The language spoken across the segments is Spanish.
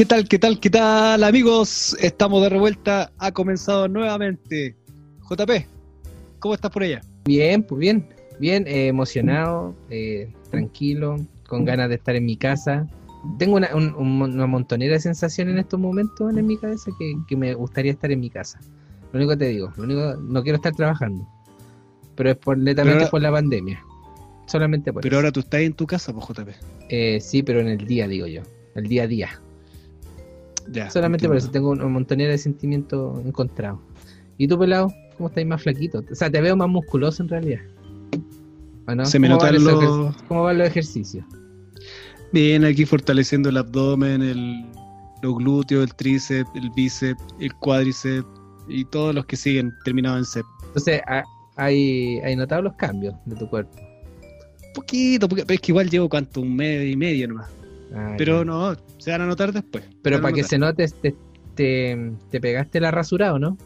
¿Qué tal, qué tal, qué tal, amigos? Estamos de revuelta, ha comenzado nuevamente. JP, ¿cómo estás por allá? Bien, pues bien, bien, eh, emocionado, eh, tranquilo, con ganas de estar en mi casa. Tengo una, un- un- una montonera de sensaciones en estos momentos en mi cabeza que, que me gustaría estar en mi casa. Lo único que te digo, lo único, no quiero estar trabajando, pero es por, netamente ahora- por la pandemia. Solamente por Pero eso. ahora tú estás en tu casa, pues JP. Eh, sí, pero en el día, digo yo, el día a día. Ya. Solamente por eso tengo una montonera de sentimientos encontrados. ¿Y tú, pelado? ¿Cómo estáis más flaquito? O sea, te veo más musculoso en realidad. Se me ¿Cómo notan van esos los- ejer- ¿Cómo van los ejercicios? Bien, aquí fortaleciendo el abdomen, el, los glúteos, el tríceps, el bíceps, el cuádriceps y todos los que siguen terminados en cep. Entonces, ha- ¿hay, ¿hay notado los cambios de tu cuerpo? Poquito, porque pero es que igual llevo cuánto, un mes y medio nomás. Ah, Pero ya. no, se van a notar después. Pero para que se note, te, te, te pegaste la rasurada, ¿o ¿no?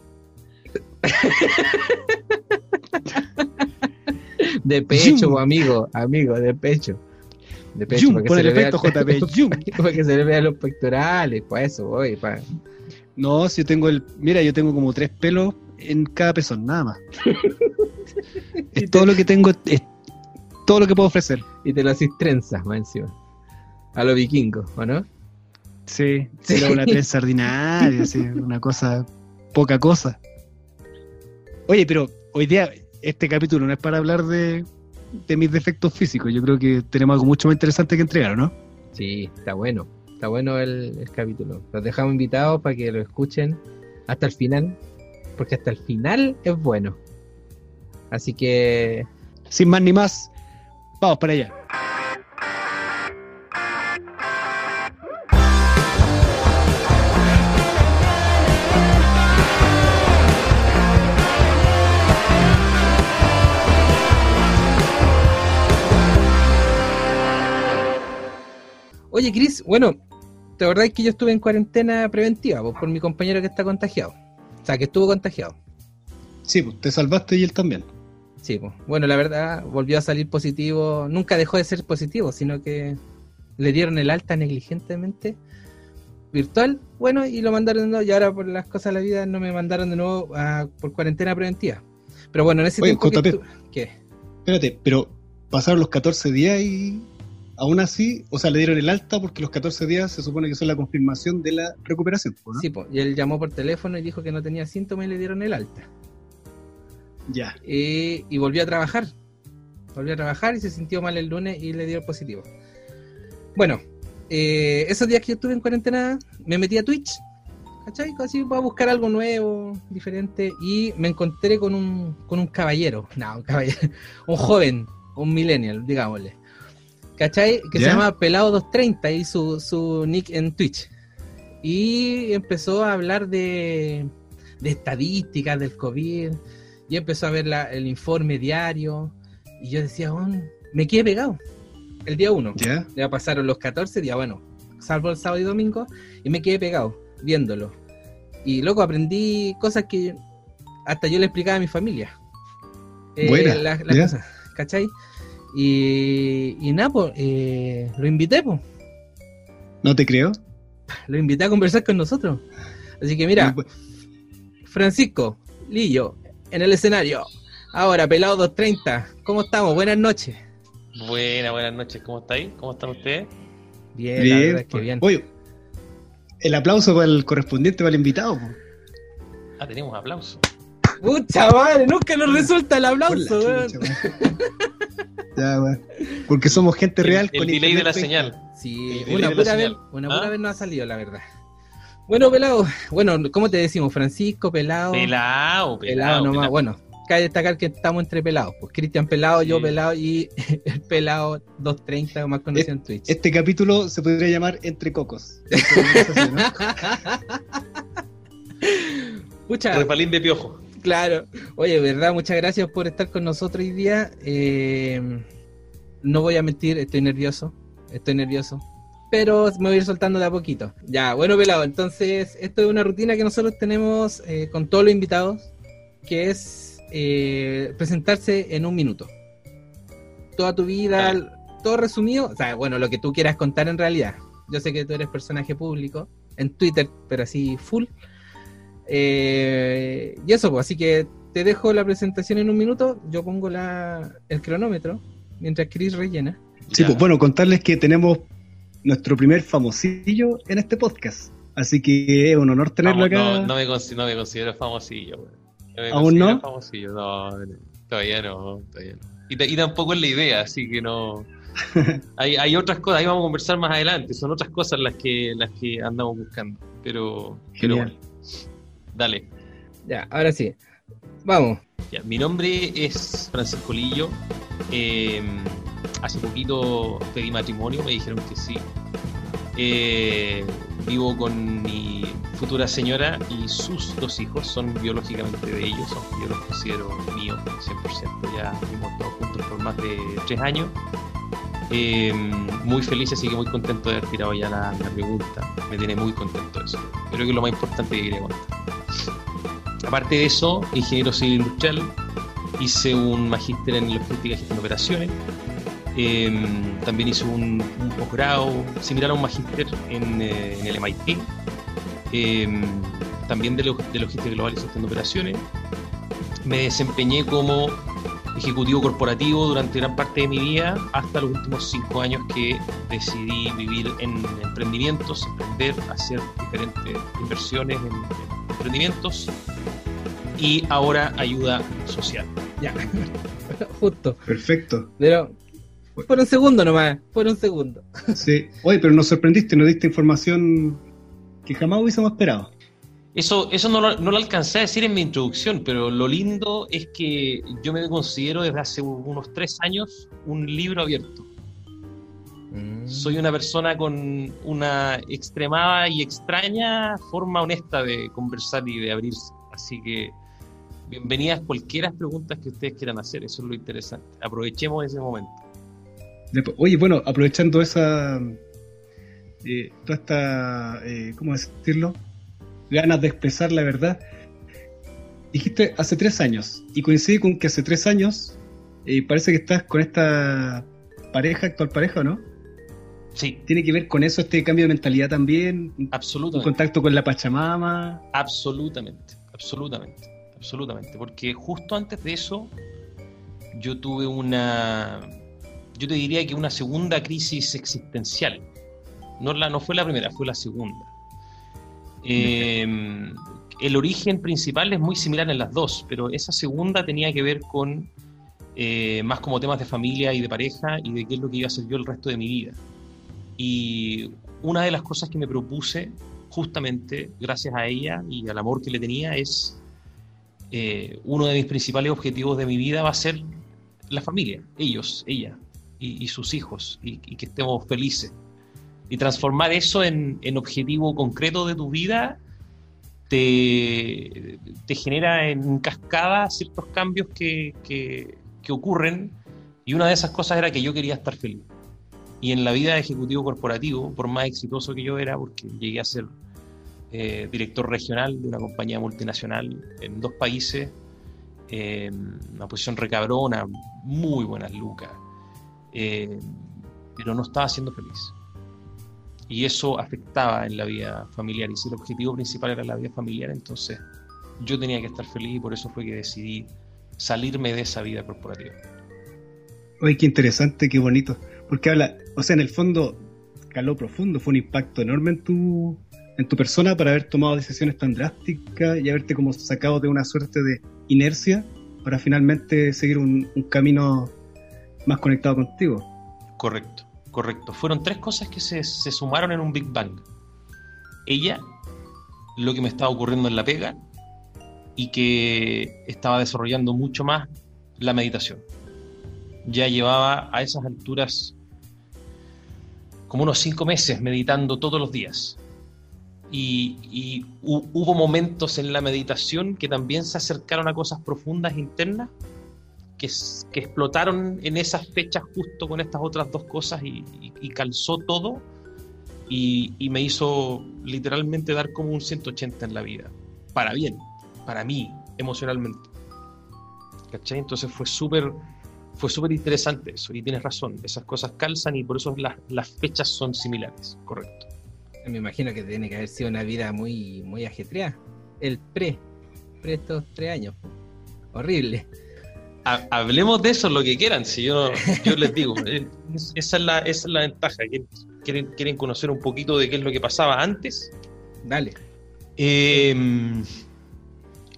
de pecho, Yum. amigo, amigo, de pecho. De pecho, Yum, el le vea- efecto JP, para que se le vean los pectorales, para eso voy, para... No, si yo tengo el. Mira, yo tengo como tres pelos en cada pezón, nada más. es todo lo que tengo, es todo lo que puedo ofrecer. y te lo haces trenzas más encima. A lo vikingo, ¿o no? Sí, Sí. era una trenza ordinaria, sí, una cosa, poca cosa. Oye, pero hoy día este capítulo no es para hablar de, de mis defectos físicos. Yo creo que tenemos algo mucho más interesante que entregar, ¿o ¿no? Sí, está bueno. Está bueno el, el capítulo. Los dejamos invitados para que lo escuchen hasta el final. Porque hasta el final es bueno. Así que Sin más ni más, vamos para allá. Oye, Chris, bueno, ¿te acordás que yo estuve en cuarentena preventiva pues, por mi compañero que está contagiado? O sea, que estuvo contagiado. Sí, pues te salvaste y él también. Sí, pues. Bueno, la verdad, volvió a salir positivo. Nunca dejó de ser positivo, sino que le dieron el alta negligentemente virtual. Bueno, y lo mandaron de nuevo. Y ahora, por las cosas de la vida, no me mandaron de nuevo a- por cuarentena preventiva. Pero bueno, en ese Oye, tiempo. que ¿Qué? Espérate, pero pasaron los 14 días y aún así, o sea, le dieron el alta porque los 14 días se supone que son la confirmación de la recuperación, ¿o ¿no? Sí, pues. Y él llamó por teléfono y dijo que no tenía síntomas y le dieron el alta. Ya. Eh, y volvió a trabajar. Volvió a trabajar y se sintió mal el lunes y le dio positivo. Bueno, eh, esos días que yo estuve en cuarentena, me metí a Twitch, ¿cachai? Así para buscar algo nuevo, diferente, y me encontré con un, con un caballero, no, un caballero, un joven, un millennial, digámosle, ¿cachai? Que se llama Pelado230 y su, su nick en Twitch. Y empezó a hablar de, de estadísticas del COVID, y empezó a ver la- el informe diario, y yo decía, "Oh, me quedé pegado. El día uno. ¿Ya? Ya pasaron los 14 días, bueno, salvo el sábado y domingo, y me quedé pegado viéndolo. Y loco, aprendí cosas que hasta yo le explicaba a mi familia. Eh, Buena, las las ya. cosas, ¿cachai? Y, y nada, pues, eh, lo invité, pues, ¿No te creo? lo invité a conversar con nosotros. Así que mira, Francisco, Lillo, en el escenario. Ahora, pelado 230, ¿cómo estamos? Buenas noches. Buenas, buenas noches, ¿cómo estáis? ¿Cómo están ustedes? Bien, la Bien, verdad es que bien. Oye, el aplauso para el correspondiente para el invitado. po. Ah, tenemos aplauso. Pucha madre, nunca nos resulta el aplauso, la weón. ya, weón. Porque somos gente real el, con el delay de la señal. Sí, El una pura, vez, una ¿Ah? pura vez no ha salido, la verdad. Bueno, pelado, bueno, ¿cómo te decimos? Francisco, pelado. Pelado, pelado. pelado nomás. pelado. Bueno, cabe destacar que estamos entre pelados. Pues Cristian pelado, yo pelado y el pelado 230, más conocido en Twitch. Este capítulo se podría llamar Entre Cocos. Pucha, Repalín de piojo. Claro. Oye, verdad, muchas gracias por estar con nosotros hoy día. Eh, no voy a mentir, estoy nervioso. Estoy nervioso. Pero me voy a ir soltando de a poquito. Ya, bueno, pelado. Entonces, esto es una rutina que nosotros tenemos eh, con todos los invitados, que es eh, presentarse en un minuto. Toda tu vida, todo resumido. O sea, bueno, lo que tú quieras contar en realidad. Yo sé que tú eres personaje público. en Twitter, pero así full. Eh, y eso, pues, así que te dejo la presentación en un minuto, yo pongo la, el cronómetro mientras Chris rellena. Sí, Ya. pues bueno, contarles que tenemos nuestro primer famosillo en este podcast. Así que es un honor tenerlo Vamos, acá. No, no me, no me considero famosillo. No me ¿Aún considero no? famosillo, no, todavía no, todavía no. Y, ta- y tampoco es la idea, así que no. hay, hay otras cosas, ahí vamos a conversar más adelante, son otras cosas las que las que andamos buscando. Pero, pero Genial. bueno. Dale. Ya, ahora sí. Vamos. Ya, mi nombre es Francisco Lillo. Eh, hace poquito pedí matrimonio, me dijeron que sí. Eh, vivo con mi futura señora y sus dos hijos, son biológicamente de ellos, aunque yo los considero míos 100%. Ya vivimos todos juntos por más de tres años. Eh, muy feliz, así que muy contento de haber tirado ya la, la pregunta. Me tiene muy contento eso. Creo que es lo más importante que quería contar. Aparte de eso, ingeniero civil industrial, hice un magíster en logística y gestión de operaciones. Eh, también hice un, posgrado similar a un magíster en, eh, el MIT. Eh, también de, de logística global y gestión de operaciones. Me desempeñé como ejecutivo corporativo durante gran parte de mi vida, hasta los últimos cinco años que decidí vivir en emprendimientos, emprender, hacer diferentes inversiones en, en emprendimientos y ahora ayuda social. Ya. Justo. Perfecto. Pero por un segundo nomás, por un segundo. Sí. Oye, pero nos sorprendiste, nos diste información que jamás hubiésemos esperado. Eso, eso no, lo, no lo alcancé a decir en mi introducción, pero lo lindo es que yo me considero desde hace unos tres años un libro abierto. Soy una persona con una extremada y extraña forma honesta de conversar y de abrirse. Así que bienvenidas cualquiera preguntas que ustedes quieran hacer, eso es lo interesante. Aprovechemos ese momento. Después- Oye, bueno, aprovechando esa. eh, toda esta. eh, ¿Cómo decirlo? Ganas de expresar la verdad. Dijiste hace tres años. Y coincide con que hace tres años. eh, parece que estás con esta pareja, actual pareja, ¿o no? Sí, Tiene que ver con eso, este cambio de mentalidad también. Un absolutamente. contacto con la Pachamama. Absolutamente, absolutamente, absolutamente. Porque justo antes de eso, yo tuve una, yo te diría que una segunda crisis existencial. No, la, no fue la primera, fue la segunda. Eh, el origen principal es muy similar en las dos, pero esa segunda tenía que ver con eh, más como temas de familia y de pareja y de qué es lo que iba a hacer yo el resto de mi vida. Y una de las cosas que me propuse justamente gracias a ella y al amor que le tenía es eh, uno de mis principales objetivos de mi vida va a ser la familia, ellos, ella y, y sus hijos y, y que estemos felices. Y transformar eso en, en objetivo concreto de tu vida te, te genera en cascada ciertos cambios que, que, que ocurren y una de esas cosas era que yo quería estar feliz. Y en la vida de ejecutivo corporativo, por más exitoso que yo era, porque llegué a ser eh, director regional de una compañía multinacional en dos países, eh, una posición recabrona, muy buenas lucas, eh, pero no estaba siendo feliz. Y eso afectaba en la vida familiar. Y si el objetivo principal era la vida familiar, entonces yo tenía que estar feliz y por eso fue que decidí salirme de esa vida corporativa. Oye, qué interesante, qué bonito. Porque habla, o sea, en el fondo, caló profundo, fue un impacto enorme en tu, en tu persona para haber tomado decisiones tan drásticas y haberte como sacado de una suerte de inercia para finalmente seguir un, un camino más conectado contigo. Correcto, correcto. Fueron tres cosas que se, se sumaron en un Big Bang. Ella, lo que me estaba ocurriendo en la pega y que estaba desarrollando mucho más la meditación. Ya llevaba a esas alturas como unos cinco meses meditando todos los días. Y, y hu- hubo momentos en la meditación que también se acercaron a cosas profundas internas que, que explotaron en esas fechas justo con estas otras dos cosas y, y- y calzó todo y, y me hizo literalmente dar como un 180 en la vida. Para bien, para mí, emocionalmente. ¿Cachai? Entonces fue súper fue súper interesante eso y tienes razón, esas cosas calzan y por eso las, las fechas son similares, correcto. Me imagino que tiene que haber sido una vida muy, muy ajetreada. El pre, pre estos tres años. Horrible. Ha- hablemos de eso lo que quieran, si yo, yo les digo, eh, esa es la, esa es la ventaja. ¿Quieren- ¿Quieren, conocer un poquito de qué es lo que pasaba antes? Dale. Eh,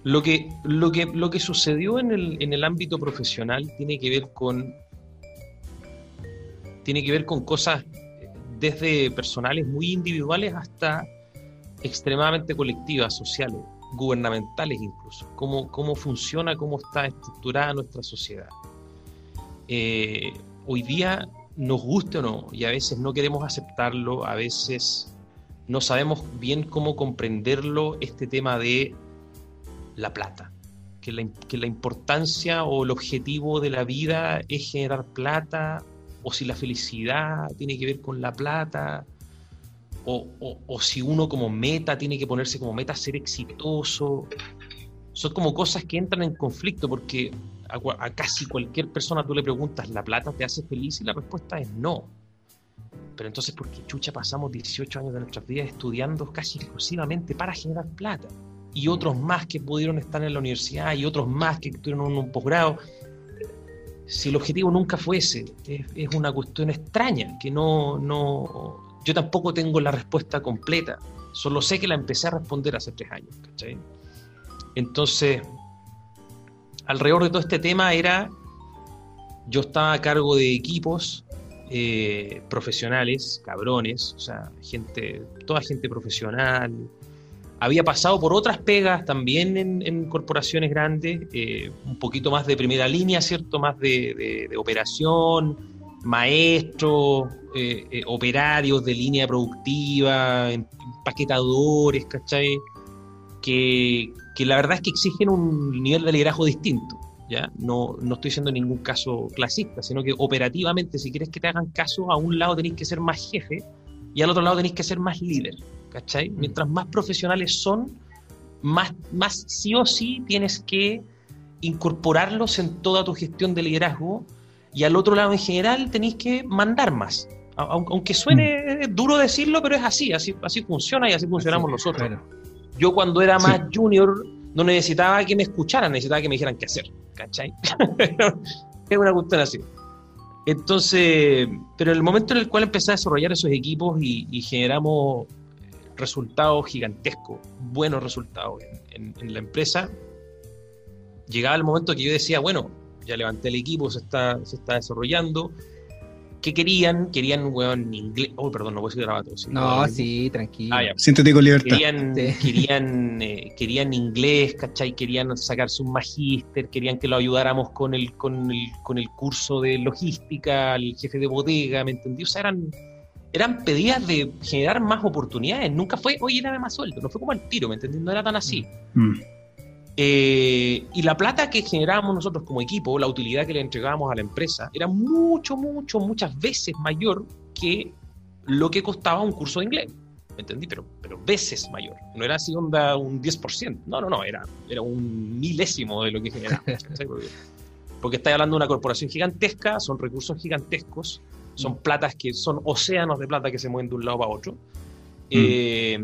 lo, que, lo, que, lo que sucedió en el, en el ámbito profesional tiene que ver con tiene que ver con cosas eh, desde personales muy individuales hasta extremadamente colectivas, sociales, gubernamentales incluso. Cómo, cómo funciona, cómo está estructurada nuestra sociedad. Eh, hoy día, nos guste o no, y a veces no queremos aceptarlo, a veces no sabemos bien cómo comprenderlo, este tema de la plata. Que la, que la importancia o el objetivo de la vida es generar plata, o si la felicidad tiene que ver con la plata, o, o- si uno como meta tiene que ponerse como meta ser exitoso. Son como cosas que entran en conflicto porque a, casi cualquier persona tú le preguntas, ¿la plata te hace feliz? Y la respuesta es no. Pero entonces, ¿por qué chucha pasamos 18 años de nuestras vidas estudiando casi exclusivamente para generar plata? Y otros más que pudieron estar en la universidad y otros más que tuvieron un, posgrado. Si el objetivo nunca fue ese, es, es una cuestión extraña, que no, no... Yo tampoco tengo la respuesta completa. Solo sé que la empecé a responder hace tres años. Entonces, alrededor de todo este tema era, yo estaba a cargo de equipos eh, profesionales, cabrones, o sea, gente, toda gente profesional. Había pasado por otras pegas también en, corporaciones grandes, eh, un poquito más de primera línea, ¿cierto? Más de operación, maestros, eh, eh, operarios de línea productiva, em- empaquetadores, ¿cachai? Que, que la verdad es que exigen un nivel de liderazgo distinto. ¿ya? No, no estoy siendo en ningún caso clasista, sino que operativamente, si quieres que te hagan caso, a un lado tenéis que ser más jefe y al otro lado tenéis que ser más líder. ¿cachai? Mientras más profesionales son, más, más sí o sí tienes que incorporarlos en toda tu gestión de liderazgo y al otro lado en general tenéis que mandar más. Aunque suene duro decirlo, pero es así, así, así funciona y así funcionamos Así, nosotros. claro. Yo cuando era Sí. más junior no necesitaba que me escucharan, necesitaba que me dijeran qué hacer, ¿cachai? es una cuestión así. Entonces, pero el momento en el cual empecé a desarrollar esos equipos y, y generamos resultados gigantescos, buenos resultados en, en- en la empresa, llegaba el momento que yo decía, bueno, ya levanté el equipo, se está, se está desarrollando. ¿Qué querían? Querían, weón, inglés. Oh, perdón, no puedo decir grabato. sí. No, sí, tranquilo. Ah. Siéntete con libertad. Querían, Sí. querían, eh, querían inglés, ¿cachai? Querían sacarse un magíster, querían que lo ayudáramos con el, con el, con el curso de logística, el jefe de bodega, ¿me entendí? O sea, eran, eran pedidas de generar más oportunidades. Nunca fue, oye, dame más sueldo. No fue como al tiro, ¿me entendí? No era tan así. Mm. Eh, y la plata que generábamos nosotros como equipo, la utilidad que le entregábamos a la empresa, era mucho, mucho, muchas veces mayor que lo que costaba un curso de inglés. ¿Me entendí? Pero, pero veces mayor. No era así onda un 10%. No, no, no, era, era un milésimo de lo que generábamos. porque, porque estáis hablando de una corporación gigantesca, son recursos gigantescos, son platas que son océanos de plata que se mueven de un lado para otro. Eh,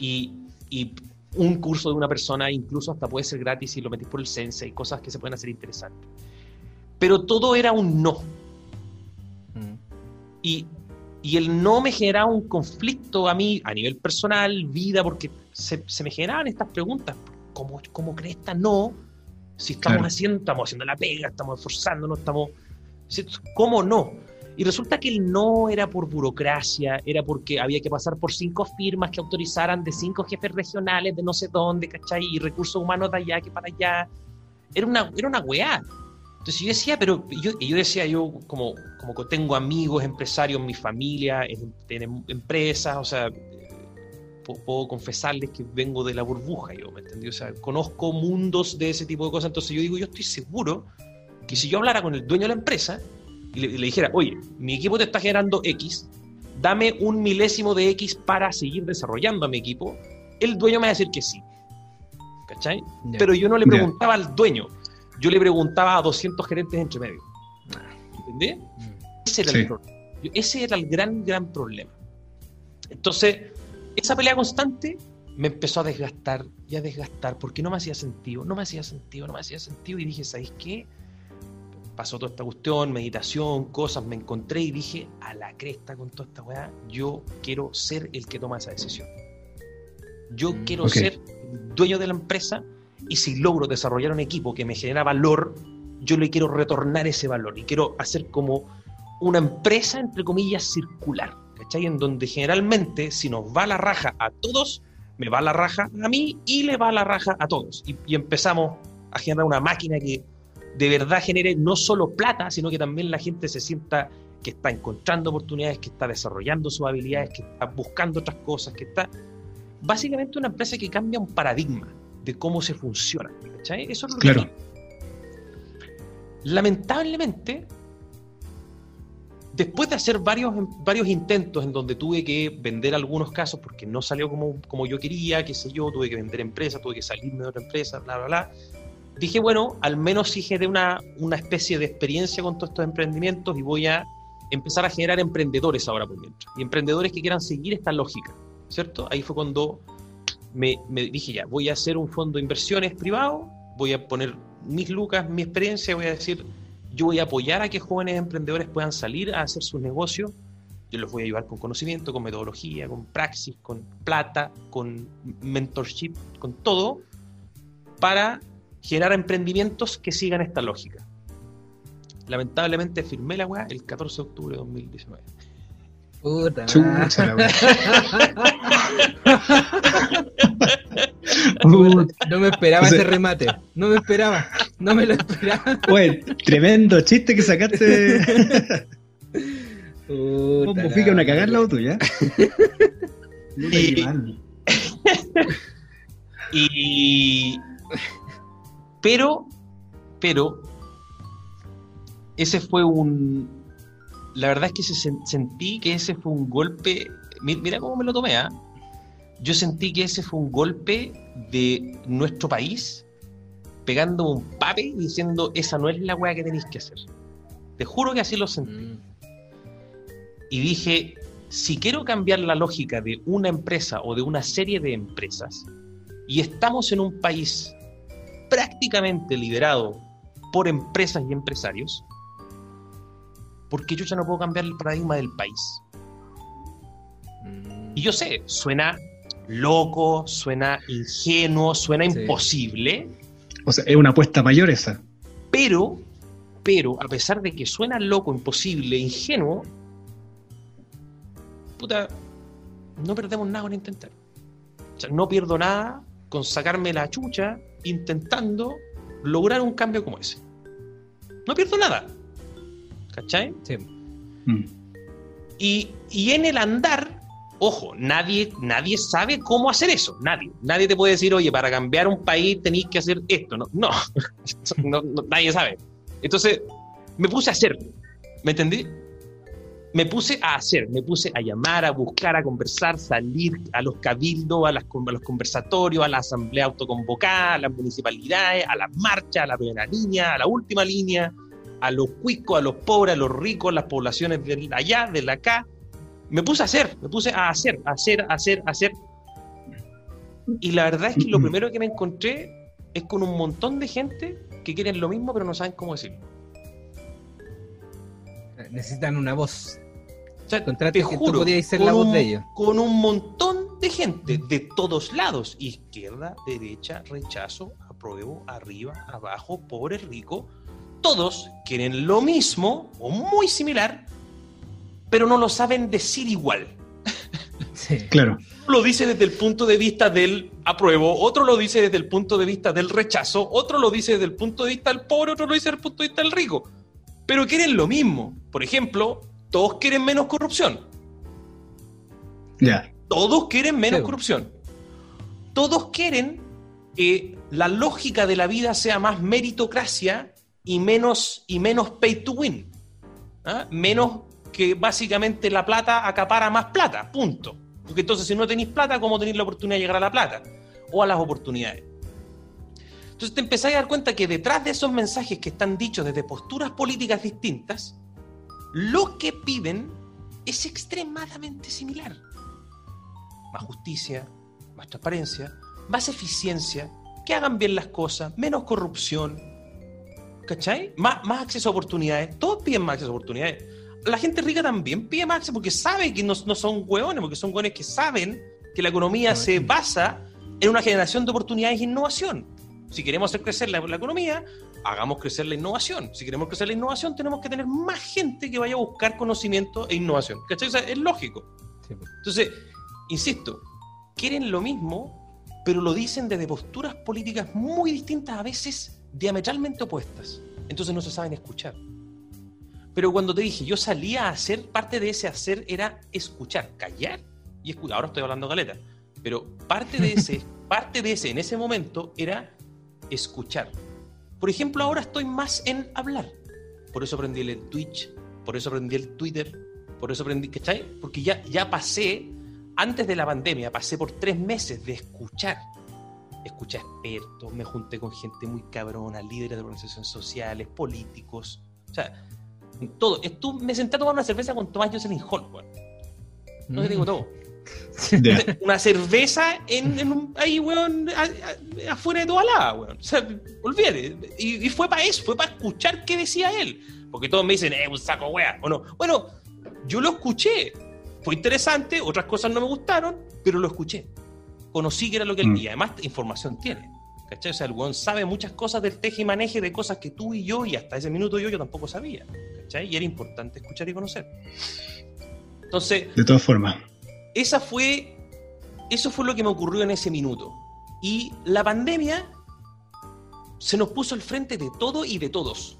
y, y un curso de una persona incluso hasta puede ser gratis si lo metís por el Sense y cosas que se pueden hacer interesantes. Pero todo era un no. Mm. Y, y el no me generaba un conflicto a mí a nivel personal, vida, porque se, se me generaban estas preguntas. ¿Cómo, cómo crees esta no? Si estamos Claro. haciendo, estamos haciendo la pega, estamos esforzándonos, estamos... ¿Cómo no? Y resulta que el no era por burocracia, era porque había que pasar por cinco firmas que autorizaran de cinco jefes regionales de no sé dónde, ¿cachai? Y recursos humanos de allá que para allá. Era una, era una weá. Entonces yo decía, pero yo, yo decía, yo como, como que tengo amigos, empresarios, mi familia, en, en empresas, o sea, po- puedo confesarles que vengo de la burbuja, yo, ¿me entendí? O sea, conozco mundos de ese tipo de cosas, entonces yo digo, yo estoy seguro que si yo hablara con el dueño de la empresa y le, y le dijera, oye, mi equipo te está generando X, dame un milésimo de X para seguir desarrollando a mi equipo, el dueño me va a decir que sí. ¿Cachai? Pero yo no le preguntaba al dueño, yo le preguntaba a 200 gerentes entre medio. ¿Entendí? Mm. Ese era, Sí. el, ese era el gran, gran problema. Entonces, esa pelea constante me empezó a desgastar y a desgastar porque no me hacía sentido, no me hacía sentido, no me hacía sentido y dije, ¿sabéis qué? Pasó toda esta cuestión, meditación, cosas, me encontré y dije, a la cresta con toda esta weá, yo quiero ser el que toma esa decisión. Yo Mm, quiero ok. ser dueño de la empresa y si logro desarrollar un equipo que me genera valor, yo le quiero retornar ese valor y quiero hacer como una empresa, entre comillas, circular, ¿cachai? En donde generalmente, si nos va la raja a todos, me va la raja a mí y le va la raja a todos. Y, y empezamos a generar una máquina que de verdad genere no solo plata, sino que también la gente se sienta que está encontrando oportunidades, que está desarrollando sus habilidades, que está buscando otras cosas, que está básicamente una empresa que cambia un paradigma de cómo se funciona. ¿cachai? Eso es lo que Claro. quiero. Lamentablemente, después de hacer varios, varios intentos en donde tuve que vender algunos casos porque no salió como, como yo quería, qué sé yo, tuve que vender empresas, tuve que salirme de otra empresa, bla, bla, bla. Dije, bueno, al menos generé una, una especie de experiencia con todos estos emprendimientos y voy a empezar a generar emprendedores ahora por mientras. Y emprendedores que quieran seguir esta lógica, ¿cierto? Ahí fue cuando me, me dije, ya, voy a hacer un fondo de inversiones privado, voy a poner mis lucas, mi experiencia, voy a decir, yo voy a apoyar a que jóvenes emprendedores puedan salir a hacer sus negocios. Yo los voy a ayudar con conocimiento, con metodología, con praxis, con plata, con mentorship, con todo, para generar emprendimientos que sigan esta lógica. Lamentablemente firmé la weá el 14 de octubre de 2019. Puta. Chucha la. No me esperaba O sea- ese remate. No me esperaba. No me lo esperaba. Oye, tremendo chiste que sacaste. ¿Cómo fica una cagar la tuya? Y- mal. Y. Pero, pero, ese fue un. La verdad es que se sen- sentí que ese fue un golpe. mi- Mira cómo me lo tomé, ¿ah? Yo sentí que ese fue un golpe de nuestro país pegando un pape y diciendo: Esa no es la weá que tenéis que hacer. Te juro que así lo sentí Mm. y dije, si quiero cambiar la lógica de una empresa o de una serie de empresas, y estamos en un país prácticamente liderado por empresas y empresarios, porque yo ya no puedo cambiar el paradigma del país. Y yo sé, suena loco, suena ingenuo, suena Sí. imposible, O sea, es una apuesta mayor esa. pero, pero, a pesar de que suena loco, imposible, ingenuo, puta, no perdemos nada con intentar. O sea, no pierdo nada con sacarme la chucha intentando lograr un cambio como ese. No pierdo nada. ¿Cachai? Sí. Mm. Y, y en el andar, ojo, nadie, nadie sabe cómo hacer eso. Nadie. Nadie te puede decir, oye, para cambiar un país tenéis que hacer esto. No, no. No, no, nadie sabe. Entonces, me puse a hacer. ¿Me entendí? Me puse a hacer, me puse a llamar, a buscar, a conversar, salir a los cabildos, a, las, a los conversatorios, a la asamblea autoconvocada, a las municipalidades, a las marchas, a la primera línea, a la última línea, a los cuicos, a los pobres, a los ricos, a las poblaciones de allá, de la acá. Me puse a hacer, me puse a hacer, a hacer, a hacer, a hacer. Y la verdad es que lo primero que me encontré es con un montón de gente que quieren lo mismo pero no saben cómo decirlo. Necesitan una voz. O sea, te que tú juro, podías ser con la voz un- de ellos. Con un montón de gente de todos lados, izquierda, derecha, rechazo, apruebo, arriba, abajo, pobre, rico, todos quieren lo mismo o muy similar, pero no lo saben decir igual. Sí. Claro. Uno lo dice desde el punto de vista del apruebo, otro lo dice desde el punto de vista del rechazo, otro lo dice desde el punto de vista del pobre, otro lo dice desde el punto de vista del rico. Pero quieren lo mismo. Por ejemplo, todos quieren menos corrupción. Ya. Todos quieren menos Sí. corrupción. Todos quieren que la lógica de la vida sea más meritocracia y menos, y menos pay to win. ¿Ah? Menos que básicamente la plata acapara más plata, punto. Porque entonces si no tenéis plata, ¿cómo tenéis la oportunidad de llegar a la plata? O a las oportunidades. Entonces te empezáis a dar cuenta que detrás de esos mensajes que están dichos desde posturas políticas distintas, lo que piden es extremadamente similar. más justicia, más transparencia, más eficiencia, que hagan bien las cosas, menos corrupción, ¿cachai? Más, más acceso a oportunidades, todos piden más acceso a oportunidades. La gente rica también pide más acceso porque sabe que no, no son hueones, porque son hueones que saben que la economía se basa en una generación de oportunidades e innovación. Si queremos hacer crecer la, la economía, hagamos crecer la innovación. Si queremos crecer la innovación, tenemos que tener más gente que vaya a buscar conocimiento e innovación. ¿Cachai? O sea, es lógico. Sí, pues. Entonces, insisto, quieren lo mismo, pero lo dicen desde posturas políticas muy distintas, a veces diametralmente opuestas. Entonces no se saben escuchar. Pero cuando te dije, yo salía a hacer, parte de ese hacer era escuchar, callar y escuchar. Ahora estoy hablando galeta. Pero parte de ese, parte de ese en ese momento era escuchar. Por ejemplo, ahora estoy más en hablar. Por eso aprendí el Twitch, por eso aprendí el Twitter, por eso aprendí, ¿cachai? Porque ya, ya pasé, antes de la pandemia, pasé por tres meses de escuchar. Escuché a expertos, me junté con gente muy cabrona, líderes de organizaciones sociales, políticos. O sea, todo. Estuve, me senté a tomar una cerveza con Tomás Jocelyn Hall. No te digo todo. Una cerveza en, en un, ahí, weón, a- a- afuera de toda la, weón. O sea, olvídate. Y, y fue para eso, fue para escuchar qué decía él. Porque todos me dicen, eh, un saco wea, o no. Bueno, yo lo escuché. Fue interesante, otras cosas no me gustaron, pero lo escuché. Conocí que era lo que él. Mm. Y además, información tiene. ¿Cachai? O sea, el weón sabe muchas cosas del teje y maneje de cosas que tú y yo, y hasta ese minuto yo, yo tampoco sabía. ¿Cachai? Y era importante escuchar y conocer. Entonces, De todas formas. Esa fue, eso fue lo que me ocurrió en ese minuto. Y la pandemia se nos puso al frente de todo y de todos.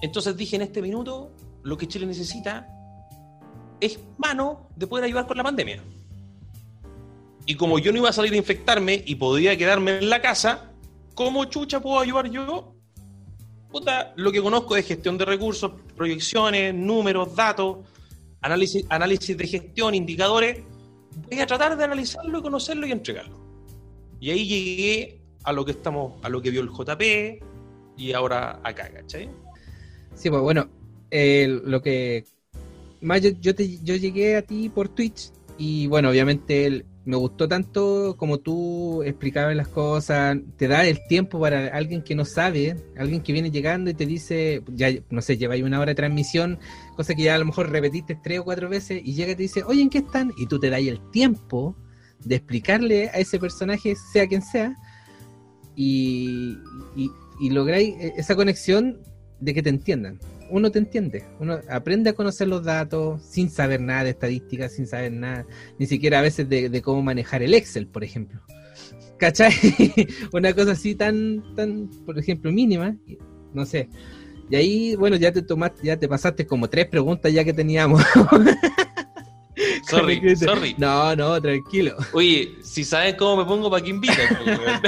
Entonces dije en este minuto, lo que Chile necesita es mano de poder ayudar con la pandemia. Y como yo no iba a salir a infectarme y podía quedarme en la casa, ¿cómo chucha puedo ayudar yo? Puta, lo que conozco de gestión de recursos, proyecciones, números, datos, análisis, análisis de gestión, indicadores, voy a tratar de analizarlo y conocerlo y entregarlo. Y ahí llegué a lo que estamos, a lo que vio el JP y ahora acá, ¿cachai? Sí, pues bueno, eh, lo que más yo, te- yo llegué a ti por Twitch y bueno, obviamente el- me gustó tanto como tú explicabas las cosas, te da el tiempo para alguien que no sabe, alguien que viene llegando y te dice, ya no sé, lleváis una hora de transmisión, cosa que ya a lo mejor repetiste tres o cuatro veces y llega y te dice, oye, ¿en qué están? Y tú te das el tiempo de explicarle a ese personaje, sea quien sea, y, y, y lográis eh, esa conexión de que te entiendan. Uno te entiende, uno aprende a conocer los datos sin saber nada de estadísticas, sin saber nada, ni siquiera a veces de, cómo manejar el Excel, por ejemplo. ¿Cachai? Una cosa así tan, tan, por ejemplo, mínima, no sé. Y ahí, bueno, ya te tomaste, ya te pasaste como tres preguntas ya que teníamos. Sorry, sorry. No, no, tranquilo. Oye, si sabes cómo me pongo, ¿para qué invitan? pues?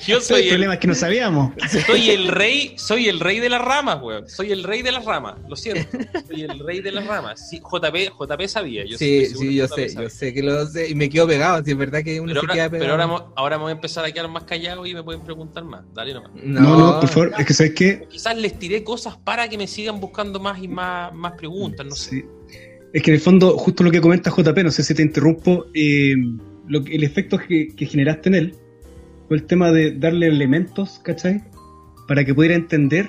Yo soy el el, problema es que no sabíamos. soy el rey, soy el rey de las ramas, weón. Soy el rey de las ramas, lo siento. Soy el rey de las ramas. Sí, JP, JP sabía. Yo sí, sí, que yo JP sé, sabía. yo sé que lo sé y me quedo pegado, si es verdad que uno Pero se ahora, queda pero pegado. ahora, mo- ahora me voy a empezar a quedar más callado y me pueden preguntar más. Dale nomás. No, No, no, por favor. Es que sabes qué. Quizás les tiré cosas para que me sigan buscando más y más, más preguntas, no sé. Sí. Es que en el fondo, justo lo que comenta JP, no sé si te interrumpo, eh, el efecto que, generaste en él fue el tema de darle elementos, ¿cachai? Para que pudiera entender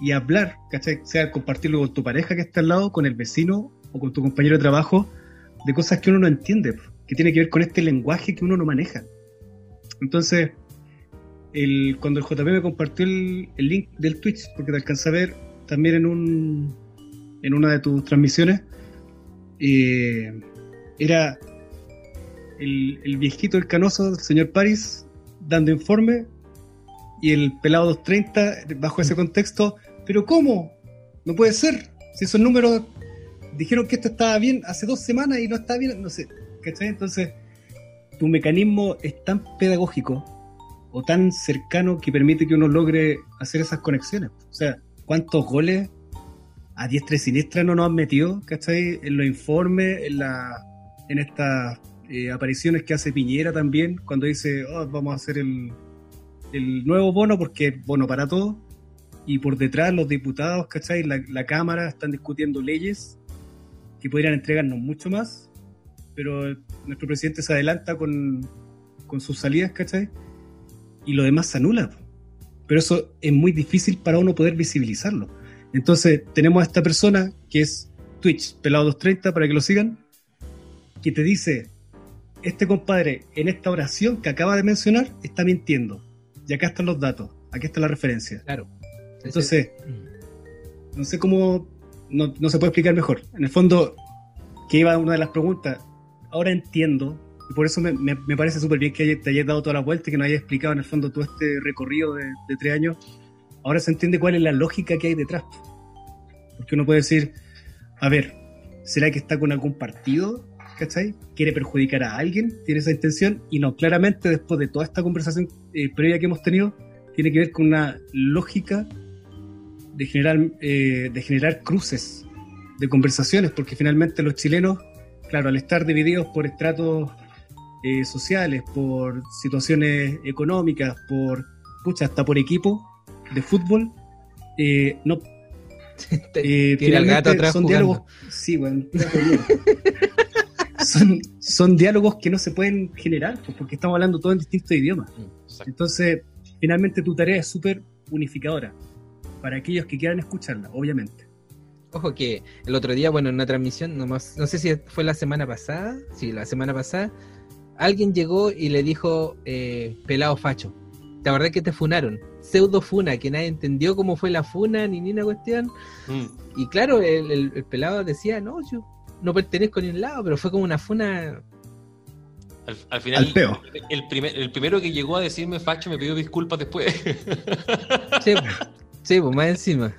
y hablar, ¿cachai? Sea compartirlo con tu pareja que está al lado, con el vecino o con tu compañero de trabajo, de cosas que uno no entiende, que tiene que ver con este lenguaje que uno no maneja. Entonces, el, cuando el JP me compartió el, el link del Twitch, porque te alcancé a ver también en un en una de tus transmisiones, eh, era el, viejito, el canoso, el señor Paris, dando informe, y el pelado 230, bajo ese contexto, pero ¿cómo? No puede ser, si esos números dijeron que esto estaba bien hace dos semanas y no está bien, no sé, ¿cachai? Entonces, tu mecanismo es tan pedagógico o tan cercano que permite que uno logre hacer esas conexiones. O sea, ¿cuántos goles a diestra y siniestra no nos han metido, ¿cachai? En los informes, en, la, en estas eh, apariciones que hace Piñera también, cuando dice, oh, vamos a hacer el, el nuevo bono porque es bono para todos. Y por detrás los diputados, ¿cachai? La, la Cámara están discutiendo leyes que podrían entregarnos mucho más pero nuestro presidente se adelanta con, con sus salidas, ¿cachai? Y lo demás se anula. Pero eso es muy difícil para uno poder visibilizarlo. Entonces, tenemos a esta persona que es Twitch, pelado 230, para que lo sigan, que te dice, este compadre en esta oración que acaba de mencionar está mintiendo. Y acá están los datos, aquí está la referencia. Claro. Entonces, no sé cómo, no, no se puede explicar mejor. En el fondo, que iba una de las preguntas, ahora entiendo, y por eso me, me- me parece súper bien que te hayas dado toda la vuelta y que nos hayas explicado en el fondo todo este recorrido de, de tres años. Ahora se entiende cuál es la lógica que hay detrás. Porque uno puede decir, a ver, ¿será que está con algún partido? ¿Cachai? ¿Quiere perjudicar a alguien? ¿Tiene esa intención? Y no, claramente después de toda esta conversación eh, previa que hemos tenido, tiene que ver con una lógica de generar, eh, de generar cruces de conversaciones, porque finalmente los chilenos, claro, al estar divididos por estratos eh, sociales, por situaciones económicas, por, pucha, hasta por equipo de fútbol, eh, no, eh, Tiene al gato finalmente atrás son jugando. diálogos, sí, bueno, son, son diálogos que no se pueden generar, pues, porque estamos hablando todo en distintos idiomas. Exacto. Entonces, finalmente tu tarea es súper unificadora para aquellos que quieran escucharla, obviamente. Ojo que el otro día, bueno, en una transmisión, nomás- no sé si fue la semana pasada, sí, la semana pasada, alguien llegó y le dijo, eh, pelado facho. ¿Te acordás que te funaron? Pseudo funa, que nadie entendió cómo fue la funa ni ni una cuestión. Mm. Y claro, el, el- el pelado decía, no, yo no pertenezco ni a un lado, pero fue como una funa. Al, al final, Al peo. El, primer- el primero que llegó a decirme facho me pidió disculpas después. Sí, sí, pues más encima.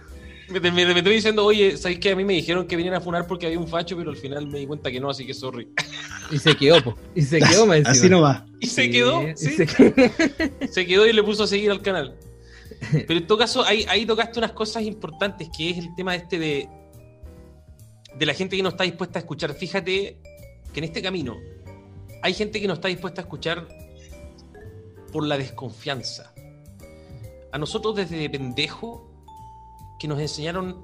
me, me, me estoy diciendo, oye, ¿sabes qué? A mí me dijeron que venían a funar porque había un facho, pero al final me di cuenta que no, así que sorry. Y se quedó, po. Y se quedó más encima. Así no va. Y se Sí, quedó, y sí. se quedó. Se quedó y le puso a seguir al canal. Pero en todo caso, ahí, ahí tocaste unas cosas importantes, que es el tema este de, de la gente que no está dispuesta a escuchar. Fíjate que en este camino hay gente que no está dispuesta a escuchar por la desconfianza. A nosotros desde pendejo, que nos enseñaron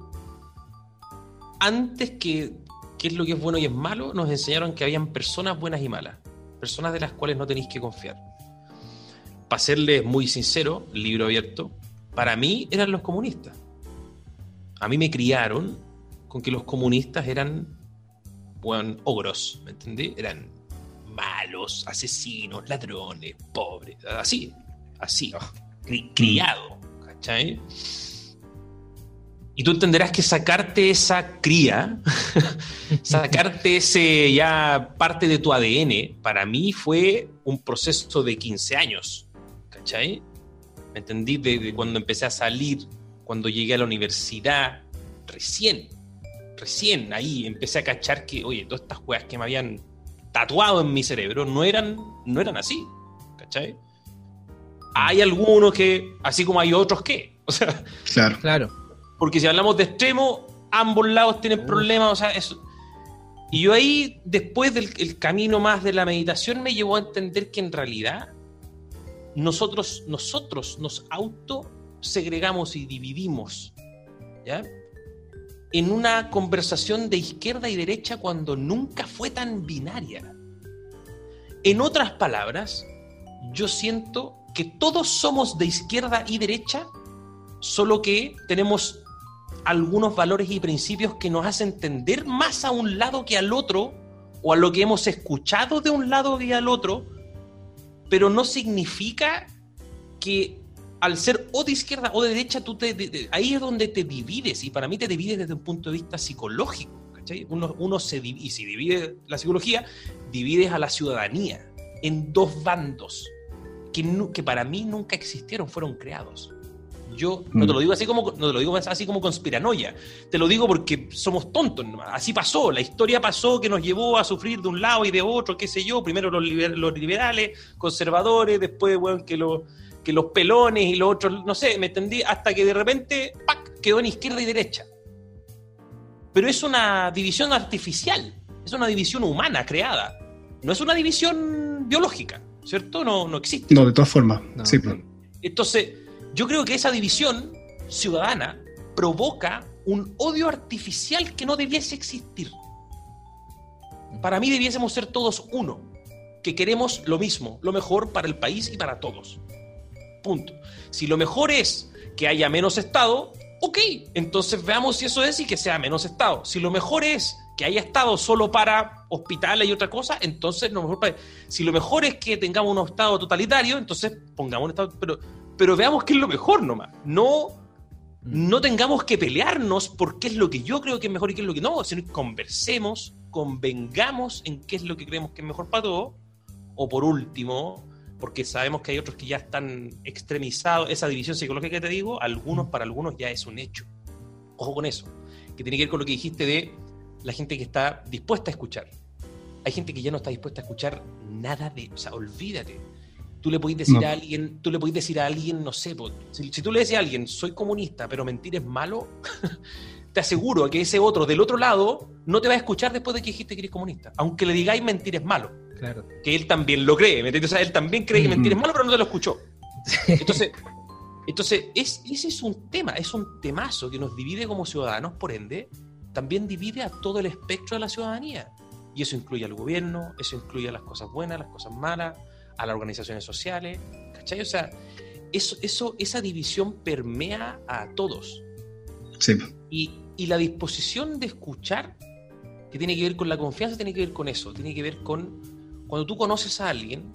antes que qué es lo que es bueno y es malo, nos enseñaron que habían personas buenas y malas, personas de las cuales no tenéis que confiar para serles muy sincero, libro abierto, para mí eran los comunistas. A mí me criaron con que los comunistas eran, bueno, ogros, ¿me entendí? Eran malos, asesinos, ladrones, pobres, así, así, cri- criado, ¿cachai? Y tú entenderás que sacarte esa cría, sacarte ese ya parte de tu ADN, para mí fue un proceso de 15 años, ¿cachai? ¿Me entendí? De, de cuando empecé a salir, cuando llegué a la universidad, recién, recién ahí empecé a cachar que, oye, todas estas weas que me habían tatuado en mi cerebro no eran, no eran así, ¿cachai? Hay algunos que, así como hay otros que, o sea, Claro. Claro. porque si hablamos de extremo, ambos lados tienen problemas, o sea, eso. Y yo ahí, después del el camino más de la meditación, me llevó a entender que en realidad nosotros, nosotros nos auto segregamos y dividimos, ¿ya? En una conversación de izquierda y derecha cuando nunca fue tan binaria. En otras palabras, yo siento que todos somos de izquierda y derecha, solo que tenemos algunos valores y principios que nos hacen tender más a un lado que al otro, o a lo que hemos escuchado de un lado que al otro, pero no significa que al ser o de izquierda o de derecha, tú te, ahí es donde te divides, y para mí te divides desde un punto de vista psicológico. Uno, uno se divide, y si divide la psicología, divides a la ciudadanía en dos bandos que, que para mí nunca existieron, fueron creados. Yo no te lo digo así como no te lo digo así como conspiranoia. Te lo digo porque somos tontos. nomás. Así pasó. La historia pasó que nos llevó a sufrir de un lado y de otro, qué sé yo. Primero los, liber- los liberales, conservadores, después bueno, que, los, que los pelones y los otros, no sé, me entendí, hasta que de repente ¡pac! quedó en izquierda y derecha. Pero es una división artificial, es una división humana creada. No es una división biológica, ¿cierto? No, no existe. No, de todas formas. No, sí, no. pues. Entonces, yo creo que esa división ciudadana provoca un odio artificial que no debiese existir. Para mí debiésemos ser todos uno, que queremos lo mismo, lo mejor para el país y para todos. Punto. Si lo mejor es que haya menos Estado, ok, entonces veamos si eso es y que sea menos Estado. Si lo mejor es que haya Estado solo para hospitales y otra cosa, entonces lo mejor para... Si lo mejor es que tengamos un Estado totalitario, entonces pongamos un Estado... Pero, pero veamos qué es lo mejor nomás. No, no tengamos que pelearnos por qué es lo que yo creo que es mejor y qué es lo que no, sino que conversemos, convengamos en qué es lo que creemos que es mejor para todos. O por último, porque sabemos que hay otros que ya están extremizados, esa división psicológica que te digo, algunos para algunos ya es un hecho. Ojo con eso, que tiene que ver con lo que dijiste de la gente que está dispuesta a escuchar. Hay gente que ya no está dispuesta a escuchar nada de, o sea, olvídate. Tú le podés decir No. a alguien, tú le podés decir a alguien, no sé, si, si tú le decís a alguien, soy comunista, pero mentir es malo, te aseguro que ese otro del otro lado no te va a escuchar después de que dijiste que eres comunista, aunque le digáis mentir es malo Claro. que él también lo cree, ¿me entiendes? O sea, él también cree que mentir es malo, pero no te lo escuchó. Entonces, entonces es, ese es un tema, es un temazo que nos divide como ciudadanos, por ende, también divide a todo el espectro de la ciudadanía. Y eso incluye al gobierno, eso incluye a las cosas buenas, las cosas malas, a las organizaciones sociales, ¿cachai? O sea, eso, eso, esa división permea a todos. Sí. Y, y la disposición de escuchar, que tiene que ver con la confianza, tiene que ver con eso, tiene que ver con cuando tú conoces a alguien,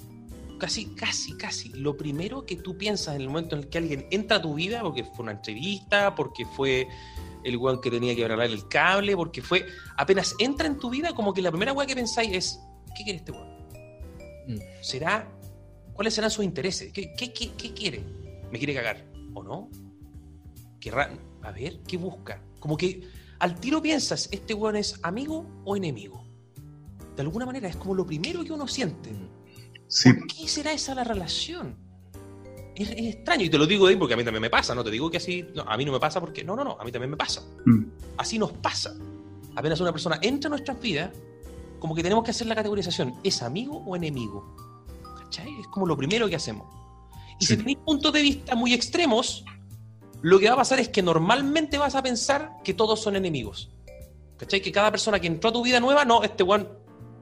casi, casi, casi, lo primero que tú piensas en el momento en el que alguien entra a tu vida, porque fue una entrevista, porque fue el weón que tenía que hablar el cable, porque fue, apenas entra en tu vida, como que la primera weá que pensáis es, ¿qué quiere este weón? Mm. ¿Será? ¿Cuáles serán sus intereses? ¿Qué, qué, qué, qué quiere? ¿Me quiere cagar? ¿O no? ¿Querrá? A ver, ¿qué busca? Como que al tiro piensas, ¿este weón es amigo o enemigo? De alguna manera es como lo primero que uno siente. Sí. ¿Por qué será esa la relación? Es, es extraño, y te lo digo ahí porque a mí también me pasa, no te digo que así, no, a mí no me pasa porque, no, no, no, a mí también me pasa. Mm. Así nos pasa. Apenas una persona entra a nuestras vidas, como que tenemos que hacer la categorización, ¿es amigo o enemigo? ¿Cachai? Es como lo primero que hacemos. Y Sí. si tenéis puntos de vista muy extremos, lo que va a pasar es que normalmente vas a pensar que todos son enemigos. ¿Cachai? Que cada persona que entró a tu vida nueva, no, este one,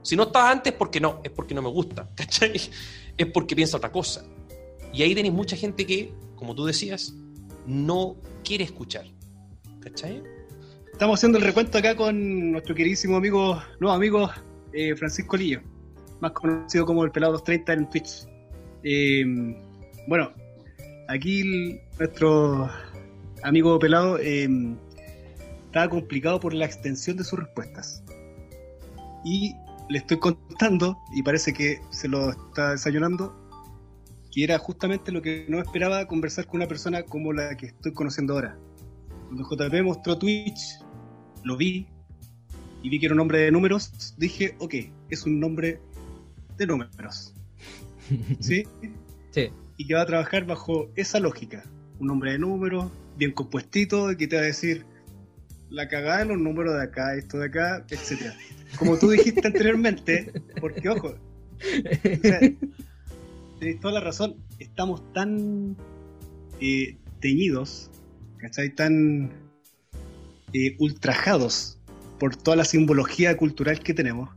si no estaba antes, porque no, es porque no me gusta. ¿Cachai? Es porque piensa otra cosa. Y ahí tenéis mucha gente que, como tú decías, no quiere escuchar. ¿Cachai? Estamos haciendo el recuento acá con nuestro queridísimo amigo, nuevo amigo, eh, Francisco Lillo, más conocido como el Pelado 230 en Twitch. Eh, bueno, aquí nuestro amigo Pelado eh, estaba complicado por la extensión de sus respuestas. Y le estoy contando, y parece que se lo está desayunando, que era justamente lo que no esperaba conversar con una persona como la que estoy conociendo ahora. Cuando JP mostró Twitch, lo vi y vi que era un nombre de números, dije, ok, es un nombre de números. ¿Sí? Sí. Y que va a trabajar bajo esa lógica. Un nombre de números, bien compuestito, que te va a decir la cagada de los números de acá, esto de acá, etcétera. Como tú dijiste anteriormente, porque ojo, o sea, tenés toda la razón, estamos tan eh, teñidos, ¿cachai? Tan eh, ultrajados por toda la simbología cultural que tenemos,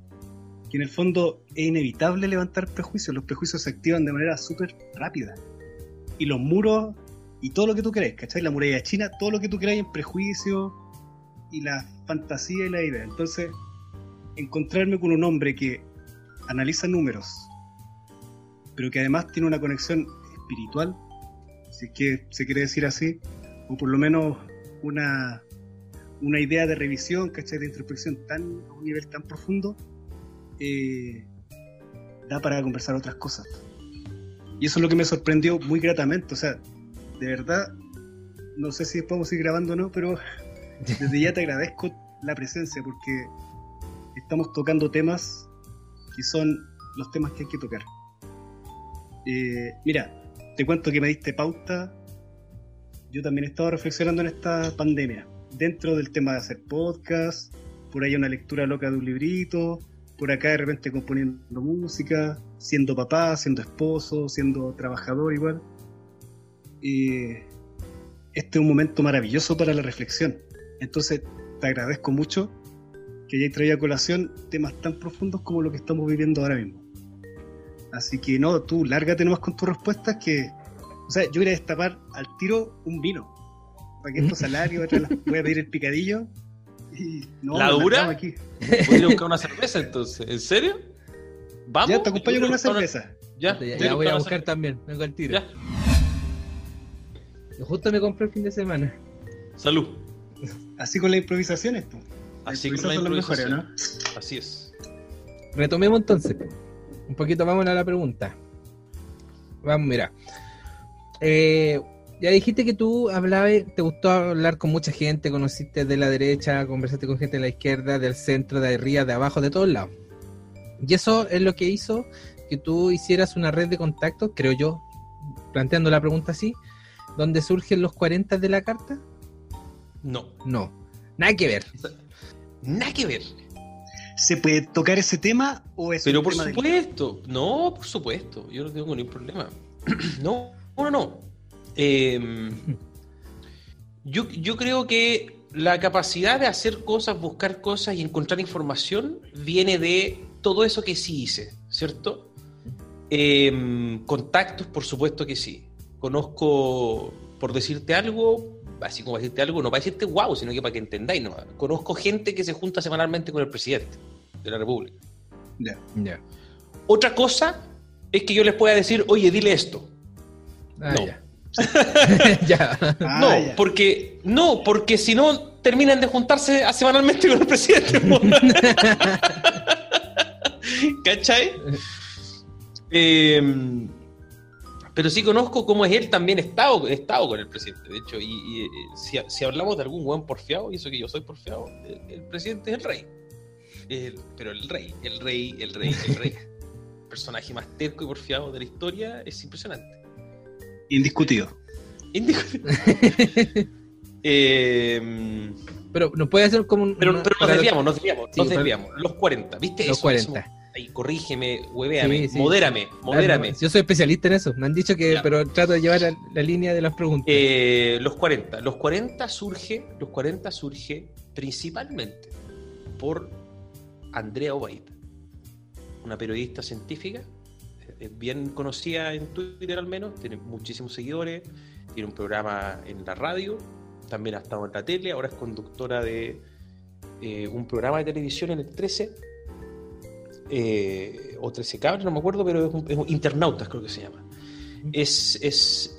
que en el fondo es inevitable levantar prejuicios. Los prejuicios se activan de manera súper rápida. Y los muros y todo lo que tú crees, ¿cachai? La muralla china, todo lo que tú crees en prejuicios y la fantasía y la idea. Entonces, encontrarme con un hombre que analiza números, pero que además tiene una conexión espiritual, si es que se quiere decir así, o por lo menos una, una idea de revisión, ¿cachai? De introspección tan, a un nivel tan profundo, eh, da para conversar otras cosas. Y eso es lo que me sorprendió muy gratamente, o sea, de verdad, no sé si podemos seguir grabando o no, pero desde ya te agradezco la presencia porque estamos tocando temas que son los temas que hay que tocar. Eh, mira, te cuento que me diste pauta. Yo también he estado reflexionando en esta pandemia. Dentro del tema de hacer podcast, por ahí una lectura loca de un librito, por acá de repente componiendo música, siendo papá, siendo esposo, siendo trabajador igual. Este es un momento maravilloso para la reflexión. Entonces, te agradezco mucho que hayáis traído a colación temas tan profundos como lo que estamos viviendo ahora mismo. Así que no, tú lárgate nomás con tus respuestas que, o sea, yo voy a destapar al tiro un vino. Para que esto salario, voy a pedir el picadillo y no, ¿La dura? aquí. Voy a ir a buscar una cerveza entonces. ¿En serio? Vamos. Ya te acompaño con una cerveza. Ya, Ya, voy ya voy a buscar también, vengo al tiro. Ya. Yo justo me compré el fin de semana. Salud. Así con las improvisaciones, pues. Así con la improvisación. ¿no? Así es. Retomemos entonces. Un poquito, vamos a la pregunta. Vamos, mira. Eh, ya dijiste que tú hablabas, te gustó hablar con mucha gente, conociste de la derecha, conversaste con gente de la izquierda, del centro, de arriba, de abajo, de todos lados. Y eso es lo que hizo que tú hicieras una red de contactos, creo yo, planteando la pregunta así, donde surgen los 40 de la carta. No. No, nada que ver. Nada que ver. ¿Se puede tocar ese tema o es Pero un por tema supuesto, no, por supuesto, yo no tengo ningún problema. no, no, no. Eh, yo, yo creo que la capacidad de hacer cosas, buscar cosas y encontrar información viene de todo eso que sí hice, ¿cierto? Eh, contactos, por supuesto que sí. Conozco, por decirte algo, así como decirte algo, no para decirte wow, sino que para que entendáis, ¿no? Conozco gente que se junta semanalmente con el presidente de la República. Ya. Ya. Otra cosa es que yo les pueda decir, oye, dile esto. Ah, No. ya. ya. Ah, no, ya. porque no, porque si no terminan de juntarse a- semanalmente con el presidente. ¿Cachai? Eh, pero sí conozco cómo es él también he estado, estado con el presidente, de hecho, y, y, eh, si, si hablamos de algún buen porfiado, y eso que yo soy porfiado, el, el presidente es el rey. El- pero el rey, el rey, el rey, el rey. El personaje más terco y porfiado de la historia es impresionante. Indiscutido. Indiscutible. Eh, Pero nos puede hacer como un. pero, una- pero nos desviamos, nos desviamos, Sí, nos desviamos. Los 40, ¿viste? Los Eso, 40. eso. Ahí, corrígeme, huevéame, Sí, sí. modérame, modérame. Ah, no, Yo soy especialista en eso. Me han dicho que, Ya. pero trato de llevar la, la línea de las preguntas. Eh, los 40. Los 40 surge, los 40 surge principalmente por Andrea Obaid, una periodista científica, eh, bien conocida en Twitter al menos, tiene muchísimos seguidores, tiene un programa en la radio, también ha estado en la tele, ahora es conductora de eh, un programa de televisión en el 13, eh, o 13 Cable, no me acuerdo, pero es, un, es Internautas creo que se llama. Es, es,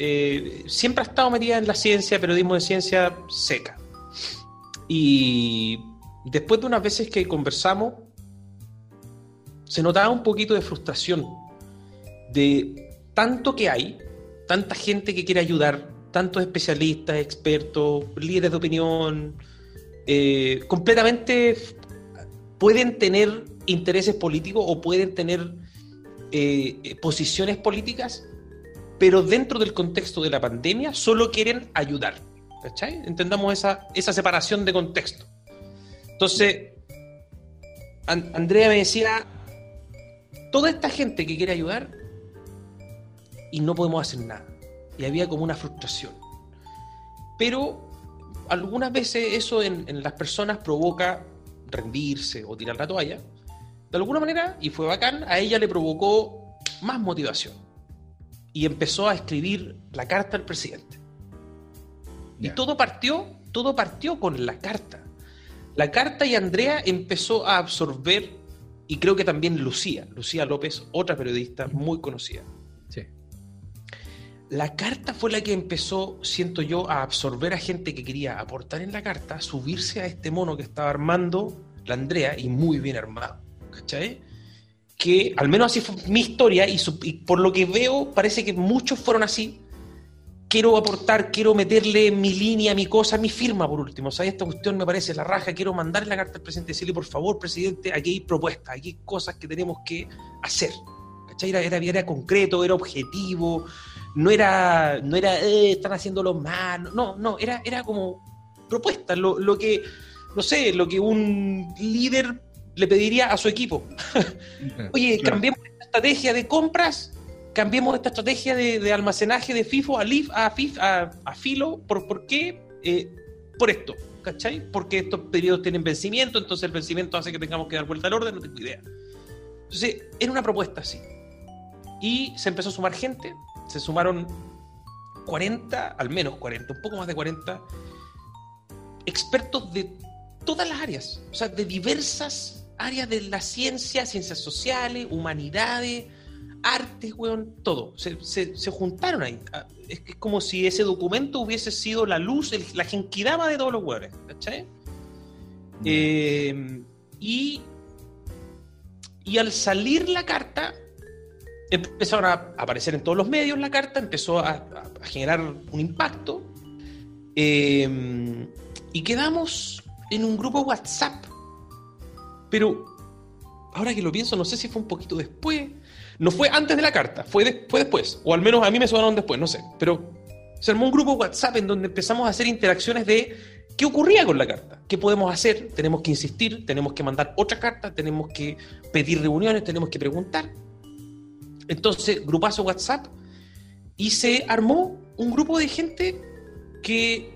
siempre ha estado metida en la ciencia, periodismo de ciencia seca. Y después de unas veces que conversamos, se notaba un poquito de frustración de tanto que hay, tanta gente que quiere ayudar, tantos especialistas, expertos, líderes de opinión, eh, completamente pueden tener intereses políticos o pueden tener eh, posiciones políticas, pero dentro del contexto de la pandemia solo quieren ayudar. ¿Cachai? Entendamos esa, esa separación de contexto. Entonces, An- Andrea me decía, toda esta gente que quiere ayudar y no podemos hacer nada. Y había como una frustración. Pero algunas veces eso en, en las personas provoca rendirse o tirar la toalla. De alguna manera, y fue bacán, a ella le provocó más motivación. Y empezó a escribir la carta al presidente. Y todo partió, todo partió con la carta. La carta y Andrea empezó a absorber, y creo que también Lucía, Lucía López, otra periodista muy conocida. La carta fue la que empezó, siento yo, a absorber a gente que quería aportar en la carta, subirse a este mono que estaba armando la Andrea, y muy bien armado, ¿cachai? Que al menos así fue mi historia, y, por lo que veo, parece que muchos fueron así. Quiero aportar, quiero meterle mi línea, mi cosa, mi firma por último. ¿sabes? Esta cuestión me parece la raja. Quiero mandarle la carta al presidente y decirle, por favor, presidente, aquí hay propuestas, aquí hay cosas que tenemos que hacer. ¿Cachai? Era, era, era concreto, era objetivo, no era, no era eh, están haciéndolo mal, no, no, era, era como propuestas, lo, lo que, no sé, lo que un líder le pediría a su equipo. Oye, Claro. cambiemos esta estrategia de compras, cambiemos esta estrategia de, de almacenaje de FIFO a, LIF, a, FIF, a, a Filo, ¿por, por qué? Eh, por esto. ¿cachai? Porque estos periodos tienen vencimiento, entonces el vencimiento hace que tengamos que dar vuelta al orden, no tengo idea. Entonces, era una propuesta así. Y se empezó a sumar gente, se sumaron 40, al menos 40, un poco más de 40 expertos de todas las áreas, o sea, de diversas áreas de la ciencia, ciencias sociales, humanidades, artes, weón, todo. Se, se- se juntaron ahí. Ah, Es, que es como si ese documento hubiese sido la luz, el- la genkidama de todos los weones, ¿cachai? Eh, y, y al salir la carta, empezaron a aparecer en todos los medios la carta, empezó a, a- generar un impacto. eh, y quedamos en un grupo WhatsApp. Pero ahora que lo pienso, no sé si fue un poquito después. No fue antes de la carta, fue, de- fue después. O al menos a mí me sonaron después, no sé. Pero se armó un grupo WhatsApp en donde empezamos a hacer interacciones de qué ocurría con la carta, qué podemos hacer, tenemos que insistir, tenemos que mandar otra carta, tenemos que pedir reuniones, tenemos que preguntar. Entonces, grupazo WhatsApp y se armó un grupo de gente que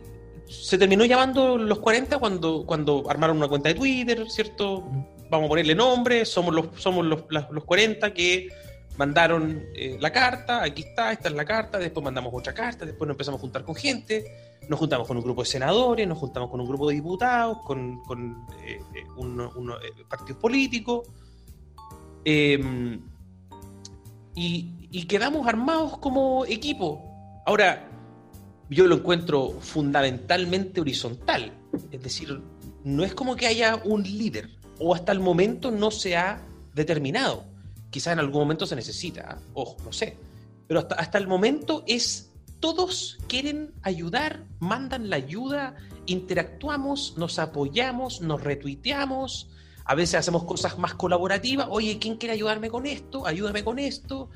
se terminó llamando los 40 cuando, cuando armaron una cuenta de Twitter, ¿cierto? Vamos a ponerle nombre, somos los, somos los, los 40 que mandaron eh, la carta, aquí está, esta es la carta, después mandamos otra carta, después nos empezamos a juntar con gente, nos juntamos con un grupo de senadores, nos juntamos con un grupo de diputados, con, con, eh, eh, uno- uno, eh, partidos políticos, eh, y, y quedamos armados como equipo. Ahora, yo lo encuentro fundamentalmente horizontal, es decir, no es como que haya un líder, o hasta el momento no se ha determinado. Quizás en algún momento se necesita, ¿eh? ojo, no sé. Pero hasta, hasta el momento es, todos quieren ayudar, mandan la ayuda, interactuamos, nos apoyamos, nos retuiteamos, a veces hacemos cosas más colaborativas, oye, ¿quién quiere ayudarme con esto? Ayúdame con esto.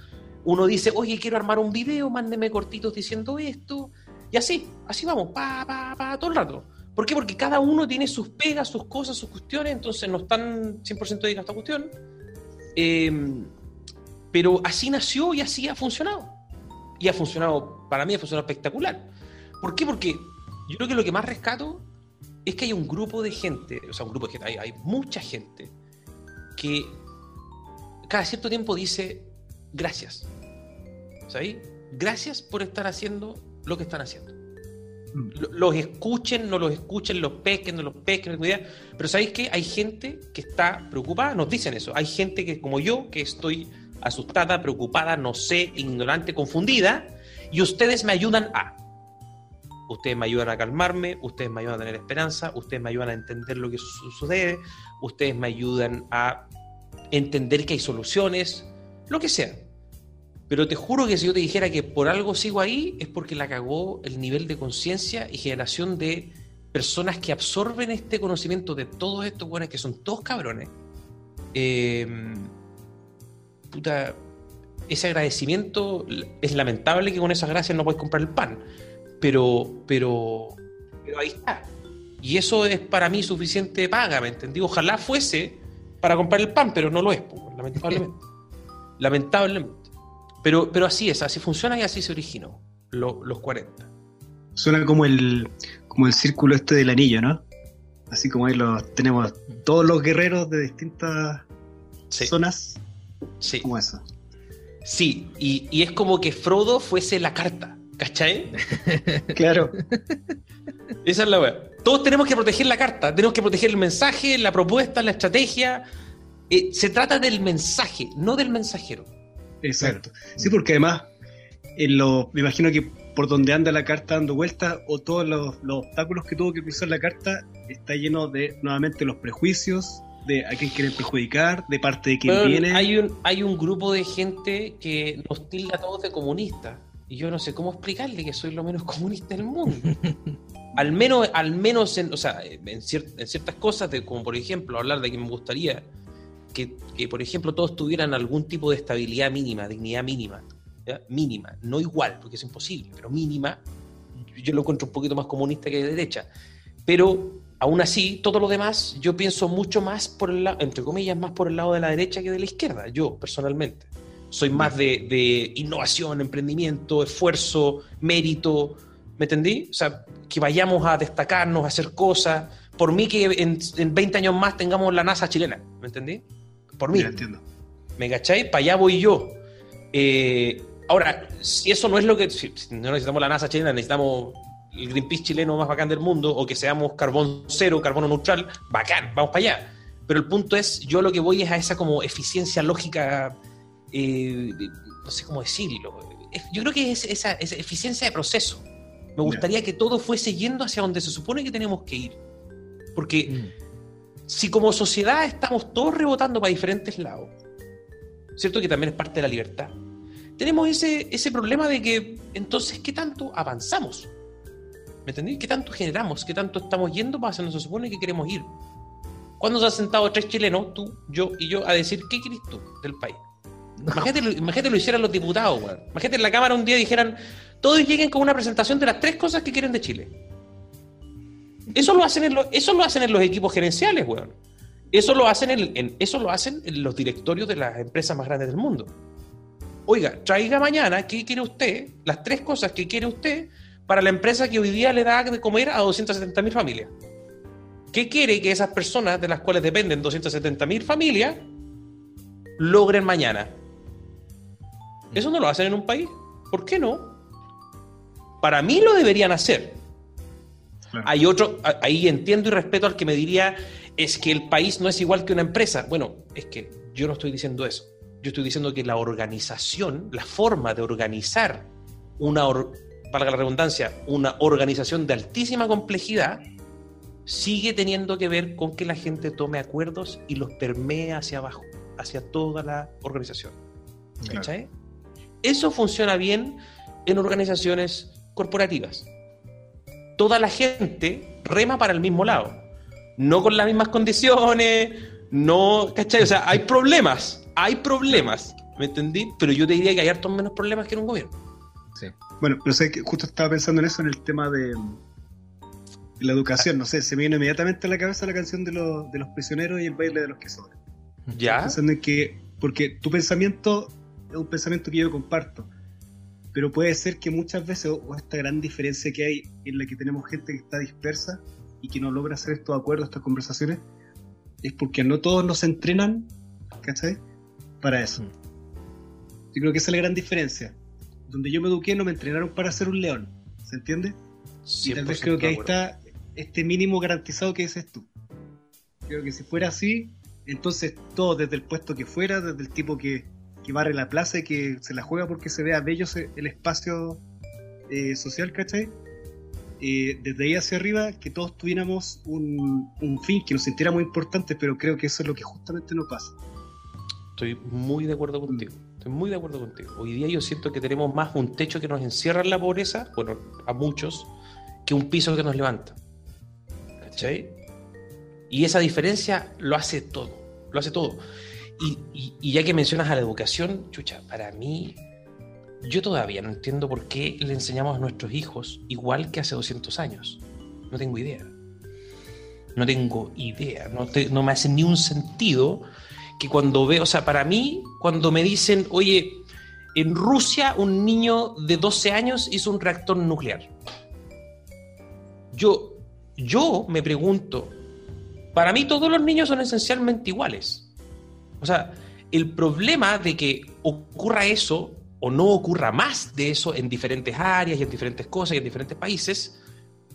Uno dice, oye, quiero armar un video, mándeme cortitos diciendo esto. Y así, así vamos, pa, pa, pa, todo el rato. ¿Por qué? Porque cada uno tiene sus pegas, sus cosas, sus cuestiones, entonces no están 100% dedicados a esta cuestión. Eh, pero así nació y así ha funcionado. Y ha funcionado, para mí ha funcionado espectacular. ¿Por qué? Porque yo creo que lo que más rescato es que hay un grupo de gente, o sea, un grupo de gente, hay, hay mucha gente que cada cierto tiempo dice gracias. ¿Sabéis? Gracias por estar haciendo lo que están haciendo. Lo- Los escuchen, no los escuchen, los pesquen, no los pesquen, no idea. Pero ¿sabéis qué? Hay gente que está preocupada, nos dicen eso. Hay gente que, como yo, que estoy asustada, preocupada, no sé, ignorante, confundida, y ustedes me ayudan a. Ustedes me ayudan a calmarme, ustedes me ayudan a tener esperanza, ustedes me ayudan a entender lo que su- sucede, ustedes me ayudan a entender que hay soluciones, lo que sea. Pero te juro que si yo te dijera que por algo sigo ahí, es porque la cagó el nivel de conciencia y generación de personas que absorben este conocimiento de todos estos buenos que son todos cabrones. Eh, puta, ese agradecimiento es lamentable que con esas gracias no puedes comprar el pan. Pero, pero, pero ahí está. Y eso es para mí suficiente paga, ¿me entendí? Ojalá fuese para comprar el pan, pero no lo es, pues, lamentablemente. lamentablemente. Pero, pero así es, así funciona y así se originó, lo- los 40. Suena como el, como el círculo este del anillo, ¿no? Así como ahí los, tenemos todos los guerreros de distintas Sí, zonas, sí, como eso. sí. Y, y es como que Frodo fuese la carta, ¿cachai? Claro. Esa es la weá. Todos tenemos que proteger la carta, tenemos que proteger el mensaje, la propuesta, la estrategia. Eh, se trata del mensaje, no del mensajero. Exacto. Sí, porque además, en lo, me imagino que por donde anda la carta dando vueltas, o todos los, los obstáculos que tuvo que cruzar la carta, está lleno de nuevamente los prejuicios, de a quién quieren perjudicar, de parte de quién viene. hay, un, hay un grupo de gente que nos tilda a todos de comunistas. Y yo no sé cómo explicarle que soy lo menos comunista del mundo. al menos, al menos en, o sea, en, cier- en ciertas cosas, de, como por ejemplo hablar de que me gustaría que, que, por ejemplo, todos tuvieran algún tipo de estabilidad mínima, dignidad mínima. ¿ya? Mínima, no igual, porque es imposible, pero mínima. Yo lo encuentro un poquito más comunista que de derecha. Pero aún así, todo lo demás, yo pienso mucho más por el lado, entre comillas, más por el lado de la derecha que de la izquierda, yo personalmente. Soy más de, de innovación, emprendimiento, esfuerzo, mérito. ¿Me ¿Me entendí? O sea, que vayamos a destacarnos, a hacer cosas. Por mí que en, en 20 años más tengamos la NASA chilena. ¿Me entendí? Por mí. Ya entiendo. ¿Me cacháis? Para allá voy yo. Eh, ahora, si eso no es lo que. Si, si no necesitamos la NASA chilena, necesitamos el Greenpeace chileno más bacán del mundo, o que seamos carbón cero, carbono neutral, bacán, vamos para allá. Pero el punto es, yo lo que voy es a esa como eficiencia lógica, eh, no sé cómo decirlo. Yo creo que es esa, esa eficiencia de proceso. Me gustaría que todo fuese yendo hacia donde se supone que tenemos que ir. Porque si como sociedad estamos todos rebotando para diferentes lados, ¿cierto? Que también es parte de la libertad. Tenemos ese, ese problema de que, entonces, ¿qué tanto avanzamos? ¿Me entendí? ¿Qué tanto generamos? ¿Qué tanto estamos yendo para hacia donde se supone que queremos ir? ¿Cuándo se han sentado tres chilenos, tú, yo y yo, a decir qué querés tú del país? Imagínate, lo- hicieran los diputados, weón. Imagínate en la Cámara un día dijeran, todos lleguen con una presentación de las tres cosas que quieren de Chile. Eso lo hacen en, eso lo hacen en los equipos gerenciales, weón. Eso lo hacen en, eso lo hacen en los directorios de las empresas más grandes del mundo. Oiga, traiga mañana qué quiere usted, las tres cosas que quiere usted para la empresa que hoy día le da de comer a 270 mil familias. ¿Qué quiere que esas personas de las cuales dependen 270 mil familias logren mañana? Eso no lo hacen en un país. ¿Por qué no? Para mí lo deberían hacer. Claro. Hay otro, ahí entiendo y respeto al que me diría, es que el país no es igual que una empresa. Bueno, es que yo no estoy diciendo eso. Yo estoy diciendo que la organización, la forma de organizar una, or- valga la redundancia, una organización de altísima complejidad, sigue teniendo que ver con que la gente tome acuerdos y los permee hacia abajo, hacia toda la organización. Claro. ¿Cachai? Eso funciona bien en organizaciones corporativas. Toda la gente rema para el mismo lado. No con las mismas condiciones, no, ¿cachai? O sea, hay problemas, hay problemas, ¿me entendí? Pero yo te diría que hay hartos menos problemas que en un gobierno. Sí. Bueno, pero sé que justo estaba pensando en eso, en el tema de, la educación. No sé, se me viene inmediatamente a la cabeza la canción de los, de los prisioneros y el baile de los que sobran. ¿Ya? Pensando en que, porque tu pensamiento es un pensamiento que yo comparto, pero puede ser que muchas veces, o, esta gran diferencia que hay en la que tenemos gente que está dispersa y que no logra hacer estos acuerdos, estas conversaciones, es porque no todos nos entrenan, ¿cachai? Para eso. Yo creo que esa es la gran diferencia. Donde yo me eduqué no me entrenaron para ser un león, ¿se entiende? Y tal vez 100% creo que ahí está este mínimo garantizado que dices tú. Creo que si fuera así, entonces todo, desde el puesto que fuera, desde el tipo que, que barre la plaza y que se la juega porque se vea bello el espacio eh, social, ¿cachai? Eh, desde ahí hacia arriba, que todos tuviéramos un, un fin, que nos sintiéramos importantes, pero creo que eso es lo que justamente no pasa. Estoy muy de acuerdo contigo. Estoy muy de acuerdo contigo. Hoy día yo siento que tenemos más un techo que nos encierra en la pobreza, bueno, a muchos, que un piso que nos levanta. ¿Cachai? Y esa diferencia lo hace todo. Lo hace todo. Y, ya que mencionas a la educación, chucha, para mí, yo todavía no entiendo por qué le enseñamos a nuestros hijos igual que hace 200 años. No tengo idea. No tengo idea. No, no me hace ni un sentido que cuando veo, o sea, para mí, cuando me dicen, oye, en Rusia un niño de 12 años hizo un reactor nuclear. Yo, yo me pregunto, para mí todos los niños son esencialmente iguales. O sea, el problema de que ocurra eso o no ocurra más de eso en diferentes áreas y en diferentes cosas y en diferentes países,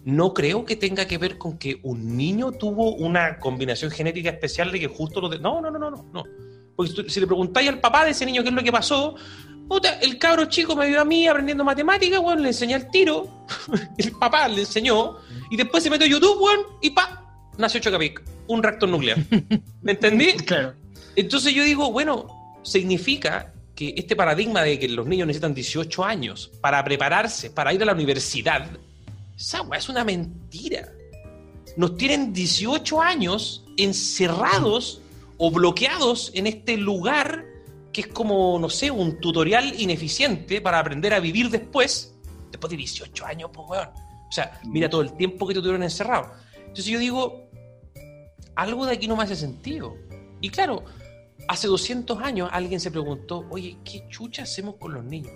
no creo que tenga que ver con que un niño tuvo una combinación genética especial de que justo lo de... No, no, no, no, no. Porque si, le preguntáis al papá de ese niño qué es lo que pasó, puta, el cabro chico me vio a mí aprendiendo matemáticas, bueno, le enseñé el tiro, el papá le enseñó, y después se metió a YouTube, bueno, y pa, nació Chocapic, un reactor nuclear. ¿Me entendí? Claro. Entonces yo digo, bueno, significa que este paradigma de que los niños necesitan 18 años para prepararse, para ir a la universidad, esa es una mentira. Nos tienen 18 años encerrados o bloqueados en este lugar que es como, no sé, un tutorial ineficiente para aprender a vivir después, después de 18 años, pues weón. O sea, mira todo el tiempo que te tuvieron encerrado. Entonces yo digo, algo de aquí no me hace sentido. Y claro, hace 200 años alguien se preguntó, oye, ¿qué chucha hacemos con los niños?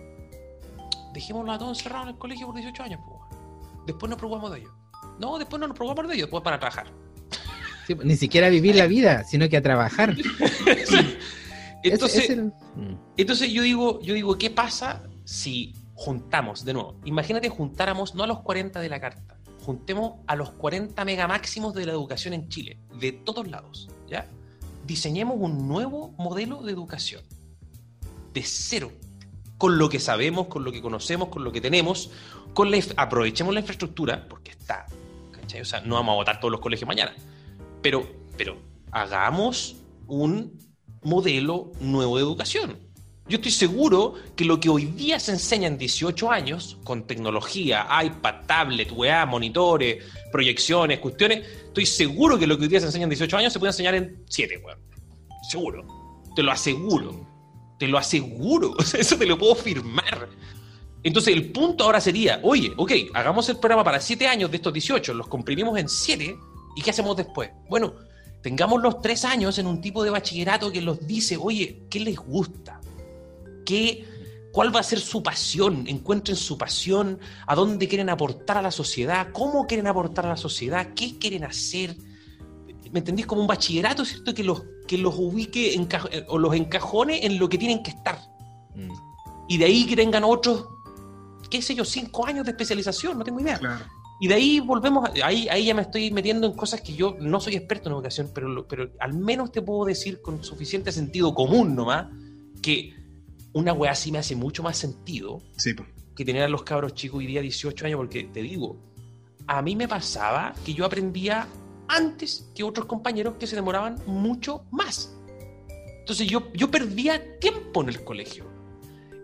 Dejémoslos a todos encerrados en el colegio por 18 años, pues. weón. después nos preocupamos de ellos. No, después no nos preocupamos de ellos, después para trabajar. Sí, ni siquiera a vivir la vida, sino que a trabajar. entonces, Es- es el- Mm. entonces yo digo, yo digo, ¿qué pasa si juntamos, de nuevo, imagínate juntáramos no a los 40 de la carta, juntemos a los 40 megamáximos de la educación en Chile, de todos lados, ¿ya? Diseñemos un nuevo modelo de educación, de cero, con lo que sabemos, con lo que conocemos, con lo que tenemos, con la, aprovechemos la infraestructura, porque está, no vamos a votar todos los colegios mañana, pero, pero hagamos un modelo nuevo de educación. Yo estoy seguro que lo que hoy día se enseña en 18 años, con tecnología, iPad, tablet, weá, monitores, proyecciones, cuestiones, estoy seguro que lo que hoy día se enseña en 18 años se puede enseñar en 7, weón. Seguro. Te lo aseguro. Te lo aseguro. Eso te lo puedo firmar. Entonces, el punto ahora sería, oye, ok, hagamos el programa para 7 años de estos 18, los comprimimos en 7, ¿y qué hacemos después? Bueno, tengamos los 3 años en un tipo de bachillerato que los dice, oye, ¿qué les gusta? ¿Qué, ¿Cuál va a ser su pasión? Encuentren su pasión, a dónde quieren aportar a la sociedad, cómo quieren aportar a la sociedad, qué quieren hacer. ¿Me entendís? Como un bachillerato, ¿cierto? Que los, que los ubique enca- eh, o los encajone en lo que tienen que estar. Mm. Y de ahí que tengan otros, qué sé yo, cinco años de especialización, no tengo idea. Claro. Y de ahí volvemos, a- ahí, ahí ya me estoy metiendo en cosas que yo no soy experto en educación, pero, pero al menos te puedo decir con suficiente sentido común nomás, que una weá así me hace mucho más sentido Sí, que tener a los cabros chicos hoy día 18 años, porque te digo, a mí me pasaba que yo aprendía antes que otros compañeros que se demoraban mucho más. Entonces yo, yo perdía tiempo en el colegio.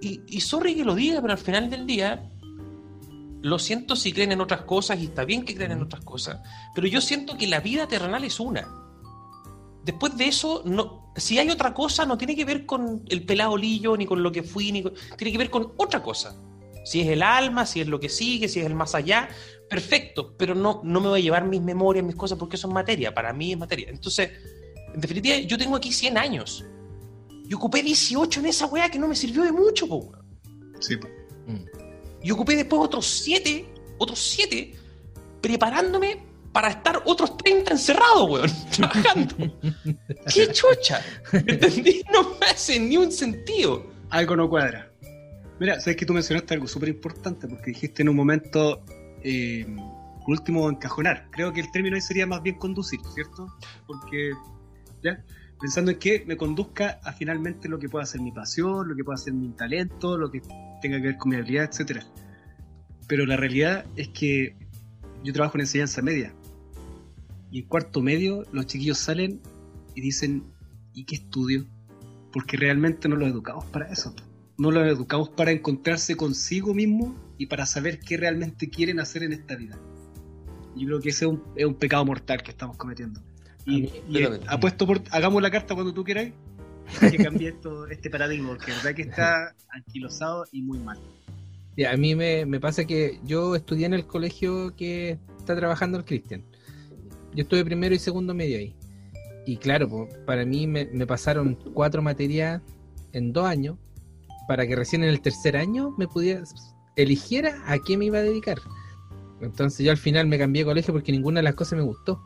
Y, y sorry que lo diga, pero al final del día, lo siento si creen en otras cosas y está bien que crean en otras cosas, pero yo siento que la vida terrenal es una. Después de eso, no, si hay otra cosa, no tiene que ver con el pelado lillo, ni con lo que fui, ni con- tiene que ver con otra cosa. Si es el alma, si es lo que sigue, si es el más allá, perfecto, pero no, no me voy a llevar mis memorias, mis cosas, porque eso es materia, para mí es materia. Entonces, en definitiva, yo tengo aquí 100 años. Y ocupé 18 en esa weá que no me sirvió de mucho, po. Sí. Y ocupé después otros 7, otros 7, preparándome para estar otros 30 encerrados, weón, trabajando. ¡Qué chocha! ¿Entendí? No me hace ni un sentido. Algo no cuadra. Mira, sabes que tú mencionaste algo súper importante porque dijiste en un momento, eh, último, encajonar. Creo que el término ahí sería más bien conducir, ¿cierto? Porque, ¿ya? Pensando en que me conduzca a finalmente lo que pueda ser mi pasión, lo que pueda ser mi talento, lo que tenga que ver con mi habilidad, etcétera. Pero la realidad es que yo trabajo en enseñanza media. Y en cuarto medio los chiquillos salen y dicen, ¿y qué estudio? Porque realmente no los educamos para eso. No los educamos para encontrarse consigo mismo y para saber qué realmente quieren hacer en esta vida. Yo creo que ese es un, es un pecado mortal que estamos cometiendo. Y, mí- y, apuesto por, hagamos la carta cuando tú quieras, que cambie esto, este paradigma, porque de verdad que está anquilosado y muy mal. Ya, a mí me, me pasa que yo estudié en el colegio que está trabajando el Cristian. Yo estuve primero y segundo medio ahí. Y claro, para mí me, pasaron cuatro materias en dos años para que recién en el tercer año me pudiera eligiera a qué me iba a dedicar. Entonces yo al final me cambié de colegio porque ninguna de las cosas me gustó.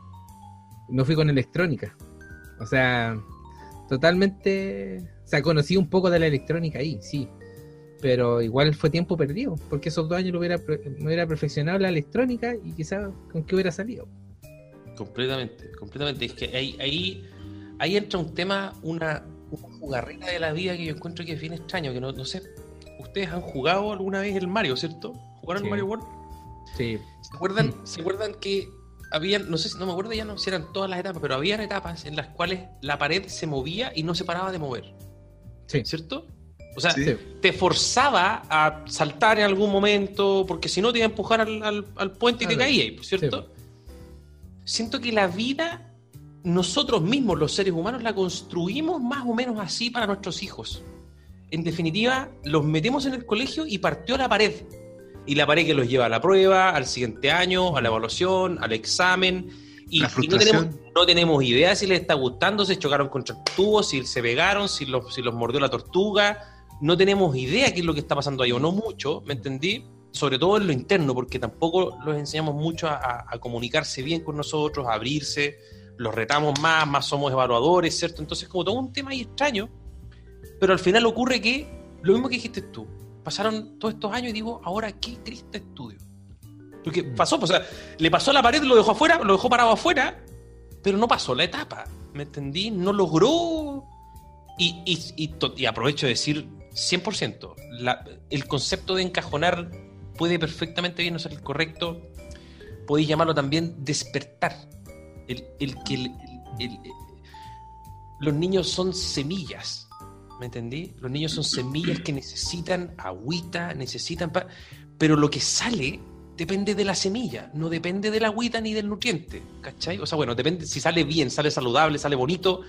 Me fui con electrónica. O sea, totalmente... O sea, conocí un poco de la electrónica ahí, sí pero igual fue tiempo perdido, porque esos dos años lo hubiera, me hubiera perfeccionado la electrónica y quizás con qué hubiera salido. Completamente, completamente. Es que ahí, ahí, ahí entra un tema, una, una jugarreta de la vida que yo encuentro que es bien extraño, que no, no sé, ustedes han jugado alguna vez el Mario, ¿cierto? ¿Jugaron Sí. Mario World? Sí, ¿Se acuerdan, ¿Se acuerdan que habían, no sé si no me acuerdo ya no si eran todas las etapas, pero habían etapas en las cuales la pared se movía y no se paraba de mover, sí, ¿cierto? O sea, Sí. te forzaba a saltar en algún momento, porque si no te iba a empujar al, al- al puente y te caías, ¿cierto? Siento que la vida, nosotros mismos, los seres humanos, la construimos más o menos así para nuestros hijos. En definitiva, los metemos en el colegio y partió la pared. Y la pared que los lleva a la prueba, al siguiente año, a la evaluación, al examen. Y, no, tenemos, no tenemos idea si les está gustando, si chocaron contra el tubo, si se pegaron, si los, si los mordió la tortuga. No tenemos idea qué es lo que está pasando ahí, o no mucho, ¿me entendí? Sobre todo en lo interno, porque tampoco los enseñamos mucho a, a comunicarse bien con nosotros, a abrirse, los retamos más, más somos evaluadores, ¿cierto? Entonces, como todo un tema ahí extraño, pero al final ocurre que, lo mismo que dijiste tú, pasaron todos estos años y digo, ahora, ¿qué Cristo estudio? Porque pasó, pues, o sea, le pasó a la pared, lo dejó afuera, lo dejó parado afuera, pero no pasó la etapa, ¿me entendí? No logró. Y, y, y, y aprovecho de decir 100%, la- el concepto de encajonar puede perfectamente bien no ser el correcto, podéis llamarlo también despertar. El, el que los niños son semillas, ¿me entendí? Los niños son semillas que necesitan agüita, necesitan... pero lo que sale depende de la semilla, no depende de la agüita ni del nutriente, ¿cachai? O sea, bueno, depende si sale bien, sale saludable, sale bonito,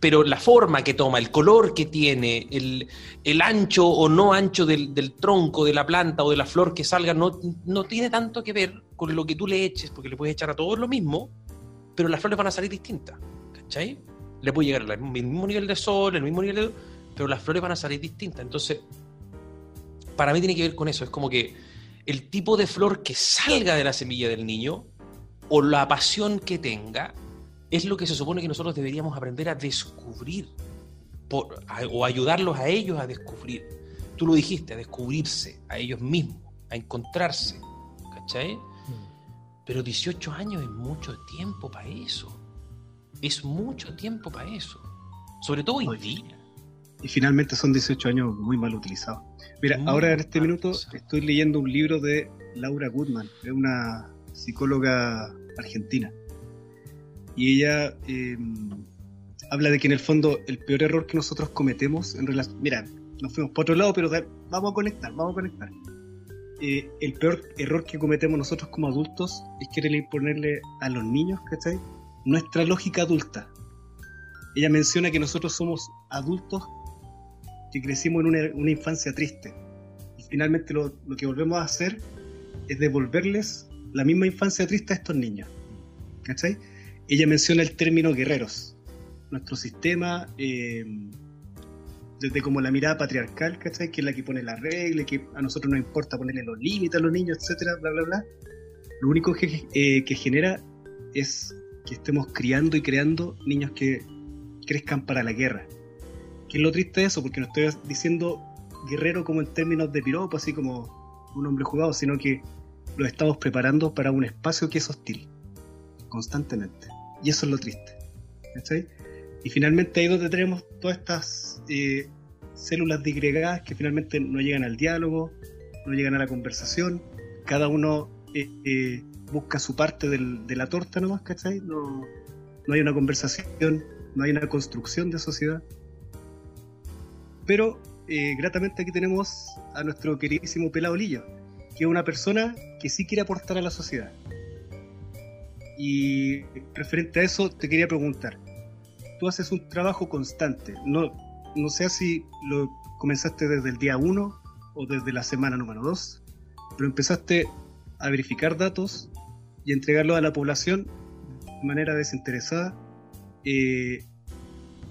pero la forma que toma, el color que tiene, el, el ancho o no ancho del, del tronco, de la planta o de la flor que salga, no, no tiene tanto que ver con lo que tú le eches, porque le puedes echar a todos lo mismo, pero las flores van a salir distintas, ¿cachai? Le puede llegar el mismo nivel de sol, el mismo nivel de... pero las flores van a salir distintas. Entonces, para mí tiene que ver con eso. Es como que el tipo de flor que salga de la semilla del niño o la pasión que tenga es lo que se supone que nosotros deberíamos aprender a descubrir por- a- o ayudarlos a ellos a descubrir. Tú lo dijiste, a descubrirse a ellos mismos, a encontrarse. ¿Cachai? Pero 18 años es mucho tiempo para eso. Es mucho tiempo para eso. Sobre todo hoy día. Y finalmente son 18 años muy mal utilizados. Mira, Muy ahora en este minuto estoy leyendo un libro de Laura Goodman, es una psicóloga argentina. Y ella eh, habla de que en el fondo el peor error que nosotros cometemos en relación... Mira, nos fuimos por otro lado, pero vamos a conectar, vamos a conectar. Eh, el peor error que cometemos nosotros como adultos es querer imponerle a los niños, ¿cachai? Nuestra lógica adulta. Ella menciona que nosotros somos adultos que crecimos en una, una infancia triste. Y finalmente lo, lo que volvemos a hacer es devolverles la misma infancia triste a estos niños. ¿Cachai? Ella menciona el término guerreros. Nuestro sistema, eh, desde como la mirada patriarcal, ¿cachai? Que es la que pone la regla, que a nosotros nos importa ponerle los límites a los niños, etcétera, bla, bla, bla. Lo único que, eh, que genera es que estemos criando y creando niños que crezcan para la guerra. ¿Qué es lo triste de eso? Porque no estoy diciendo guerrero como en términos de piropo, así como un hombre jugado, sino que los estamos preparando para un espacio que es hostil, constantemente. Y eso es lo triste. ¿cachai? Y finalmente ahí es donde tenemos todas estas eh, células disgregadas que finalmente no llegan al diálogo, no llegan a la conversación, cada uno eh, eh, busca su parte de la torta nomás, ¿cachai? No, no hay una conversación, no hay una construcción de sociedad. Pero gratamente aquí tenemos a nuestro queridísimo Pelado Lillo, que es una persona que sí quiere aportar a la sociedad. Y referente a eso, te quería preguntar, tú haces un trabajo constante, no, no sé si lo comenzaste desde el día 1 o desde la semana número 2, pero empezaste a verificar datos y entregarlos a la población de manera desinteresada, eh,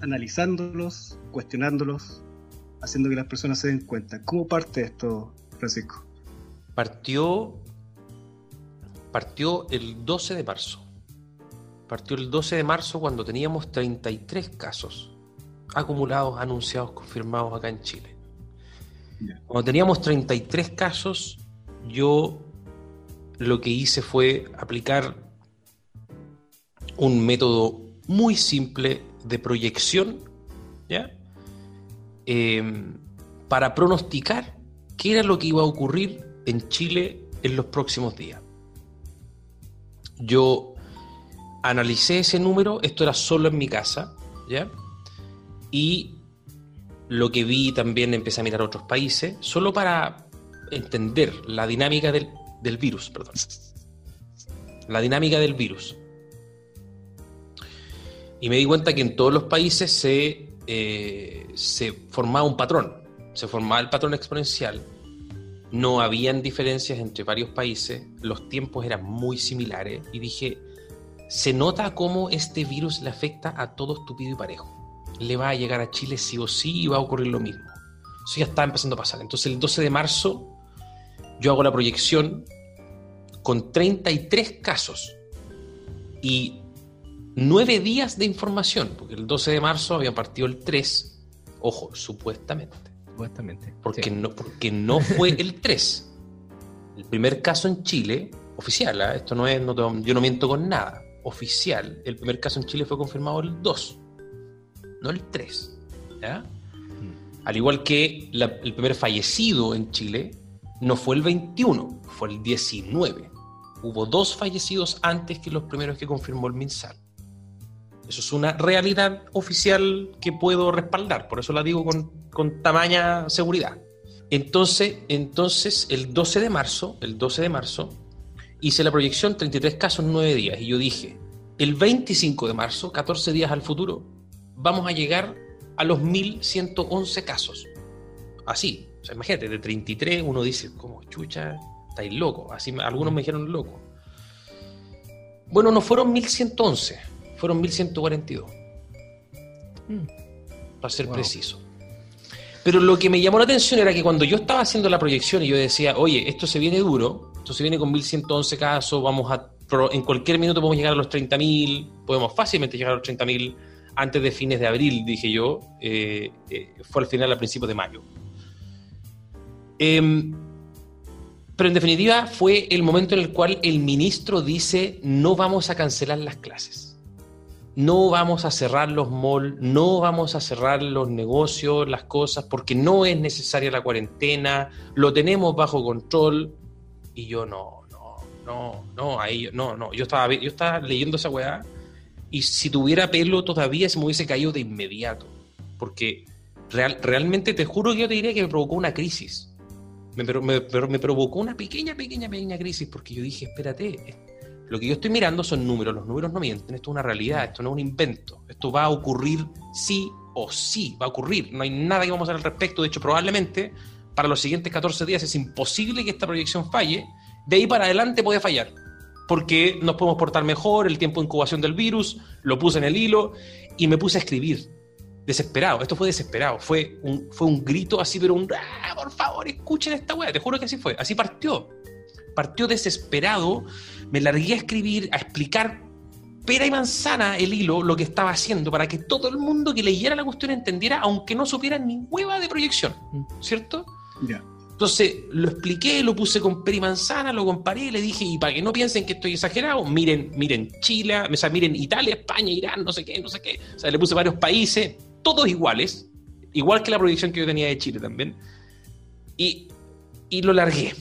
analizándolos, cuestionándolos, haciendo que las personas se den cuenta. ¿Cómo parte esto, Francisco? partió partió el 12 de marzo. Partió el 12 de marzo cuando teníamos 33 casos acumulados, anunciados, confirmados acá en Chile. Cuando teníamos 33 casos, yo lo que hice fue aplicar un método muy simple de proyección, ¿ya? Em, para pronosticar qué era lo que iba a ocurrir en Chile en los próximos días. Yo analicé ese número, esto era solo en mi casa, ¿ya? Y lo que vi también empecé a mirar otros países, solo para entender la dinámica del, del virus, perdón. La dinámica del virus. Y me di cuenta que en todos los países se, eh, se formaba un patrón, se formaba el patrón exponencial, no habían diferencias entre varios países, los tiempos eran muy similares y dije, se nota cómo este virus le afecta a todo estúpido y parejo. Le va a llegar a Chile sí o sí y va a ocurrir lo mismo. Eso ya está empezando a pasar. Entonces el 12 de marzo yo hago la proyección con 33 casos y 9 días de información, porque el 12 de marzo había partido el 3, ojo, supuestamente, Supuestamente. porque, Sí. no, porque no fue el 3. El primer caso en Chile, oficial, ¿ah? esto no es, no yo no miento con nada, oficial, el primer caso en Chile fue confirmado el 2, no el 3. ¿ya? Al igual que la- el primer fallecido en Chile no fue el 21, fue el 19. Hubo dos fallecidos antes que los primeros que confirmó el MinSal. Eso es una realidad oficial que puedo respaldar, por eso la digo con, con tamaña seguridad. Entonces, entonces, el 12 de marzo, el 12 de marzo, hice la proyección 33 casos en 9 días y yo dije, el 25 de marzo, 14 días al futuro, vamos a llegar a los 1111 casos. Así, o sea, imagínate, de 33 uno dice, como chucha, estáis loco. Así algunos me dijeron loco. Bueno, no fueron 1111, fueron 1142, Mm. para ser Wow. preciso. Pero lo que me llamó la atención era que cuando yo estaba haciendo la proyección y yo decía, oye, esto se viene duro, esto se viene con 1111 casos, vamos a, en cualquier minuto podemos llegar a los 30.000, podemos fácilmente llegar a los 30.000 antes de fines de abril, dije yo, eh, eh, fue al final a principios de mayo. Em, pero en definitiva fue el momento en el cual el ministro dice, no vamos a cancelar las clases. No vamos a cerrar los malls, no vamos a cerrar los negocios, las cosas, porque no es necesaria la cuarentena, lo tenemos bajo control. Y yo no, no, no, no, ahí no, no. Yo estaba, yo estaba leyendo esa weá y si tuviera pelo todavía se me hubiese caído de inmediato. Porque real- realmente te juro que yo te diría que me provocó una crisis. Me, me, me provocó una pequeña, pequeña, pequeña crisis porque yo dije, espérate, lo que yo estoy mirando son números, los números no mienten, esto es una realidad, esto no es un invento, esto va a ocurrir sí o sí, va a ocurrir, no hay nada que vamos a hacer al respecto, de hecho probablemente para los siguientes 14 días es imposible que esta proyección falle, de ahí para adelante puede fallar, porque nos podemos portar mejor, el tiempo de incubación del virus, lo puse en el hilo y me puse a escribir, desesperado, esto fue desesperado, fue un, fue un grito así, pero un, "Ah, por favor, escuchen esta weá, te juro que así fue, así partió, partió desesperado, me largué a escribir, a explicar pera y manzana el hilo, lo que estaba haciendo, para que todo el mundo que leyera la cuestión entendiera, aunque no supiera ni hueva de proyección, ¿cierto? Ya. Entonces lo expliqué, lo puse con pera y manzana, lo comparé, le dije, y para que no piensen que estoy exagerado, miren, miren Chile, o sea, miren Italia, España, Irán, no sé qué, no sé qué. O sea, le puse varios países, todos iguales, igual que la proyección que yo tenía de Chile también. Y, y lo largué.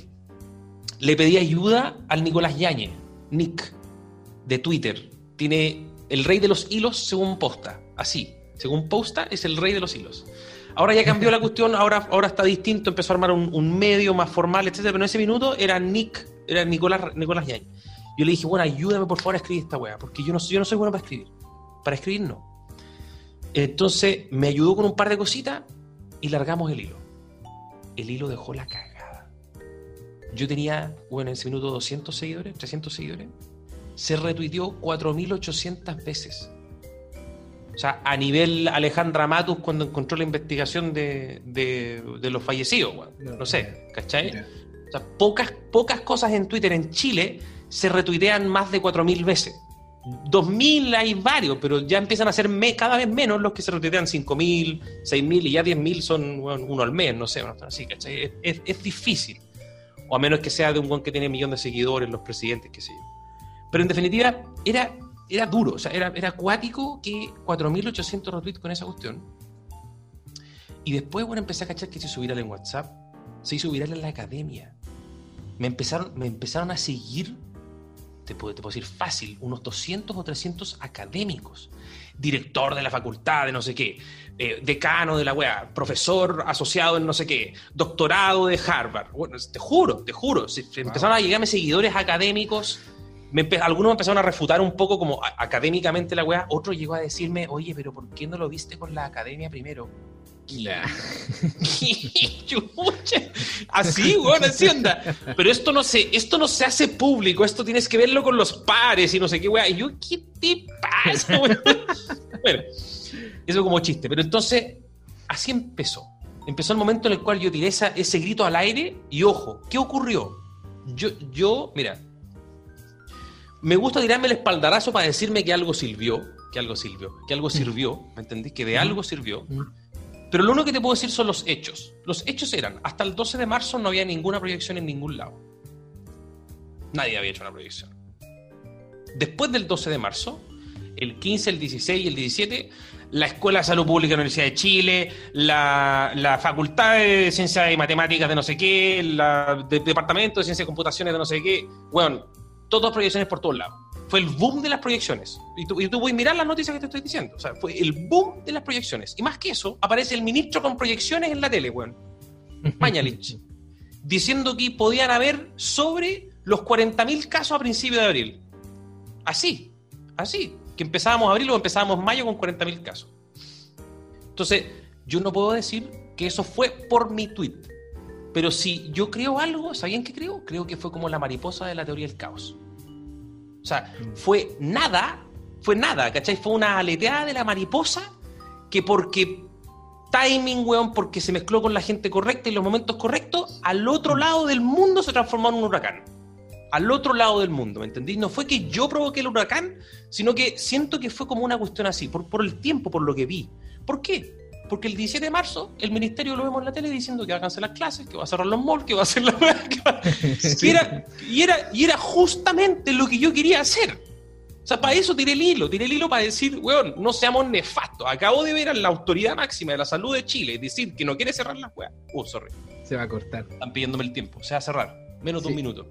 Le pedí ayuda al Nicolás Yañez, Nick, de Twitter. Tiene el rey de los hilos según posta, así. Según posta es el rey de los hilos. Ahora ya cambió la cuestión, ahora, ahora está distinto, empezó a armar un, medio más formal, etcétera, pero en ese minuto era Nick, era Nicolás, Nicolás Yañez. Yo le dije, bueno, ayúdame por favor a escribir esta weá, porque yo no, yo no soy bueno para escribir. Para escribir no. Entonces me ayudó con un par de cositas y largamos el hilo. El hilo dejó la cagada. Yo tenía, bueno, en ese minuto 200 seguidores, 300 seguidores. Se retuiteó 4.800 veces. O sea, a nivel Alejandra Matus cuando encontró la investigación de, de- de los fallecidos, no sé, ¿cachai? O sea, pocas, pocas cosas en Twitter en Chile se retuitean más de 4.000 veces. 2.000 hay varios, pero ya empiezan a ser cada vez menos los que se retuitean 5.000, 6.000 y ya 10.000 son bueno, uno al mes, no sé, así, ¿cachai? Es, es- es difícil. O a menos que sea de un buen que tiene millón de seguidores, los presidentes, qué sé yo. Pero en definitiva, era, era duro, o sea, era, era acuático que 4.800 retweets con esa cuestión. Y después, bueno, empecé a cachar que se hizo en WhatsApp, se hizo viral en la academia. Me empezaron, me empezaron a seguir, te puedo, te puedo decir fácil, unos 200 o 300 académicos. Director de la facultad de no sé qué, eh, decano de la wea, profesor asociado en no sé qué, doctorado de Harvard. Bueno, te juro, te juro, se empezaron a llegarme seguidores académicos. Me algunos me empezaron a refutar un poco como académicamente la wea. Otro llegó a decirme, oye, pero ¿por qué no lo viste con la academia primero? Chucha. Así, bueno, así. Pero esto no se, esto no se hace público, esto tienes que verlo con los pares y no sé qué, weá. Y yo, ¿qué te pasa, weón? Bueno, eso como chiste. Pero entonces, así empezó. empezó el momento en el cual yo tiré esa- ese grito al aire y ojo, ¿qué ocurrió? Yo, yo, mira, me gusta tirarme el espaldarazo para decirme que algo sirvió, que algo sirvió, que algo sirvió, ¿me entendí? Que de algo sirvió. Pero lo único que te puedo decir son los hechos. Los hechos eran, hasta el 12 de marzo no había ninguna proyección en ningún lado. Nadie había hecho una proyección. Después del 12 de marzo, el 15, el 16 y el 17, la Escuela de Salud Pública de la Universidad de Chile, la, la Facultad de Ciencias y Matemáticas de no sé qué, de- Departamento de Ciencias y Computaciones de no sé qué, bueno, todas proyecciones por todos lados. Fue el boom de las proyecciones. Y tú, y tú puedes mirar las noticias que te estoy diciendo. O sea, fue el boom de las proyecciones. Y más que eso, aparece el ministro con proyecciones en la tele, weón. Mañalich. Diciendo que podían haber sobre los 40.000 casos a principios de abril. Así, así. Que empezábamos abril o empezábamos mayo con 40.000 casos. Entonces, yo no puedo decir que eso fue por mi tweet. Pero si yo creo algo, ¿sabían qué creo? Creo que fue como la mariposa de la teoría del caos. O sea, fue nada, fue nada, ¿cachai? Fue una aleteada de la mariposa que porque timing, weón, porque se mezcló con la gente correcta y los momentos correctos, al otro lado del mundo se transformó en un huracán. Al otro lado del mundo, ¿me entendí? No fue que yo provoqué el huracán, sino que siento que fue como una cuestión así, por, por el tiempo, por lo que vi. ¿Por qué? Porque el 17 de marzo el ministerio lo vemos en la tele diciendo que va a cancelar clases, que va a cerrar los malls, que va a hacer la... que va- y, era, y, era, y era justamente lo que yo quería hacer. O sea, para eso tiré el hilo, tiré el hilo para decir, weón, no seamos nefastos. Acabo de ver a la autoridad máxima de la salud de Chile decir que no quiere cerrar las weas. Uh, sorry, Se va a cortar. están pidiéndome el tiempo. Se va a cerrar. Menos de Sí. un minuto.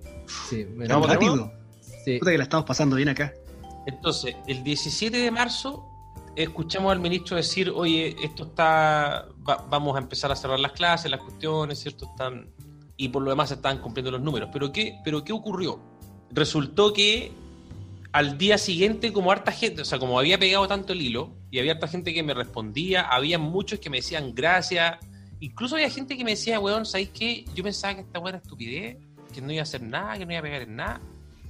Sí, Vamos, rápido. sí. Puta que la estamos pasando bien acá. Entonces, el 17 de marzo escuchamos al ministro decir, oye, esto está, va- vamos a empezar a cerrar las clases, las cuestiones, ¿cierto? Están, y por lo demás se están cumpliendo los números. ¿Pero qué, pero qué ocurrió? Resultó que al día siguiente, como harta gente, o sea, como había pegado tanto el hilo, y había harta gente que me respondía, había muchos que me decían gracias, incluso había gente que me decía, weón, ¿sabéis qué? Yo pensaba que esta buena estupidez, que no iba a hacer nada, que no iba a pegar en nada,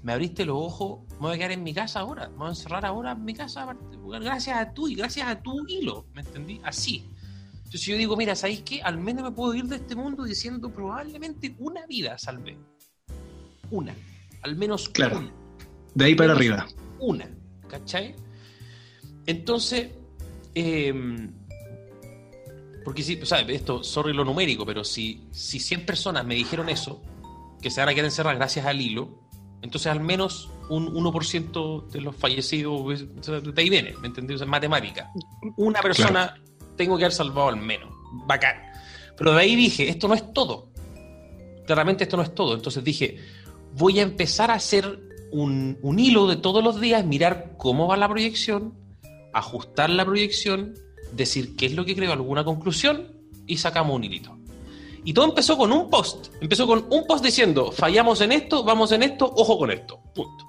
me abriste los ojos, me voy a quedar en mi casa ahora, me voy a encerrar ahora en mi casa, gracias a tú y gracias a tu hilo, ¿me entendí? Así. Entonces yo digo, mira, ¿sabéis qué? Al menos me puedo ir de este mundo diciendo probablemente una vida salvé. Una. Al menos Claro. una. De ahí para Menos arriba. Una. ¿Cachai? Entonces, eh, porque si, ¿sabes? Esto, sorry lo numérico, pero si, si 100 personas me dijeron eso, que se van a quedar encerradas gracias al hilo, entonces al menos un 1% de los fallecidos, de ahí viene, ¿me entendí? O sea, matemática. Una persona tengo que haber salvado al menos. Bacán. Pero de ahí dije, esto no es todo. Claramente esto no es todo. Entonces dije, voy a empezar a hacer un, un hilo de todos los días, mirar cómo va la proyección, ajustar la proyección, decir qué es lo que creo, alguna conclusión y sacamos un hilito. Y todo empezó con un post. Empezó con un post diciendo, fallamos en esto, vamos en esto, ojo con esto. Punto.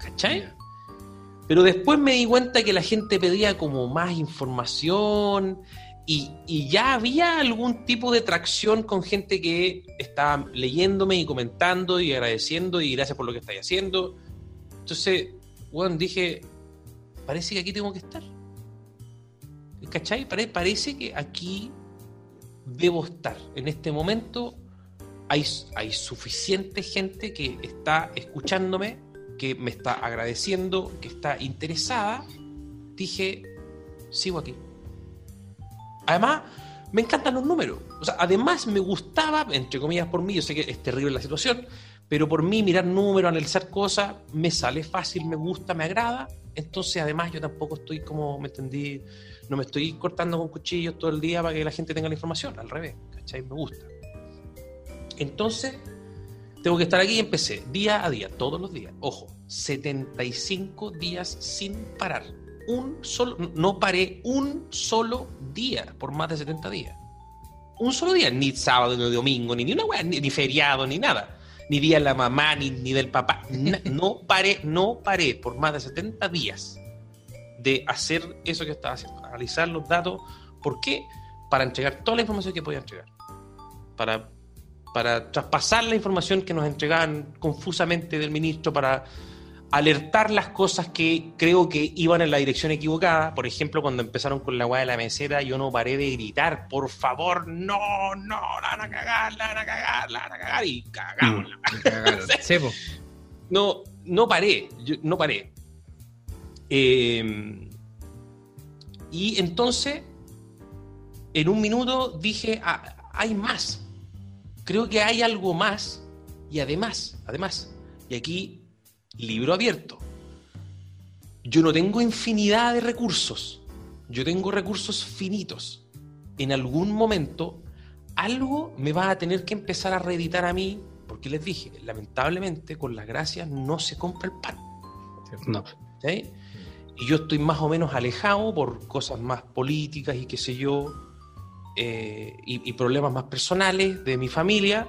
¿Cachai? Pero después me di cuenta que la gente pedía como más información y, y ya había algún tipo de tracción con gente que estaba leyéndome y comentando y agradeciendo y gracias por lo que estáis haciendo. Entonces, bueno, dije, parece que aquí tengo que estar. ¿Cachai? Pare- parece que aquí debo estar. En este momento hay, hay suficiente gente que está escuchándome, que me está agradeciendo, que está interesada. Dije, sigo aquí. Además, me encantan los números. O sea, además me gustaba, entre comillas por mí, yo sé que es terrible la situación, pero por mí mirar números, analizar cosas, me sale fácil, me gusta, me agrada. Entonces, además, yo tampoco estoy como, me entendí, no me estoy cortando con cuchillos todo el día para que la gente tenga la información, al revés, ¿cachai? Me gusta. Entonces, tengo que estar aquí y empecé día a día, todos los días. Ojo, 75 días sin parar. Un solo, no paré un solo día por más de 70 días. Un solo día, ni sábado, ni domingo, ni, ni una weá, ni, ni feriado, ni nada. Ni día de la mamá, ni, ni del papá. No paré, no paré por más de 70 días de hacer eso que estaba haciendo, analizar los datos. ¿Por qué? Para entregar toda la información que podía entregar. Para, para traspasar la información que nos entregaban confusamente del ministro, para alertar las cosas que creo que iban en la dirección equivocada. Por ejemplo, cuando empezaron con la weá de la mesera, yo no paré de gritar, por favor, no, no, la van a cagar, la van a cagar, la van a cagar, y cagamos. Po. No, no paré, yo- no paré. Eh, y entonces, en un minuto dije, "Ah, hay más. Creo que hay algo más. Y además, además, y aquí, libro abierto. Yo no tengo infinidad de recursos. Yo tengo recursos finitos. En algún momento, algo me va a tener que empezar a reeditar a mí, porque les dije, lamentablemente, con las gracias no se compra el pan. No. ¿sí? Y yo estoy más o menos alejado por cosas más políticas y qué sé yo, eh, y, y problemas más personales de mi familia,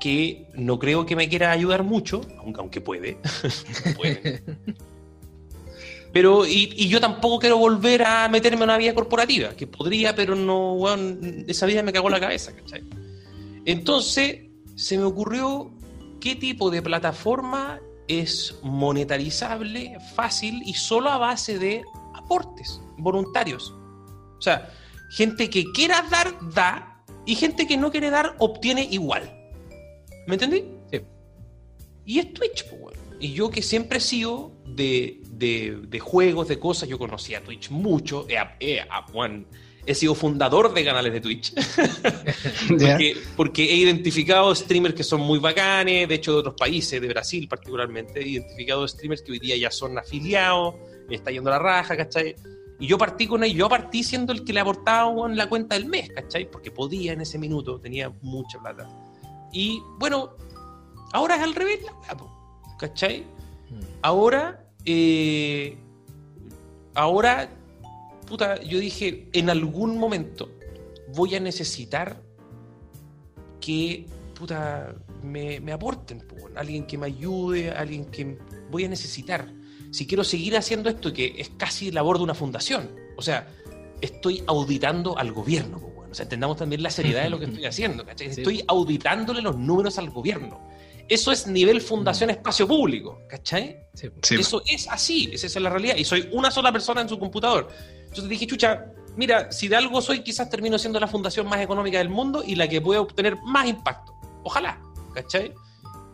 que no creo que me quiera ayudar mucho, aunque, aunque puede. puede. Pero, y, y yo tampoco quiero volver a meterme en una vida corporativa, que podría, pero no, weón, esa vida me cagó la cabeza, ¿cachai? Entonces, se me ocurrió qué tipo de plataforma es monetarizable, fácil y solo a base de aportes voluntarios. O sea, gente que quiera dar, da, y gente que no quiere dar, obtiene igual. ¿Me entendí? Sí. Y es Twitch, pues, weón. Y yo que siempre he sido de, de- de juegos, de cosas, yo conocía Twitch mucho. He, he- weón, he sido fundador de canales de Twitch. Porque, porque he identificado streamers que son muy bacanes, de hecho de otros países, de Brasil particularmente, he identificado streamers que hoy día ya son afiliados, me está yendo la raja, ¿cachai? Y yo partí con ellos, yo partí siendo el que le aportaba la cuenta del mes, ¿cachai? Porque podía en ese minuto, tenía mucha plata. Y bueno, ahora es al revés ¿cachai? Ahora, eh, ahora, puta, yo dije, en algún momento voy a necesitar que, puta, me, me aporten, po, alguien que me ayude, alguien que voy a necesitar. Si quiero seguir haciendo esto, que es casi labor de una fundación, o sea, estoy auditando al gobierno, po, weón. o sea, entendamos también la seriedad de lo que estoy haciendo. Estoy auditándole los números al gobierno. Eso es nivel fundación espacio público, ¿cachai? Sí, Eso es así, esa es la realidad. Y soy una sola persona en su computador. Entonces dije, chucha, mira, si de algo soy, quizás termino siendo la fundación más económica del mundo y la que pueda obtener más impacto. Ojalá, ¿cachai?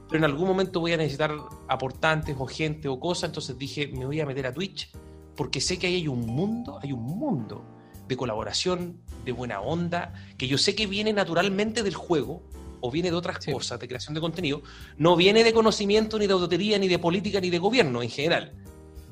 Pero en algún momento voy a necesitar aportantes o gente o cosas, entonces dije, me voy a meter a Twitch porque sé que ahí hay un mundo, hay un mundo de colaboración, de buena onda, que yo sé que viene naturalmente del juego o viene de otras Sí. cosas, de creación de contenido, no viene de conocimiento, ni de auditoría, ni de política, ni de gobierno en general.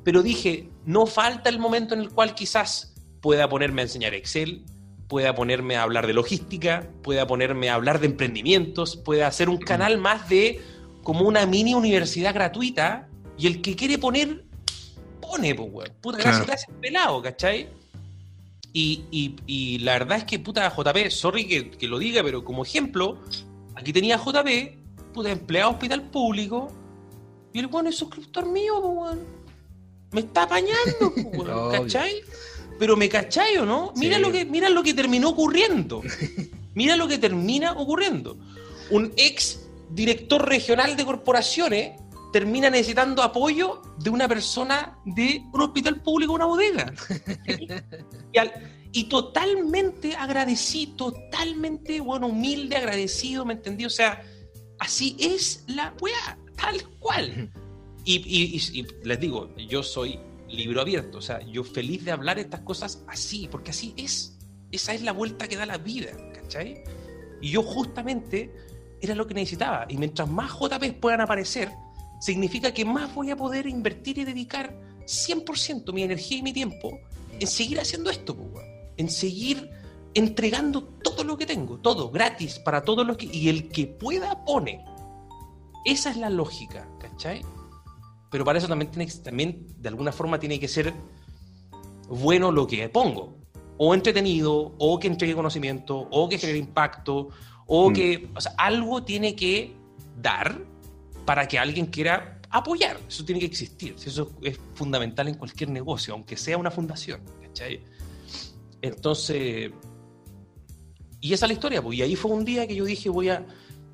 Pero dije, no falta el momento en el cual quizás pueda ponerme a enseñar Excel, pueda ponerme a hablar de logística, pueda ponerme a hablar de emprendimientos, pueda hacer un canal más de como una mini universidad gratuita y el que quiere poner, pone, pues, weón. Puta, gracias, Claro. gracias, pelado, ¿cachai? Y, y- y la verdad es que, puta, JP, sorry que, que lo diga, pero como ejemplo, aquí tenía JP, puta, empleado hospital público, y el weón es suscriptor mío, pues. Me está apañando, pues. ¿cachai? Pero me cachai o no? Mira, Sí. lo que, mira lo que terminó ocurriendo. Mira lo que termina ocurriendo. Un ex director regional de corporaciones termina necesitando apoyo de una persona de un hospital público, una bodega. y, al- y totalmente agradecí, totalmente, bueno, humilde, agradecido, ¿me entendí? O sea, así es la weá, tal cual. Y, y- y- y les digo, yo soy libro abierto, o sea, yo feliz de hablar estas cosas así, porque así es. Esa es la vuelta que da la vida, ¿cachai? Y yo justamente era lo que necesitaba. Y mientras más JPs puedan aparecer, significa que más voy a poder invertir y dedicar 100% mi energía y mi tiempo en seguir haciendo esto, weón. En seguir entregando todo lo que tengo, todo gratis para todos los que... Y el que pueda pone. Esa es la lógica, ¿cachai? Pero para eso también, tiene también de alguna forma tiene que ser bueno lo que pongo. O entretenido, o que entregue conocimiento, o que genere impacto, o Mm. que... O sea, algo tiene que dar para que alguien quiera apoyar. Eso tiene que existir. Eso es fundamental en cualquier negocio, aunque sea una fundación. ¿cachai? Entonces... Y esa es la historia. Pues, y ahí fue un día que yo dije, voy a...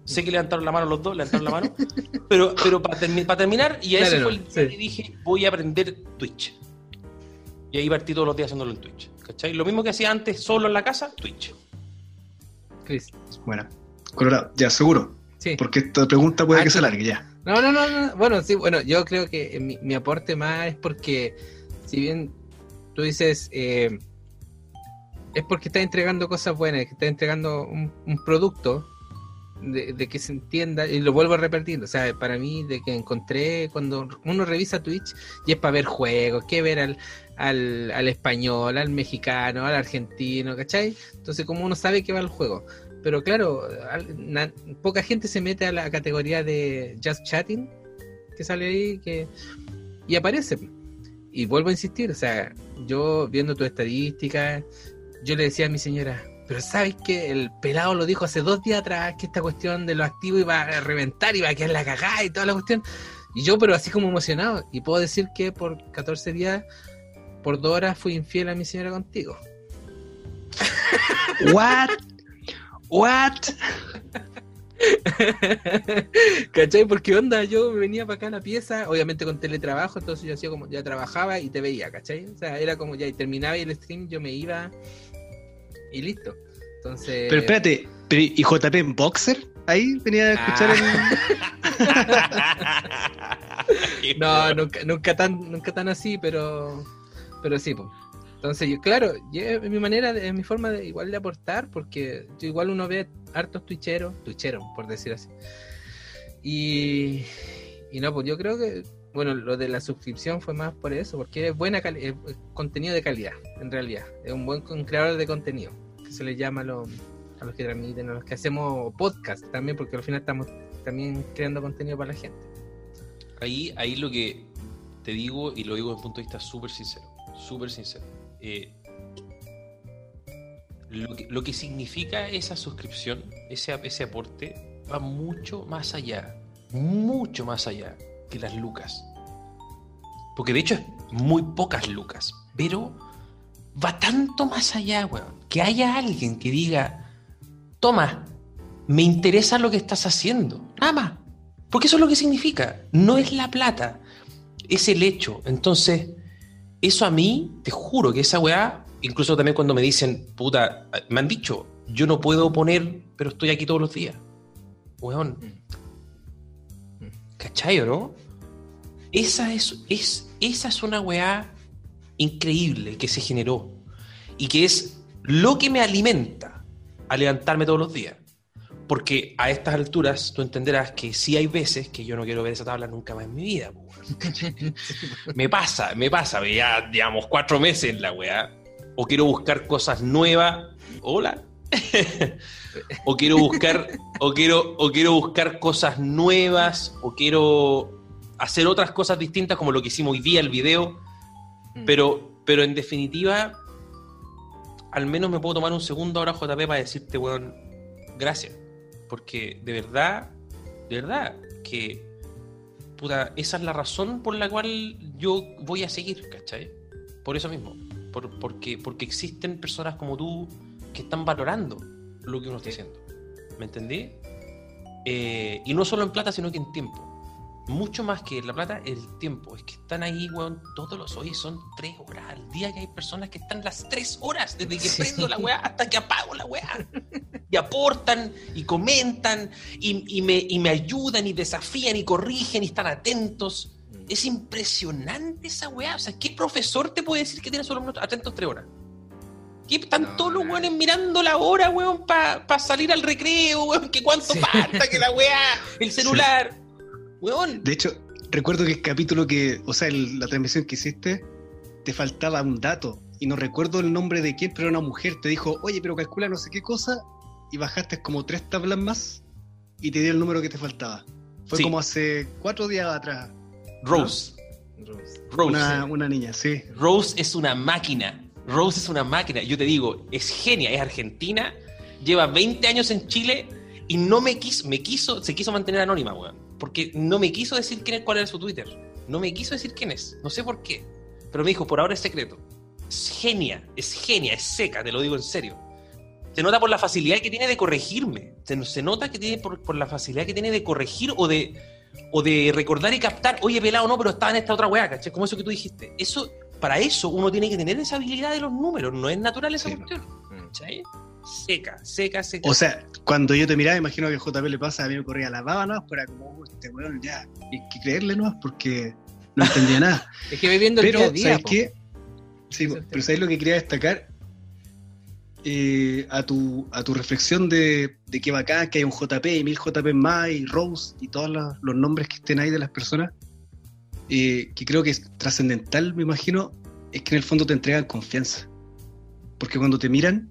Sé que levantaron la mano los dos, levantaron la mano. pero pero para, terminar, y ese Claro, fue el día sí. que dije, voy a aprender Twitch. Y ahí partí todos los días haciéndolo en Twitch. ¿Cachai? Lo mismo que hacía antes solo en la casa, Twitch. Chris. Bueno, Colorado, ya seguro. Sí. Porque esta pregunta puede Ah, que se sí. alargue ya. No, no, no, no. Bueno, sí, bueno, yo creo que mi, mi aporte más es porque, si bien tú dices, eh, es porque estás entregando cosas buenas, que estás entregando un, producto de, que se entienda, y lo vuelvo a repetir, o sea, para mí, de que encontré, cuando uno revisa Twitch, y es para ver juegos, que ver al, al, al español, al mexicano, al argentino, ¿cachai? Entonces, como uno sabe que va el juego. Pero claro, al- poca gente se mete a la categoría de Just Chatting, que sale ahí, que y aparece. Y vuelvo a insistir, o sea, yo viendo tu estadística, yo le decía a mi señora, pero sabes que el pelado lo dijo hace dos días atrás, que esta cuestión de lo activo iba a reventar, iba a quedar la cagada y toda la cuestión. Y yo, pero así como emocionado, y puedo decir que por 14 días, por dos horas fui infiel a mi señora contigo. What? What? ¿Cachai? Porque onda, yo me venía para acá a la pieza, obviamente con teletrabajo, entonces yo hacía como, ya trabajaba y te veía, ¿cachai? O sea, era como ya, y terminaba el stream, yo me iba y listo. Entonces... Pero espérate, pero ¿y JP en boxer? Ahí venía a escuchar el. No, nunca, nunca tan, nunca tan así, pero, pero sí, pues. Entonces, yo, claro, yo- es mi manera, de- es mi forma de igual de aportar, porque yo igual uno ve hartos twitcheros, twitcheros, por decir así. Y, y no, pues yo creo que, bueno, lo de la suscripción fue más por eso, porque es buena es- contenido de calidad, en realidad. Es un buen creador de contenido, se le llama a los, que transmiten, a los que hacemos podcast también, porque al final estamos también creando contenido para la gente. Ahí, ahí lo que te digo, y lo digo desde un punto de vista súper sincero, súper sincero. eh, lo, que, lo que significa esa suscripción, ese, ese aporte, va mucho más allá, mucho más allá que las lucas. Porque de hecho es muy pocas lucas, pero va tanto más allá, weón, que haya alguien que diga, toma, me interesa lo que estás haciendo, nada más. Porque eso es lo que significa. No es la plata, es el hecho. Entonces, eso a mí, te juro que esa weá, incluso también cuando me dicen, puta, me han dicho, yo no puedo poner, pero estoy aquí todos los días. Weón. ¿Cachai o no? Esa es, es, esa es una weá increíble que se generó y que es lo que me alimenta a levantarme todos los días. Porque a estas alturas tú entenderás que sí hay veces que yo no quiero ver esa tabla nunca más en mi vida. me pasa, me pasa, ya digamos cuatro meses en la weá. O quiero buscar cosas nuevas. Hola. o quiero buscar, o quiero, o quiero buscar cosas nuevas, o quiero hacer otras cosas distintas como lo que hicimos hoy día, el video. Pero, pero en definitiva, al menos me puedo tomar un segundo ahora, JP, para decirte, weón, gracias. Porque de verdad, de verdad, que puta, esa es la razón por la cual yo voy a seguir, ¿cachai? Por eso mismo. Por- porque, porque existen personas como tú que están valorando lo que uno está haciendo. ¿Me entendí? Eh, y no solo en plata, sino que en tiempo. Mucho más que la plata, el tiempo. Es que están ahí, weón, todos los hoy son tres horas al día que hay personas que están las tres horas desde que Sí. prendo la weá hasta que apago la weá. Y aportan y comentan y, y me, y me ayudan y desafían y corrigen y están atentos. Es impresionante esa weá. O sea, ¿qué profesor te puede decir que tiene solo alumnos atentos tres horas? ¿Qué están No, todos los weones mirando la hora, weón, para salir al recreo, weón? Que cuánto Sí. falta, que la weá, el celular. Weón, De hecho, recuerdo que el capítulo que, o sea, el- la transmisión que hiciste, te faltaba un dato. Y no recuerdo el nombre de quién, pero una mujer te dijo, oye, pero calcula no sé qué cosa. Y bajaste como tres tablas más y te dio el número que te faltaba. Fue Sí. como hace cuatro días atrás. Rose. Rose. Rose. Una, una niña, sí. Rose es una máquina. Rose es una máquina. Yo te digo, es genia, es argentina, lleva 20 años en Chile y no me quiso, me quiso, se quiso mantener anónima, weón. Porque no me quiso decir quién es, cuál era su Twitter. No me quiso decir quién es. No sé por qué. Pero me dijo, por ahora es secreto. Es genia, es genia, es seca, te lo digo en serio. Se nota por la facilidad que tiene de corregirme. Se, se nota que tiene por, por la facilidad que tiene de corregir o de, o de recordar y captar, oye, pelado, no, pero estaba en esta otra weá, ¿cachai? Como eso que tú dijiste. Eso, para eso uno tiene que tener esa habilidad de los números, no es natural esa Sí. cuestión. ¿cachai? Seca, seca, seca. O sea, cuando yo te miraba, imagino que JP le pasa, a mí me corría la baba, ¿no? Pero era como, "Oh, este weón ya, hay que creerle, ¿no? Porque no entendía nada. Es que viviendo el día a día. ¿sabes qué? Sí, po, pero ¿sabes lo que quería destacar? Eh, a, tu, a tu reflexión de, de que bacán que hay un JP y mil JP más y Rose y todos los, los nombres que estén ahí de las personas, eh, que creo que es trascendental, me imagino, es que en el fondo te entregan confianza. Porque cuando te miran,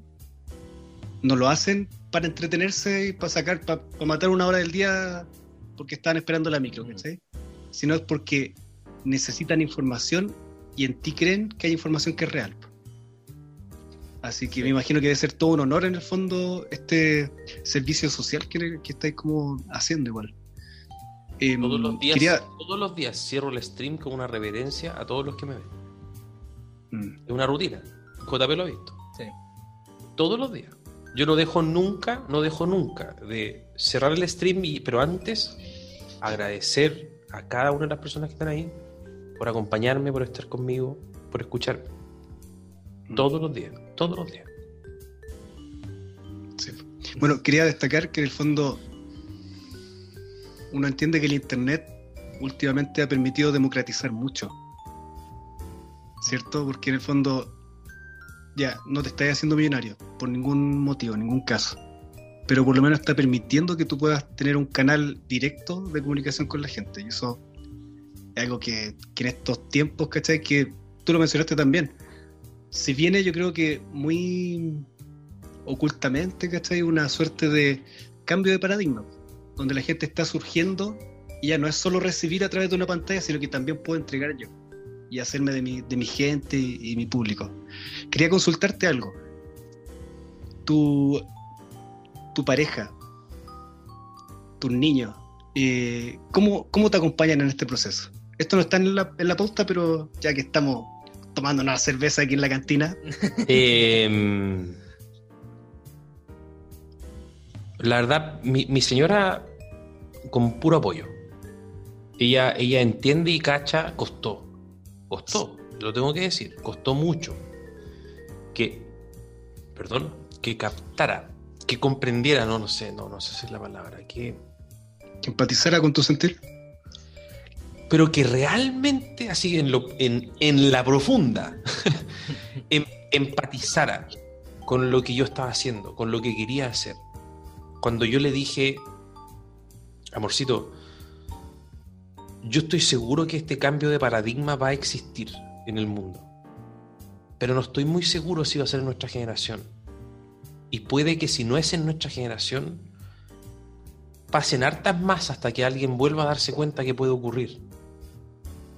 no lo hacen para entretenerse y para sacar, para, para matar una hora del día porque estaban esperando la micro, Mm. ¿cachai? Sino es porque necesitan información y en ti creen que hay información que es real. Así que me imagino que debe ser todo un honor en el fondo este servicio social que, que estáis como haciendo igual. Em, todos los días, quería- todos los días cierro el stream con una reverencia a todos los que me ven. Mm, Es una rutina. JP lo ha visto. Sí. Todos los días. Yo no dejo nunca, no dejo nunca de cerrar el stream, y, pero antes agradecer a cada una de las personas que están ahí por acompañarme, por estar conmigo, por escucharme. mm, Todos los días, todos los días. sí. Bueno, quería destacar que en el fondo uno entiende que el Internet últimamente ha permitido democratizar mucho. ¿Cierto? Porque en el fondo ya no te estás haciendo millonario por ningún motivo, ningún caso. Pero por lo menos está permitiendo que tú puedas tener un canal directo de comunicación con la gente. Y eso es algo que, que en estos tiempos, ¿cachai? Que tú lo mencionaste también. Se viene, yo creo que muy ocultamente, ¿cachai? Una suerte de cambio de paradigma, donde la gente está surgiendo y ya no es solo recibir a través de una pantalla, sino que también puedo entregar yo y hacerme de mi, de mi gente y, mi público. Quería consultarte algo. Tu, tu pareja, tus niños, eh, ¿cómo, ¿cómo te acompañan en este proceso? Esto no está en la, en la pauta, pero ya que estamos tomando una cerveza aquí en la cantina, Em, la verdad, mi, mi señora con puro apoyo. Ella, ella entiende y cacha, costó. Costó, lo tengo que decir, costó mucho. Que, perdón, que captara, que comprendiera, no, no sé, no, no sé si es la palabra, que, que empatizara con tu sentir. pero que realmente, así en, lo, en, en la profunda, em- empatizara con lo que yo estaba haciendo, con lo que quería hacer. Cuando yo le dije, amorcito, yo estoy seguro que este cambio de paradigma va a existir en el mundo, pero no estoy muy seguro si va a ser en nuestra generación. Y puede que si no es en nuestra generación, pasen hartas más hasta que alguien vuelva a darse cuenta que puede ocurrir.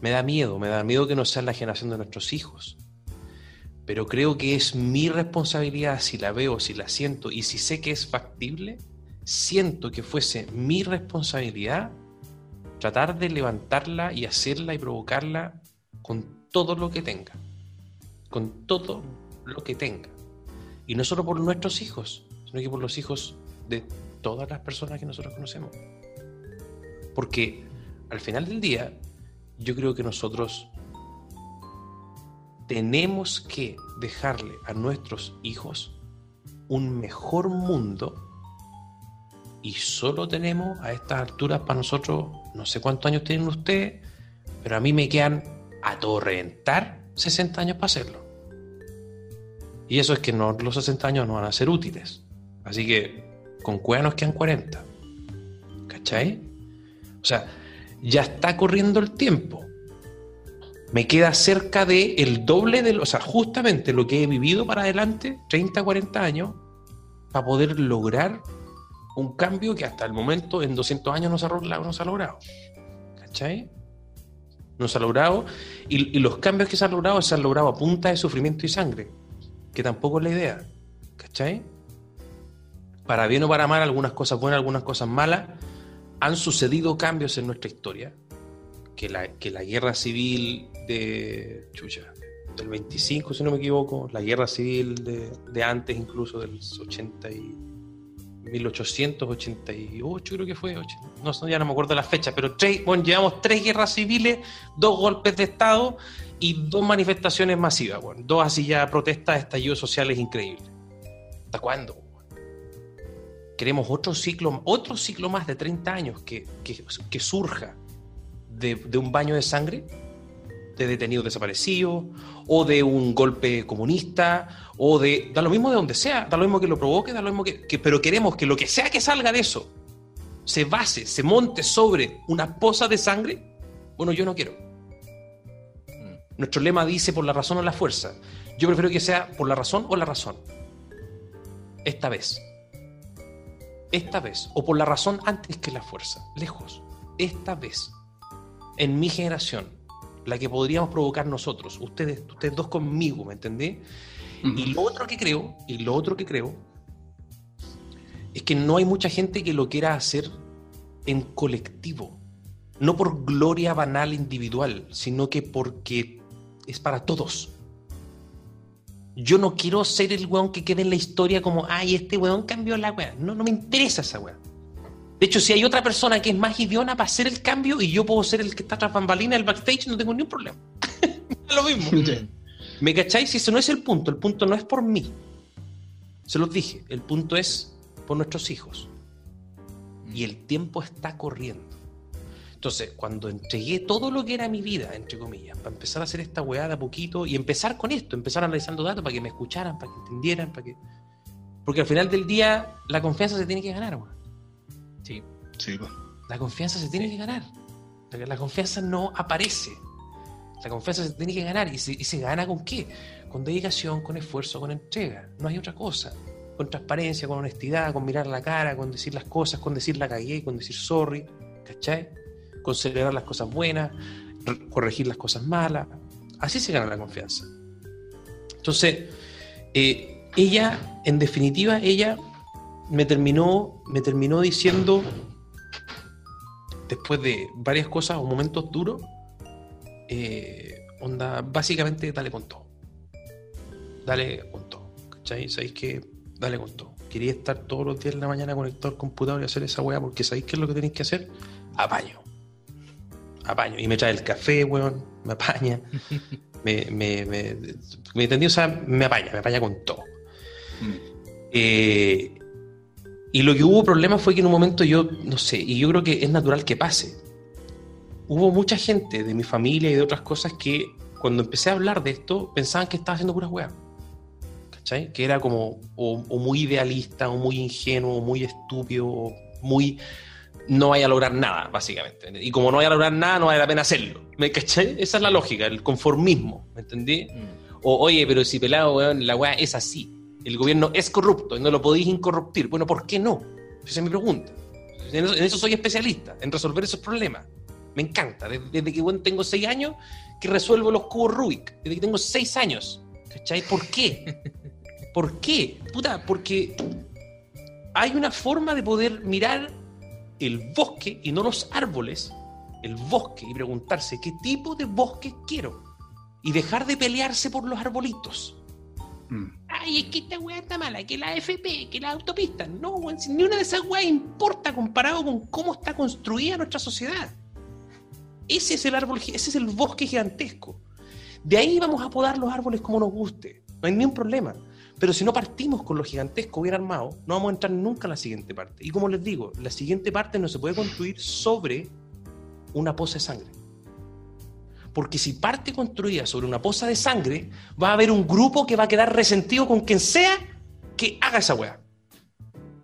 Me da miedo, me da miedo que no sea la generación de nuestros hijos. Pero creo que es mi responsabilidad si la veo, si la siento y si sé que es factible, siento que fuese mi responsabilidad tratar de levantarla y hacerla y provocarla con todo lo que tenga. Con todo lo que tenga. Y no solo por nuestros hijos, sino que por los hijos de todas las personas que nosotros conocemos. Porque al final del día, yo creo que nosotros tenemos que dejarle a nuestros hijos un mejor mundo y solo tenemos a estas alturas para nosotros, no sé cuántos años tienen ustedes, pero a mí me quedan a todo reventar 60 años para hacerlo. Y eso es que no, los 60 años no van a ser útiles. Así que con cueva nos quedan 40. ¿Cachai? O sea, ya está corriendo el tiempo. Me queda cerca de el doble de, o sea, justamente lo que he vivido para adelante, 30, 40 años, para poder lograr un cambio que hasta el momento en 200 años no se ha, logrado-. ¿Cachai? No se ha logrado. Y, los cambios que se han logrado se han logrado a punta de sufrimiento y sangre, que tampoco es la idea. ¿Cachai? Para bien o para mal, algunas cosas buenas, algunas cosas malas, han sucedido cambios en nuestra historia. Que la, que la guerra civil de. Chucha. del 25, si no me equivoco, la guerra civil de, de antes, incluso del 80 y 1888 creo que fue, no, ya no me acuerdo la fecha, pero tres, bueno, llevamos tres guerras civiles, dos golpes de Estado y dos manifestaciones masivas, dos así ya protestas, estallidos sociales increíbles. ¿Hasta cuándo? Queremos otro ciclo, otro ciclo más de 30 años que, que, surja de un baño de sangre de detenidos desaparecidos, o de un golpe comunista, o de. Da lo mismo de donde sea, da lo mismo que lo provoque, da lo mismo que, que. Pero queremos que lo que sea que salga de eso se base, se monte sobre una poza de sangre. Bueno, yo no quiero. Nuestro lema dice por la razón o la fuerza. Yo prefiero que sea por la razón o la razón. Esta vez. Esta vez. O por la razón antes que la fuerza. Lejos. Esta vez. En mi generación la que podríamos provocar nosotros, ustedes, ustedes dos conmigo, ¿me Y lo otro que creo, y lo otro que creo, es que no hay mucha gente que lo quiera hacer en colectivo, no por gloria banal individual, sino que porque es para todos. Yo no quiero ser el weón que quede en la historia como, ay, este weón cambió la weá. No, no me interesa esa weá. De hecho, si hay otra persona que es más idiona para hacer el cambio y yo puedo ser el que está tras bambalina el backstage, no tengo ningún problema. lo mismo. ¿Me cacháis? Si ese no es el punto, el punto no es por mí. Se los dije, el punto es por nuestros hijos. Y el tiempo está corriendo. Entonces, cuando entregué todo lo que era mi vida, entre comillas, para empezar a hacer esta weá de a poquito y empezar con esto, empezar analizando datos para que me escucharan, para que entendieran, para que. Porque al final del día, la confianza se tiene que ganar, weón. Sí. Sí, pues. La confianza se tiene que ganar. La, la confianza no aparece. La confianza se tiene que ganar. ¿Y se, se gana con qué? Con dedicación, con esfuerzo, con entrega. No hay otra cosa. Con transparencia, con honestidad, con mirar la cara, con decir las cosas, con decir la cagué, con decir sorry. ¿Cachai? Con celebrar las cosas buenas, re- corregir las cosas malas. Así se gana la confianza. Entonces, eh, ella, en definitiva, ella me terminó, me terminó diciendo, después de varias cosas o momentos duros, eh, onda, básicamente dale con todo. Dale con todo. ¿Cachai? ¿Sabéis que Dale con todo. Quería estar todos los días en la mañana conectado al computador y hacer esa weá porque ¿sabéis qué es lo que tenéis que hacer? Apaño. Apaño. Y me trae el café, weón. Me apaña. me, me, me, ¿me entendí? O sea, me apaña, me apaña con todo. Eh, y lo que hubo problema fue que en un momento yo, no sé, y yo creo que es natural que pase. Hubo mucha gente de mi familia y de otras cosas que cuando empecé a hablar de esto pensaban que estaba haciendo puras weas. ¿Cachai? Que era como o, o muy idealista, o muy ingenuo, o muy estúpido, o muy no vaya a lograr nada, básicamente. Y como no vaya a lograr nada, no vale la pena hacerlo. ¿Me cachai? Esa es la lógica, el conformismo, ¿me entendí? Mm. O, oye, pero si pelado, weón, la weá es así. El gobierno es corrupto y no lo podéis incorruptir. Bueno, ¿por qué no? Esa es mi pregunta. En eso, en eso soy especialista, en resolver esos problemas. Me encanta. Desde, desde que bueno, tengo seis años que resuelvo los cubos Rubik. Desde que tengo seis años. ¿Cachai? ¿Por qué? ¿Por qué? Puta, porque hay una forma de poder mirar el bosque y no los árboles, el bosque, y preguntarse qué tipo de bosque quiero. Y dejar de pelearse por los arbolitos. Mm. Ay, es que esta weá está mala, que la FP, que la autopista. No, weón, si ni una de esas weas importa comparado con cómo está construida nuestra sociedad. Ese es el árbol, ese es el bosque gigantesco. De ahí vamos a podar los árboles como nos guste. No hay ningún problema. Pero si no partimos con lo gigantesco bien armado, no vamos a entrar nunca a la siguiente parte. Y como les digo, la siguiente parte no se puede construir sobre una poza de sangre. Porque si parte construida sobre una poza de sangre, va a haber un grupo que va a quedar resentido con quien sea que haga esa weá.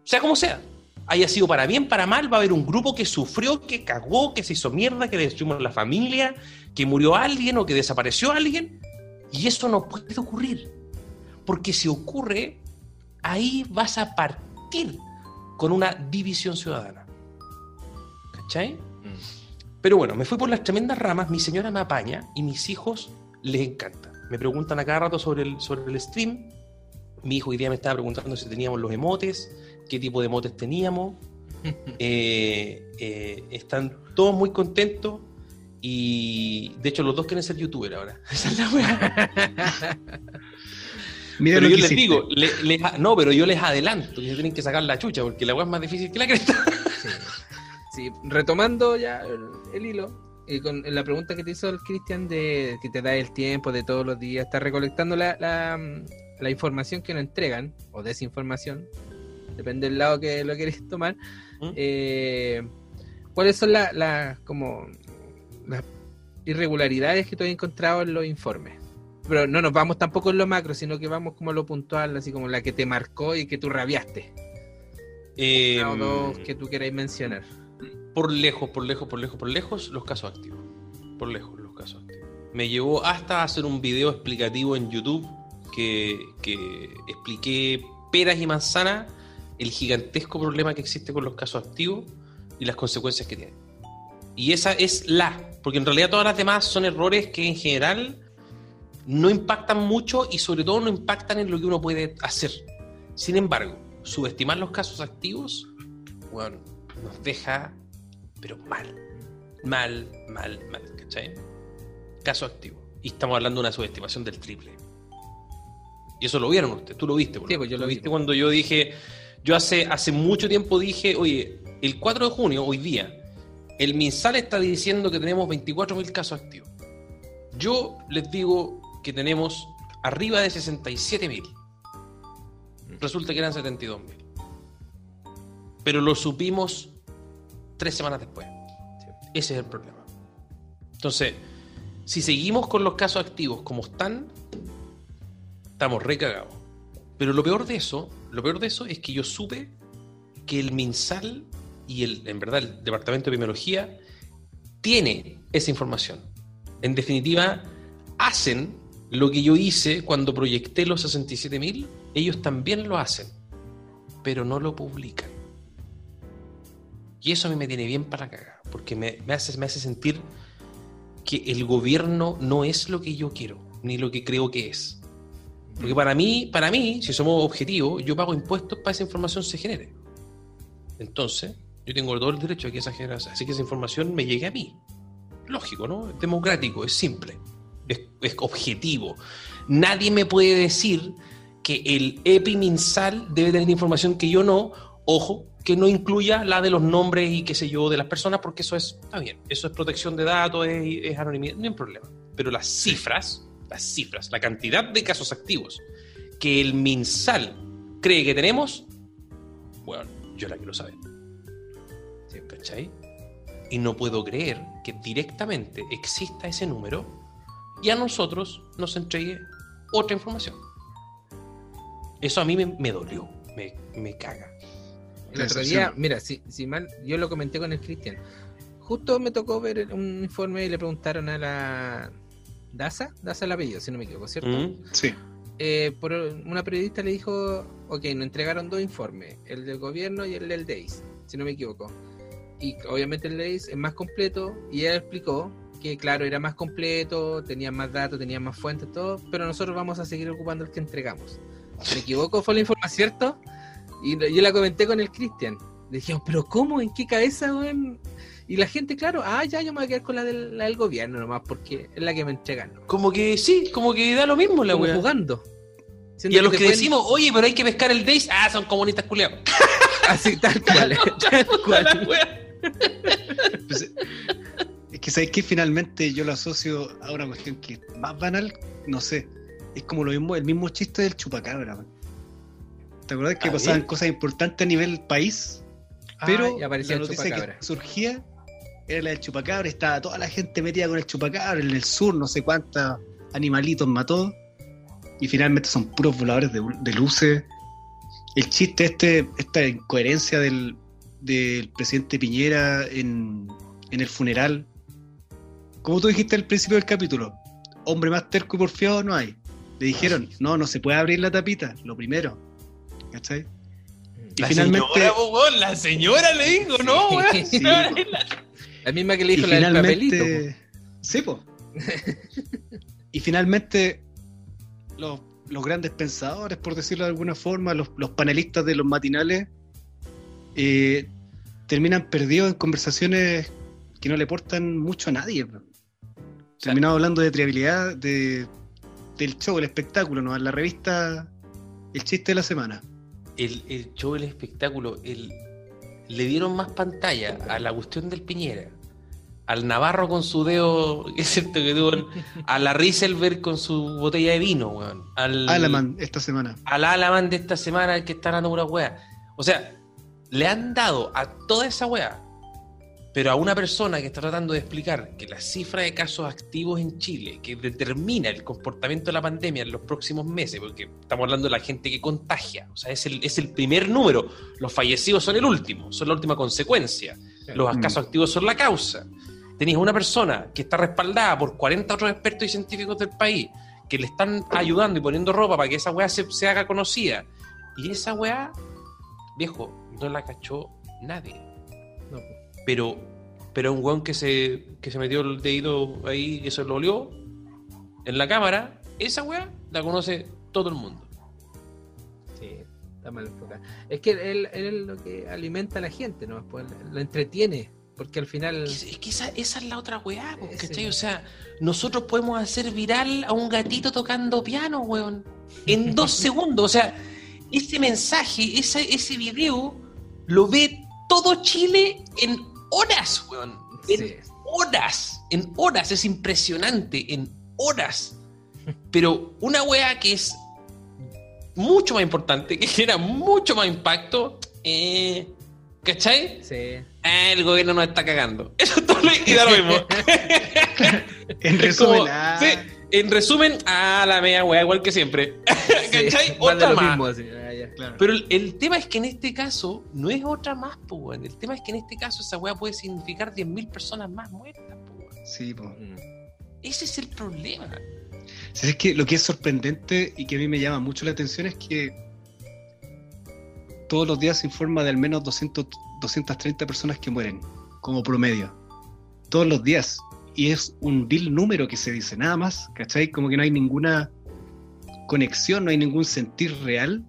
Sea como sea. Haya sido para bien, para mal, va a haber un grupo que sufrió, que cagó, que se hizo mierda, que destruimos la familia, que murió alguien o que desapareció alguien. Y eso no puede ocurrir. Porque si ocurre, ahí vas a partir con una división ciudadana. ¿Cachai? Pero bueno, me fui por las tremendas ramas, mi señora me apaña y mis hijos les encanta. Me preguntan a cada rato sobre el, sobre el stream. Mi hijo hoy día me estaba preguntando si teníamos los emotes, qué tipo de emotes teníamos. Eh, eh, están todos muy contentos Y de hecho, los dos quieren ser youtuber ahora. Esa es la weá. Mira Pero lo yo que les hiciste. digo, les no, pero yo les adelanto que se tienen que sacar la chucha porque la weá es más difícil que la cresta. Sí. Sí, retomando ya el, el hilo, y con la pregunta que te hizo el Cristian de que te da el tiempo de todos los días, estar recolectando la, la, la información que nos entregan, o desinformación, depende del lado que lo queréis tomar. ¿Mm? eh, ¿Cuáles son las como las irregularidades que tú has encontrado en los informes? Pero no nos vamos tampoco en lo macro, sino que vamos como a lo puntual, así como la que te marcó y que tú rabiaste. Eh, Una o dos que tú queráis mencionar. por lejos, por lejos, por lejos, por lejos, los casos activos. Por lejos, los casos activos. Me llevó hasta hacer un video explicativo en YouTube que, que expliqué peras y manzanas el gigantesco problema que existe con los casos activos y las consecuencias que tienen. Y esa es la, porque en realidad todas las demás son errores que en general no impactan mucho y sobre todo no impactan en lo que uno puede hacer. Sin embargo, subestimar los casos activos, bueno, nos deja, pero mal. Mal, mal, mal, ¿cachai? Caso activo. Y estamos hablando de una subestimación del triple. Y eso lo vieron ustedes, tú lo viste, por Sí, pues yo lo viste pues. cuando yo dije, yo hace, hace mucho tiempo dije, oye, el 4 de junio, hoy día, el MinSal está diciendo que tenemos 24.000 casos activos. Yo les digo que tenemos arriba de 67.000. Resulta que eran 72.000. Pero lo supimos tres semanas después. Ese es el problema. Entonces, si seguimos con los casos activos como están, estamos recagados. Pero lo peor de eso, lo peor de eso es que yo supe que el MinSal y el, en verdad, el Departamento de Epidemiología tiene esa información. En definitiva, hacen lo que yo hice cuando proyecté los 67.000, ellos también lo hacen, pero no lo publican. Y eso a mí me tiene bien para cagar, porque me, hace sentir que el gobierno no es lo que yo quiero, ni lo que creo que es. Porque para mí, para mí, si somos objetivos, yo pago impuestos para que esa información se genere. Entonces, yo tengo todo el derecho a que esa generación, así que esa información me llegue a mí. Lógico, ¿no? Es democrático, es simple, es, objetivo. Nadie me puede decir que el EPI-MinSal debe tener información que yo no, ojo, que no incluya la de los nombres y qué sé yo de las personas, porque eso es, está bien, eso es protección de datos, es anonimidad, no hay problema. Pero las cifras, las cifras, la cantidad de casos activos que el MinSal cree que tenemos, bueno, yo la quiero saber. Sí. ¿Cachai? Y no puedo creer que directamente exista ese número y a nosotros nos entregue otra información. Eso a mí me, me dolió, me, me caga. El otro día, mira, si, si mal, yo lo comenté con el Cristian. Justo me tocó ver un informe y le preguntaron a la DASA, DASA el apellido, si no me equivoco, ¿cierto? Mm. Sí. Eh, por una periodista le dijo, ok, nos entregaron dos informes, el del gobierno y el del DEIS, si no me equivoco. Y obviamente el DEIS es más completo y ella explicó que claro, era más completo, tenía más datos, tenía más fuentes, todo, pero nosotros vamos a seguir ocupando el que entregamos. ¿Me equivoco? ¿Fue la información cierto? Y yo la comenté con el Cristian. Le dije, pero ¿cómo? ¿En qué cabeza, weón? Y la gente, claro, ah, ya yo me voy a quedar con la del, la del gobierno nomás, porque es la que me entregan. Como que sí, como que da lo mismo la weá. jugando. Y a los que pueden- decimos, oye, pero hay que pescar el Days, ah, son comunistas culiados. Así, tal cual. tal cual. Pues, es que sabes que finalmente yo lo asocio a una cuestión que es más banal, no sé. Es como lo mismo, el mismo chiste del chupacabra. man. ¿Te acuerdas que Ah, pasaban bien. cosas importantes a nivel país? Pero Ah, y aparecía la el noticia chupacabra. que surgía era la del chupacabra, estaba toda la gente metida con el chupacabra en el sur, no sé cuántos animalitos mató. Y finalmente son puros voladores de, de luces. El chiste este, esta incoherencia del, del presidente Piñera en, en el funeral. Como tú dijiste al principio del capítulo, hombre más terco y porfiado no hay. Le dijeron, no, no se puede abrir la tapita, lo primero. ¿Cachai? Y La finalmente, señora, la señora le dijo, no, weón. Sí. La misma que le y dijo la del papelito. finalmente, sí, po. y finalmente, los, los grandes pensadores, por decirlo de alguna forma, los, los panelistas de los matinales, eh, terminan perdidos en conversaciones que no le aportan mucho a nadie. po. terminamos hablando de triabilidad, de, del show, el espectáculo, ¿no? La revista El chiste de la semana. El, el show, el espectáculo, el, le dieron más pantalla a la cuestión del Piñera, al Navarro con su dedo, es cierto que tuvo, a la Rieselberg con su botella de vino, weón. Al, Alaman esta semana. al Alaman de esta semana el que está dando una weá. O sea, le han dado a toda esa weá, pero a una persona que está tratando de explicar que la cifra de casos activos en Chile, que determina el comportamiento de la pandemia en los próximos meses, porque estamos hablando de la gente que contagia, o sea, es el, es el primer número, los fallecidos son el último, son la última consecuencia, los Mm. casos activos son la causa. Tenéis una persona que está respaldada por 40 otros expertos y científicos del país, que le están ayudando y poniendo ropa para que esa weá se, se haga conocida. Y esa weá, viejo, no la cachó nadie. No, Pero, pero un weón que se, que se metió el dedito ahí, que se lo olió en la cámara, esa weá la conoce todo el mundo. Sí, está mal enfocado. Es que él, él es lo que alimenta a la gente, ¿no? Pues lo entretiene, porque al final... Es, es que esa, esa es la otra weá, po, Ese. ¿cachai? O sea, nosotros podemos hacer viral a un gatito tocando piano, weón. En dos segundos. O sea, ese mensaje, esa, ese video, lo ve todo Chile en horas, weón. En Sí. horas. En horas. Es impresionante. En horas. Pero una weá que es mucho más importante, que genera mucho más impacto, eh, ¿cachai? Sí. Ah, el gobierno nos está cagando. Eso es todo lo que da lo mismo. En Es resumen, como- ah, sí, en resumen, a la media wea, igual que siempre. ¿Cachai? Sí, Otra más. mismo, así, ah, ya. claro. Pero el, el tema es que en este caso no es otra más, po, weón. El tema es que en este caso esa wea puede significar 10.000 personas más muertas, po, weón. Sí, po. Mm. Ese es el problema. Sí, es que lo que es sorprendente y que a mí me llama mucho la atención es que todos los días se informa de al menos 200, 230 personas que mueren, como promedio. Todos los días. Y es un vil número que se dice, nada más, ¿cachai? Como que no hay ninguna conexión, no hay ningún sentir real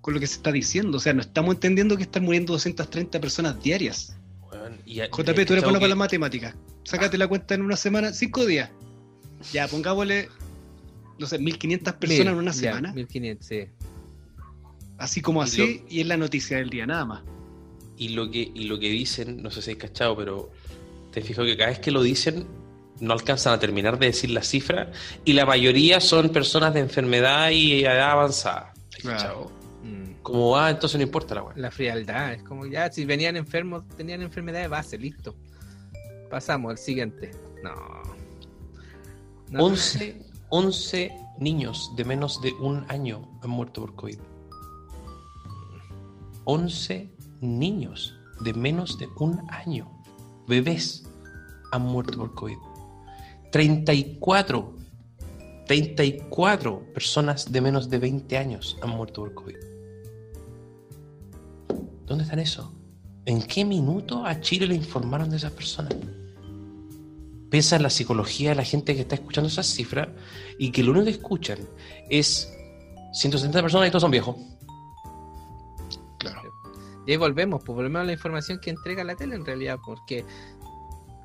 con lo que se está diciendo. O sea, no estamos entendiendo que están muriendo 230 personas diarias. Weón, y a- JP, tú ¿cachai eres bueno que- para las matemáticas. Sácate la cuenta en una semana, cinco días. Ya, pongámosle, no sé, 1500 personas en una ya, semana. 1500, sí. Así como Y así, y es la noticia del día, nada más. Y lo que, y lo que dicen, no sé si has cachado, pero te fijo que cada vez que lo dicen no alcanzan a terminar de decir la cifra y la mayoría son personas de enfermedad y edad avanzada. ¿Has Claro. Mm. Como, ah, entonces no importa la weá. La frialdad, es como ya, si venían enfermos, tenían enfermedad de base, listo. Pasamos al siguiente. No. No. 11, 11 niños de menos de un año han muerto por COVID. 11 niños de menos de un año, bebés, han muerto por COVID. 34, 34 personas de menos de 20 años han muerto por COVID. ¿Dónde están eso? ¿En qué minuto a Chile le informaron de esas personas? Piensa en la psicología de la gente que está escuchando esas cifras y que lo único que escuchan es 170 personas y todos son viejos. Y ahí volvemos, pues volvemos a la información que entrega la tele en realidad, porque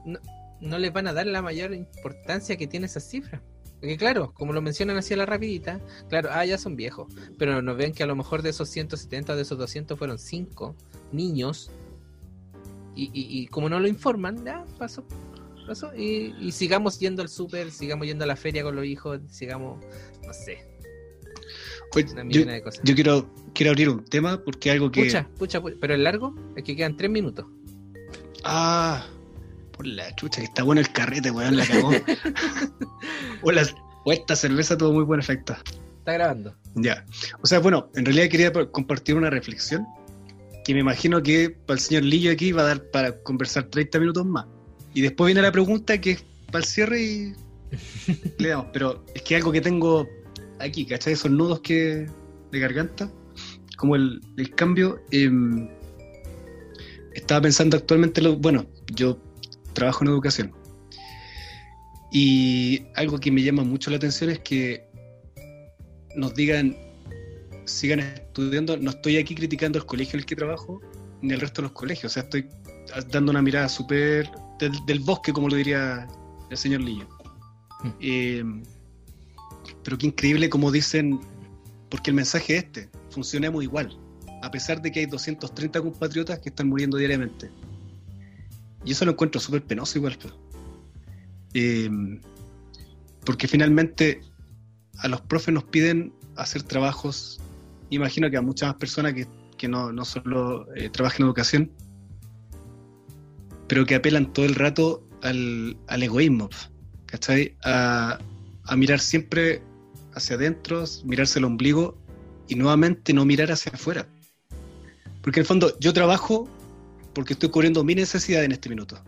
no, no les van a dar la mayor importancia que tiene esa cifra. Porque claro, como lo mencionan así a la rapidita, claro, ah, ya son viejos, pero nos ven que a lo mejor de esos 170, de esos 200 fueron 5 niños, y, y- y como no lo informan, ya pasó, pasó, y, y sigamos yendo al súper, sigamos yendo a la feria con los hijos, sigamos, no sé, Una yo, de cosas. yo quiero, quiero abrir un tema porque algo que. Pucha, pucha, pucha, pero el largo es que quedan 3 minutos. Ah, por la chucha, que está bueno el carrete, weón, la cagó. o, esta cerveza tuvo muy buen efecto. Está grabando. Ya. O sea, bueno, en realidad quería compartir una reflexión que me imagino que para el señor Lillo aquí va a dar para conversar 30 minutos más. Y después viene la pregunta que es para el cierre y le damos. Pero es que algo que tengo aquí, ¿cachai? Esos nudos que de garganta, como el, el cambio. em, estaba pensando actualmente, lo, bueno, yo trabajo en educación. Y algo que me llama mucho la atención es que nos digan, sigan estudiando. No estoy aquí criticando el colegio en el que trabajo, ni el resto de los colegios. O sea, estoy dando una mirada súper del, del bosque, como lo diría el señor Lillo. Hmm. Eh, pero qué increíble como dicen, porque el mensaje es este, funcionemos igual, a pesar de que hay 230 compatriotas que están muriendo diariamente. Y eso lo encuentro súper penoso igual. pues. Eh, porque finalmente a los profes nos piden hacer trabajos, imagino que a muchas más personas que, que no, no solo eh, trabajan en educación, pero que apelan todo el rato al, al egoísmo, ¿cachai? A, a mirar siempre hacia adentro, mirarse el ombligo y nuevamente no mirar hacia afuera. Porque en el fondo yo trabajo porque estoy cubriendo mi necesidad en este minuto.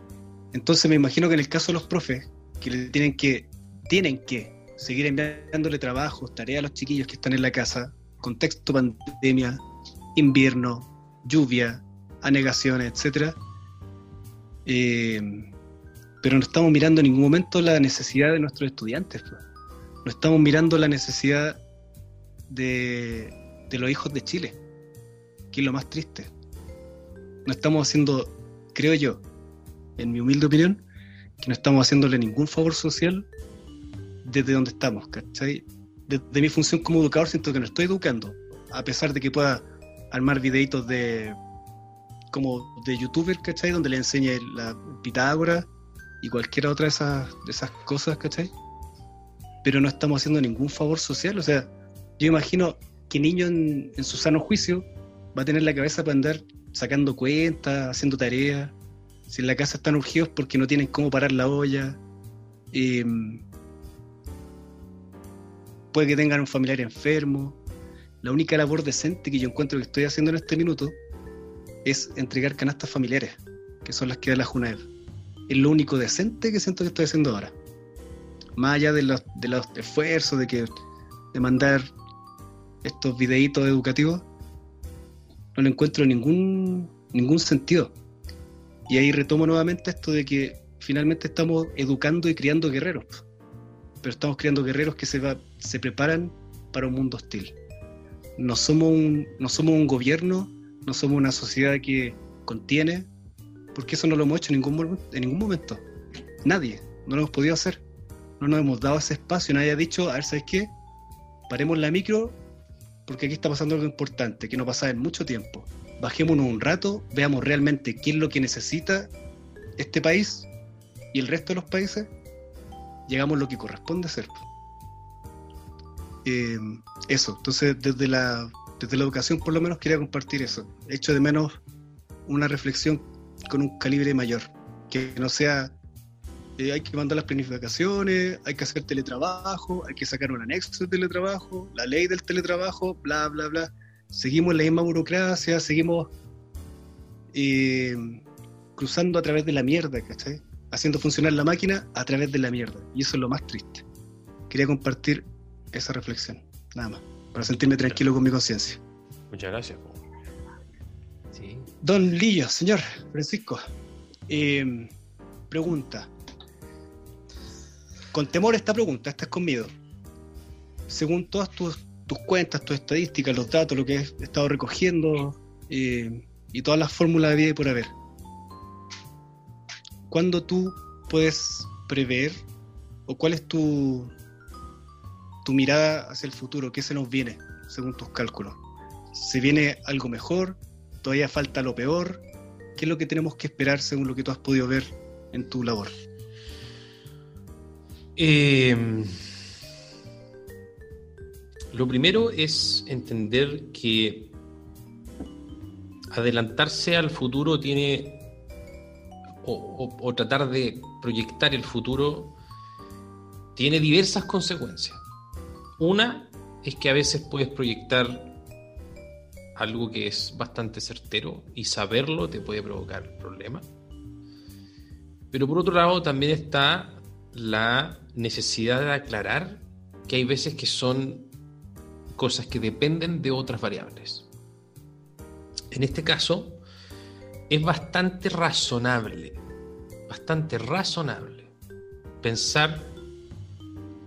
Entonces me imagino que en el caso de los profes, que le tienen que, tienen que seguir enviándole trabajos, tareas a los chiquillos que están en la casa, contexto pandemia, invierno, lluvia, anegaciones, etcétera. Eh, pero no estamos mirando en ningún momento la necesidad de nuestros estudiantes. pues. No estamos mirando la necesidad de, de los hijos de Chile, que es lo más triste. No estamos haciendo, creo yo, en mi humilde opinión, que no estamos haciéndole ningún favor social desde donde estamos, ¿cachai? Desde mi función como educador siento que no estoy educando, a pesar de que pueda armar videitos de como de youtuber, ¿cachai? Donde le enseñe la Pitágora y cualquier otra de esas, de esas cosas, ¿cachai? Pero no estamos haciendo ningún favor social, o sea, yo imagino que niño en, su sano juicio va a tener la cabeza para andar sacando cuentas, haciendo tareas, si en la casa están urgidos porque no tienen cómo parar la olla, eh, puede que tengan un familiar enfermo. La única labor decente que yo encuentro que estoy haciendo en este minuto es entregar canastas familiares, que son las que da la JUNAEV. Es lo único decente que siento que estoy haciendo ahora. Más allá de los, de los esfuerzos de, que, de mandar estos videitos educativos, no le encuentro ningún, ningún sentido. Y ahí retomo nuevamente esto de que finalmente estamos educando y criando guerreros. Pero estamos criando guerreros que se, va, se preparan para un mundo hostil. No somos un, no somos un gobierno, no somos una sociedad que contiene, porque eso no lo hemos hecho en ningún, en ningún momento. Nadie, no lo hemos podido hacer. No nos hemos dado ese espacio, nadie ha dicho, a ver, ¿sabes qué? Paremos la micro porque aquí está pasando algo importante que no pasaba en mucho tiempo. Bajémonos un rato, veamos realmente qué es lo que necesita este país y el resto de los países, llegamos a lo que corresponde hacer. Eh, eso, entonces desde la, desde la educación por lo menos quería compartir eso. Echo de menos una reflexión con un calibre mayor, que no sea eh, hay que mandar las planificaciones, hay que hacer teletrabajo, hay que sacar un anexo de teletrabajo, la ley del teletrabajo, bla, bla, bla. Seguimos la misma burocracia, seguimos eh, cruzando a través de la mierda, ¿cachai? Haciendo funcionar la máquina a través de la mierda. Y eso es lo más triste. Quería compartir esa reflexión, nada más, para sentirme tranquilo con mi conciencia. Muchas gracias. po. Sí. Don Lillo, señor Francisco, eh, pregunta. Con temor esta pregunta, esta es conmigo. Según todas tus, tus cuentas, tus estadísticas, los datos, lo que he estado recogiendo eh, y todas las fórmulas de vida y por haber, ¿cuándo tú puedes prever o cuál es tu, tu mirada hacia el futuro? ¿Qué se nos viene según tus cálculos? ¿Se viene algo mejor? ¿Todavía falta lo peor? ¿Qué es lo que tenemos que esperar según lo que tú has podido ver en tu labor? Eh, lo primero es entender que adelantarse al futuro tiene o- o tratar de proyectar el futuro tiene diversas consecuencias. Una es que a veces puedes proyectar algo que es bastante certero y saberlo te puede provocar problemas. Pero por otro lado también está la necesidad de aclarar que hay veces que son cosas que dependen de otras variables. En este caso, es bastante razonable, bastante razonable pensar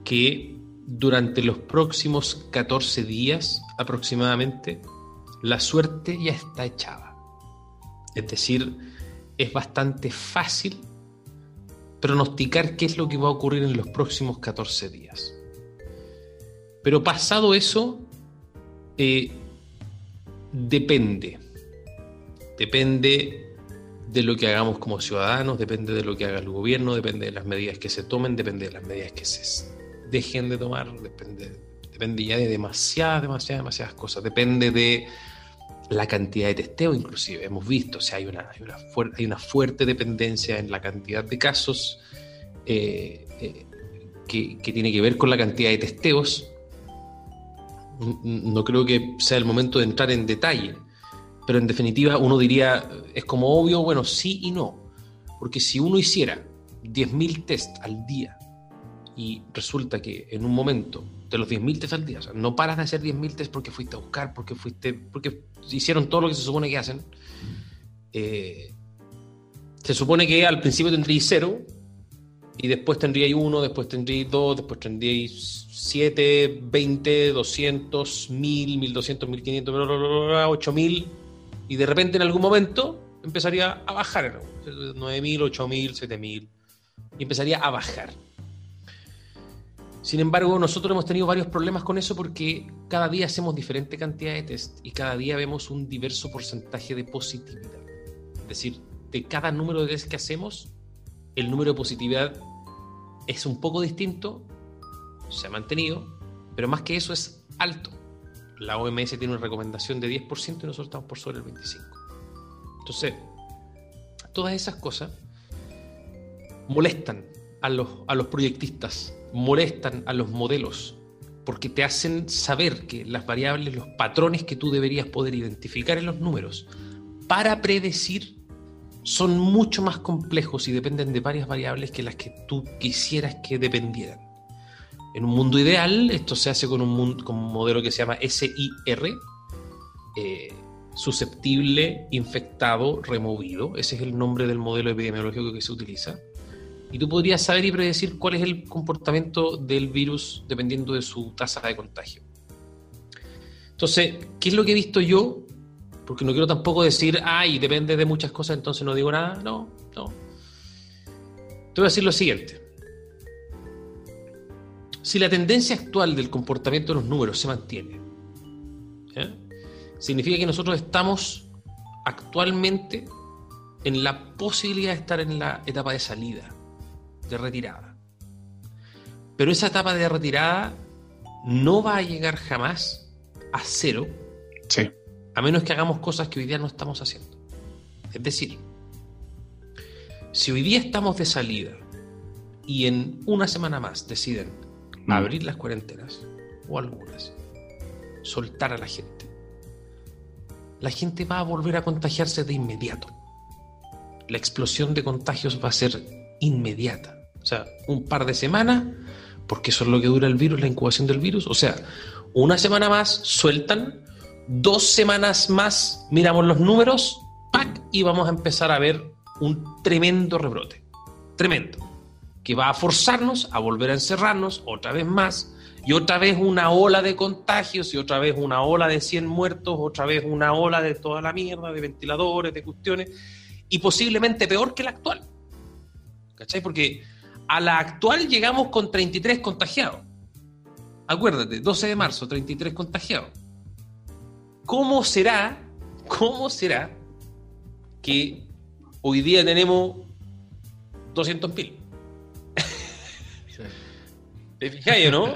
que durante los próximos 14 días aproximadamente, la suerte ya está echada. Es decir, es bastante fácil pronosticar qué es lo que va a ocurrir en los próximos 14 días. Pero pasado eso, eh, depende. Depende de lo que hagamos como ciudadanos, depende de lo que haga el gobierno, depende de las medidas que se tomen, depende de las medidas que se dejen de tomar, depende, depende ya de demasiadas, demasiadas, demasiadas cosas. Depende de la cantidad de testeo, inclusive. Hemos visto, o sea, hay una, hay una, hay una fuerte dependencia en la cantidad de casos eh, eh, que, que tiene que ver con la cantidad de testeos. No creo que sea el momento de entrar en detalle pero en definitiva uno diría, es como obvio, bueno, sí y no. Porque si uno hiciera 10.000 test al día y resulta que en un momento de los 10.000 test al día, no paras de hacer 10.000 test porque fuiste a buscar, porque fuiste, porque hicieron todo lo que se supone que hacen, eh, se supone que al principio tendríais cero y después tendríais uno, después tendríais dos, después tendríais 7, 20, 200, 1000, 1200, 1500, 8000 y de repente en algún momento empezaría a bajar, 9.000, 8.000, 7.000, y empezaría a bajar. Sin embargo, nosotros hemos tenido varios problemas con eso porque cada día hacemos diferente cantidad de test y cada día vemos un diverso porcentaje de positividad. Es decir, de cada número de test que hacemos, el número de positividad es un poco distinto, se ha mantenido, pero más que eso es alto la OMS tiene una recomendación de 10% y nosotros estamos por sobre el 25%. Entonces, todas esas cosas molestan a los, a los proyectistas, molestan a los modelos, porque te hacen saber que las variables, los patrones que tú deberías poder identificar en los números para predecir son mucho más complejos y dependen de varias variables que las que tú quisieras que dependieran. En un mundo ideal, esto se hace con un, modelo que se llama SIR, eh, susceptible, infectado, removido. Ese es el nombre del modelo epidemiológico que se utiliza. Y tú podrías saber y predecir cuál es el comportamiento del virus dependiendo de su tasa de contagio. Entonces, ¿qué es lo que he visto yo? Porque no quiero tampoco decir, ay, depende de muchas cosas, entonces no digo nada. No, no. Te voy a decir lo siguiente. Si la tendencia actual del comportamiento de los números se mantiene, significa que nosotros estamos actualmente en la posibilidad de estar en la etapa de salida, de retirada. Pero esa etapa de retirada no va a llegar jamás a cero, a menos que hagamos cosas que hoy día no estamos haciendo. Es decir, si hoy día estamos de salida y en una semana más deciden Mm. abrir las cuarentenas, o algunas, soltar a la gente, la gente va a volver a contagiarse de inmediato. La explosión de contagios va a ser inmediata. O sea, un par de semanas, porque eso es lo que dura el virus, la incubación del virus. O sea, una semana más sueltan, dos semanas más miramos los números, ¡pac! y vamos a empezar a ver un tremendo rebrote. Tremendo que va a forzarnos a volver a encerrarnos otra vez más, y otra vez una ola de contagios, y otra vez una ola de 100 muertos, otra vez una ola de toda la mierda, de ventiladores, de cuestiones, y posiblemente peor que la actual. ¿Cachai? Porque a la actual llegamos con 33 contagiados. Acuérdate, 12 de marzo, 33 contagiados. ¿Cómo será, cómo será que hoy día tenemos 200.000? ¿Te fijáis, no?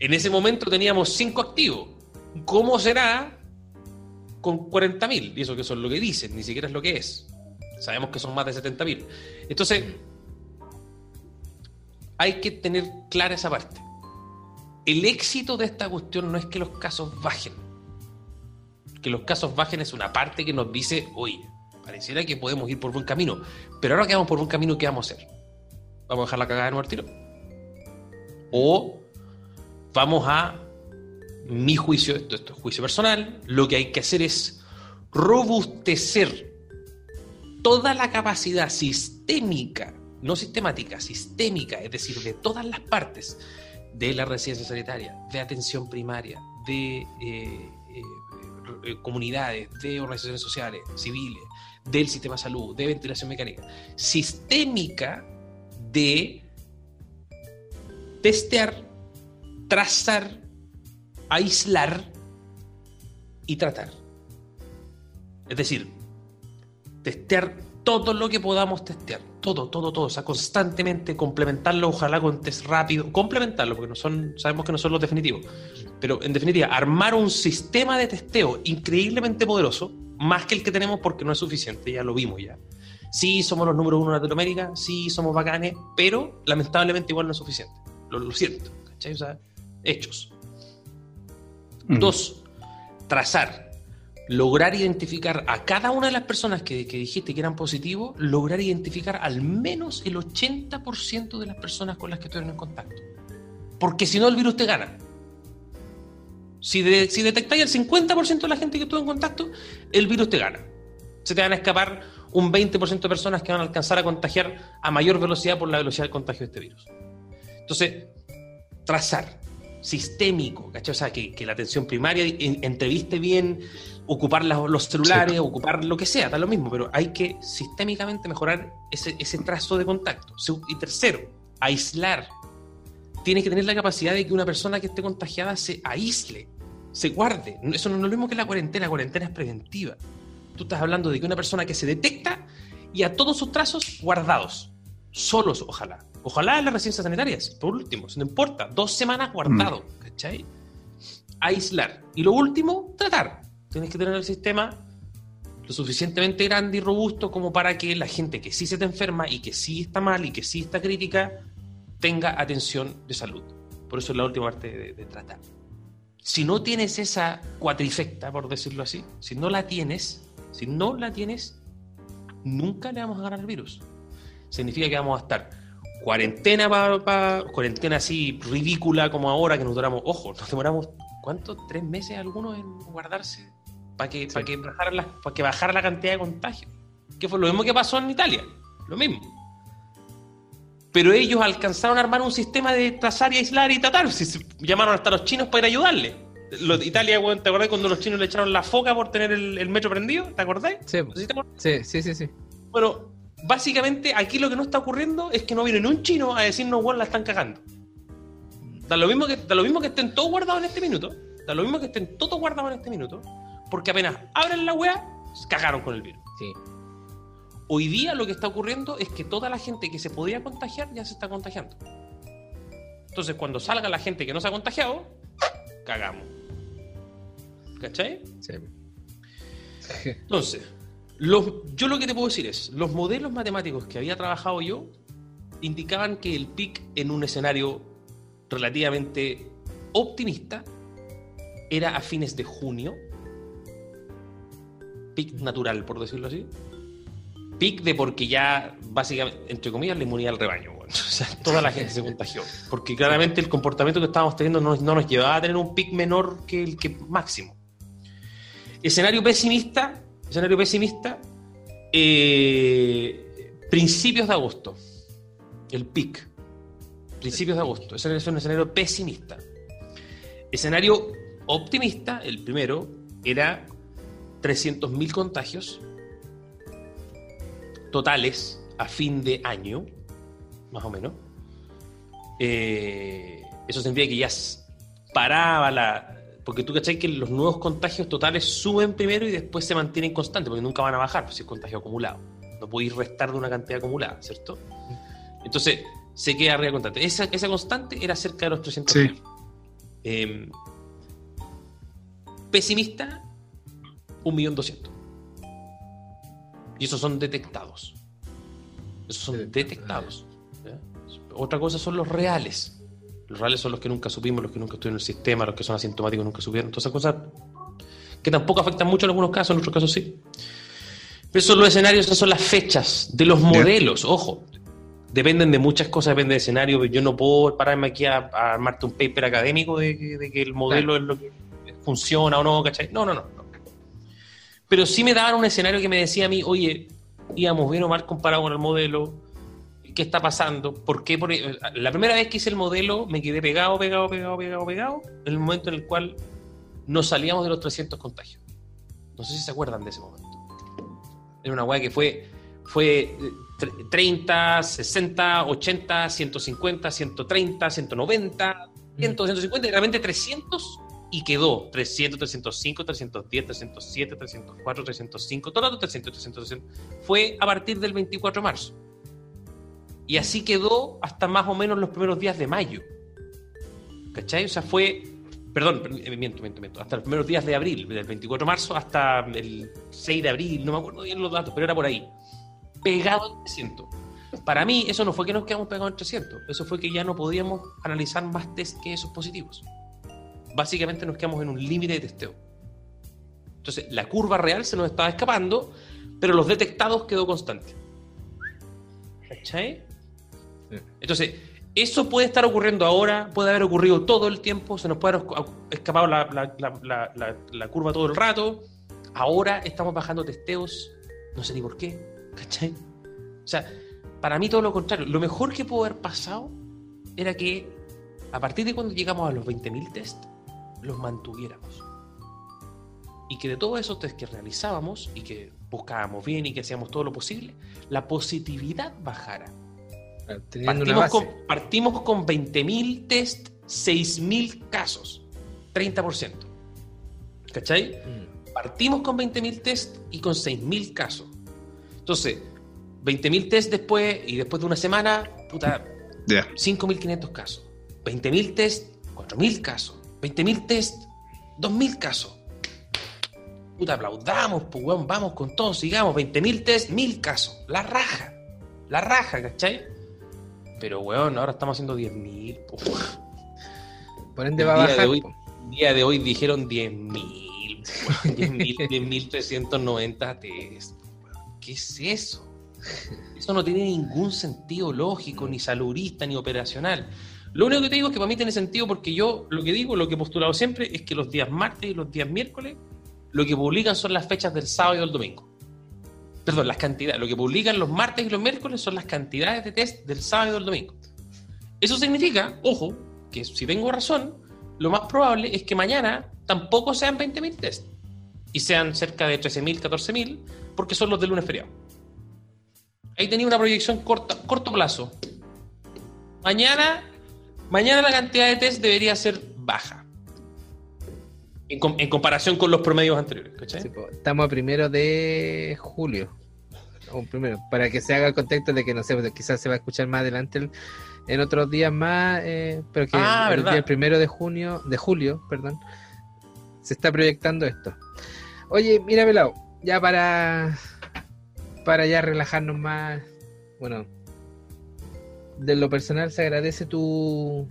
En ese momento teníamos 5 activos. ¿Cómo será con 40.000? Y eso que son lo que dicen, ni siquiera es lo que es. Sabemos que son más de 70.000. Entonces, hay que tener clara esa parte. El éxito de esta cuestión no es que los casos bajen. Que los casos bajen es una parte que nos dice, oye, pareciera que podemos ir por buen camino. Pero ahora que vamos por buen camino, ¿qué vamos a hacer? ¿Vamos a dejar la cagada de nuevo tiro? O vamos a, mi juicio, esto, es juicio personal, lo que hay que hacer es robustecer toda la capacidad sistémica, no sistemática, sistémica, es decir, de todas las partes de la residencia sanitaria, de atención primaria, de eh, eh, comunidades, de organizaciones sociales, civiles, del sistema de salud, de ventilación mecánica, sistémica de testear, trazar, aislar y tratar. Es decir, testear todo lo que podamos testear. Todo, todo, todo. O sea, constantemente complementarlo, ojalá con test rápido. Complementarlo, porque no son, sabemos que no son los definitivos. Pero en definitiva, armar un sistema de testeo increíblemente poderoso, más que el que tenemos porque no es suficiente, ya lo vimos ya. Sí, somos los números uno en Latinoamérica, sí, somos bacanes, pero lamentablemente igual no es suficiente. Lo, lo siento, ¿cachai? O sea, hechos. Mm. Dos, trazar, lograr identificar a cada una de las personas que, dijiste que eran positivos, lograr identificar al menos el 80% de las personas con las que estuvieron en contacto. Porque si no, el virus te gana. Si, de- si detectáis el 50% de la gente que estuvo en contacto, el virus te gana. Se te van a escapar un 20% de personas que van a alcanzar a contagiar a mayor velocidad por la velocidad del contagio de este virus. Entonces, trazar, sistémico, ¿cachai? O sea, que, la atención primaria en- entreviste bien, ocupar la- los celulares, ocupar lo que sea, da lo mismo, pero hay que sistémicamente mejorar ese, ese trazo de contacto. Y tercero, aislar. Tienes que tener la capacidad de que una persona que esté contagiada se aísle, se guarde. Eso no es lo mismo que la cuarentena, la cuarentena es preventiva. Tú estás hablando de que una persona que se detecta y a todos sus trazos guardados, solos, ojalá. Ojalá en las residencias sanitarias, por último, no importa, dos semanas guardado, ¿cachai? Aislar. Y lo último, tratar. Tienes que tener el sistema lo suficientemente grande y robusto como para que la gente que sí se te enferma y que sí está mal y que sí está crítica tenga atención de salud. Por eso es la última parte de, tratar. Si no tienes esa cuatrifecta, por decirlo así, si no la tienes, si no la tienes, nunca le vamos a ganar al virus. Significa que vamos a estar cuarentena cuarentena así ridícula como ahora que nos duramos, ojo, nos demoramos ¿cuánto? ¿Tres meses algunos en guardarse? Para que, para que, bajara la, para que bajara la cantidad de contagios. Que fue lo mismo que pasó en Italia. Lo mismo. Pero ellos alcanzaron a armar un sistema de trazar y aislar y tratar. Llamaron hasta los chinos para ir a ayudarle. Los, Italia, ¿te acordás cuando los chinos le echaron la foca por tener el, el metro prendido? ¿Te acordáis? Sí, ¿Sí te acordás? sí, sí, sí, sí. Bueno, básicamente aquí lo que no está ocurriendo es que no viene ni un chino a decirnos, weón, la están cagando. Da lo, mismo que, da lo mismo que estén todos guardados en este minuto. Da lo mismo que estén todos guardados en este minuto. Porque apenas abren la weá, cagaron con el virus. Sí. Hoy día lo que está ocurriendo es que toda la gente que se podía contagiar ya se está contagiando. Entonces, cuando salga la gente que no se ha contagiado, cagamos. ¿Cachai? sí. Entonces, los- yo lo que te puedo decir es, los modelos matemáticos que había trabajado yo indicaban que el pic en un escenario relativamente optimista era a fines de junio. Pic natural, por decirlo así. Pic de porque ya, básicamente, entre comillas, la inmunidad al rebaño. O sea, toda la gente se contagió. Porque claramente el comportamiento que estábamos teniendo no, no nos llevaba a tener un pic menor que el que máximo. Escenario pesimista, escenario pesimista, eh, principios de agosto, el pic, principios de agosto, ese es un escenario pesimista. Escenario optimista, el primero, era 300.000 contagios totales a fin de año, más o menos. Eh, eso significa que ya paraba la... Porque tú cachai que los nuevos contagios totales suben primero y después se mantienen constantes, porque nunca van a bajar, pues si es contagio acumulado. No podéis restar de una cantidad acumulada, ¿cierto? Entonces, se queda arriba constante. Esa, esa constante era cerca de los 300. Sí. Eh, pesimista, 1.200.000. Y esos son detectados. Esos son detectados. ¿ya? Otra cosa son los reales. Los reales son los que nunca supimos, los que nunca estuvieron en el sistema, los que son asintomáticos nunca supieron. Todas esas cosas que tampoco afectan mucho en algunos casos, en otros casos sí. Pero esos son los escenarios, esas son las fechas de los modelos, ojo. Dependen de muchas cosas, depende del escenario. Yo no puedo pararme aquí a, a armarte un paper académico de, que- de que el modelo es lo que funciona o no, ¿cachai? No, no, no. Pero sí me daban un escenario que me decía a mí, oye, íbamos bien o mal comparado con el modelo, ¿qué está pasando? ¿Por qué? Por- La primera vez que hice el modelo me quedé pegado, pegado, pegado, pegado, pegado, en el momento en el cual nos salíamos de los 300 contagios. No sé si se acuerdan de ese momento. Era una weá que fue, fue eh, tre- 30, 60, 80, 150, 130, 190, 100, 150, y realmente 300 y quedó 300, 305, 310, 307, 304, 305, todo los 300, 300, 300. Fue a partir del 24 de marzo. Y así quedó hasta más o menos los primeros días de mayo. ¿Cachai? O sea, fue. Perdón, eh, miento, miento, miento. Hasta los primeros días de abril, del 24 de marzo hasta el 6 de abril, no me acuerdo bien los datos, pero era por ahí. Pegado en 300. Para mí, eso no fue que nos quedamos pegados en 300, eso fue que ya no podíamos analizar más test que esos positivos. Básicamente nos quedamos en un límite de testeo. Entonces, la curva real se nos estaba escapando, pero los detectados quedó constante. ¿Cachai? Sí. Entonces, eso puede estar ocurriendo ahora, puede haber ocurrido todo el tiempo, se nos puede haber escapado la, la- la- la- la- la curva todo el rato. Ahora estamos bajando testeos, no sé ni por qué, ¿cachai? O sea, para mí todo lo contrario. Lo mejor que pudo haber pasado era que a partir de cuando llegamos a los 20.000 test, los mantuviéramos. Y que de todos esos test que realizábamos y que buscábamos bien y que hacíamos todo lo posible, la positividad bajara. Partimos con, partimos con 20.000 test, 6.000 casos, 30%. ¿Cachai? Mm. Partimos con 20.000 test y con 6.000 casos. Entonces, 20.000 test después y después de una semana, puta, Ya. 5.500 casos. 20.000 test, 4.000 casos. 20.000 test, 2.000 casos. Puta, aplaudamos, pues, weón, vamos con todo, sigamos. 20.000 test, 1.000 casos. La raja. La raja, ¿cachai? Pero, weón, ahora estamos haciendo 10.000. pues, weón. Por ende va a de bajar. hoy-. El día de hoy dijeron 10.000. weón, 10.000, 10.390 test. ¿Qué es eso? Eso no tiene ningún sentido lógico, ni saludista, ni operacional. Lo único que te digo es que para mí tiene sentido porque yo lo que digo, lo que he postulado siempre, es que los días martes y los días miércoles, lo que publican son las fechas del sábado y del domingo. Perdón, las cantidades. Lo que publican los martes y los miércoles son las cantidades de test del sábado y del domingo. Eso significa, ojo, que si tengo razón, lo más probable es que mañana tampoco sean 20.000 test y sean cerca de 13.000, 14.000, porque son los de lunes feriado. Ahí tenía una proyección corta, corto plazo. Mañana, mañana la cantidad de test debería ser baja. En, com- en comparación con los promedios anteriores. ¿cachai? Sí. Estamos a primero de julio. O primero, para que se haga el contexto de que no sé, pues, quizás se va a escuchar más adelante el- en otros días más, eh, pero que Ah, el, día primero de junio, de julio, perdón, se está proyectando esto. Oye, mira, Pelao, ya para para ya relajarnos más, bueno, de lo personal se agradece tu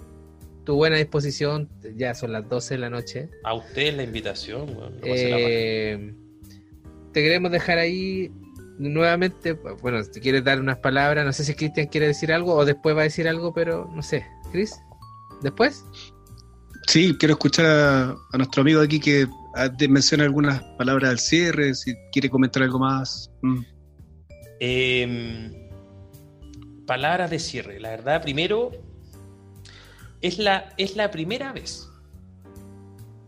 tu buena disposición, ya son las 12 de la noche. A ustedes la invitación. weón. No pase la raja. Eh, te queremos dejar ahí nuevamente. Bueno, si quieres dar unas palabras, no sé si Cristian quiere decir algo o después va a decir algo, pero no sé. ¿Cris? ¿Después? Sí, quiero escuchar a, a nuestro amigo aquí que te menciona algunas palabras al cierre, si quiere comentar algo más. Mm. Eh, palabras de cierre. La verdad, primero, es la, es la primera vez.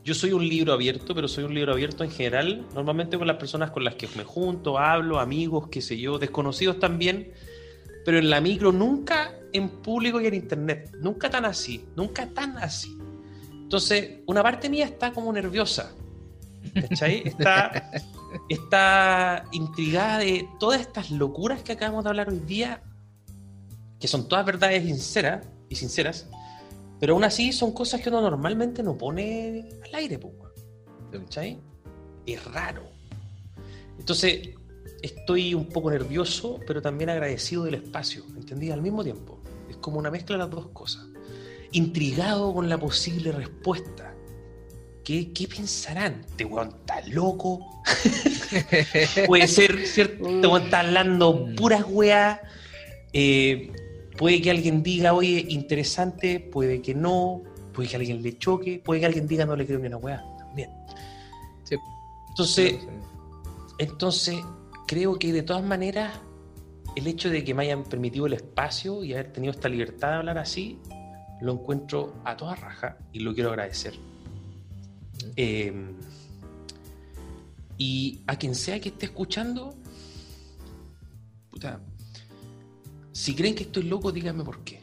Yo soy un libro abierto, pero soy un libro abierto en general, normalmente con las personas con las que me junto, hablo, amigos, qué sé yo, desconocidos también, pero en la micro nunca en público y en internet, nunca tan así, nunca tan así. Entonces, una parte mía está como nerviosa, ¿cachai? Está, está intrigada de todas estas locuras que acabamos de hablar hoy día, que son todas verdades sinceras y sinceras, pero aún así son cosas que uno normalmente no pone al aire. ¿cachai? Es raro. Entonces, estoy un poco nervioso, pero también agradecido del espacio, ¿entendí? Al mismo tiempo. Es como una mezcla de las dos cosas. Intrigado con la posible respuesta. ¿Qué, qué pensarán? ¿Te weón está loco? Puede ser, ¿cierto? Te weón está hablando puras weas. Eh, puede que alguien diga, oye, interesante, puede que no, puede que alguien le choque, puede que alguien diga no le creo ni una wea, también. Sí. Entonces, entonces, creo que de todas maneras, el hecho de que me hayan permitido el espacio y haber tenido esta libertad de hablar así, lo encuentro a toda raja y lo quiero agradecer. Eh, y a quien sea que esté escuchando, puta, si creen que estoy loco, díganme por qué.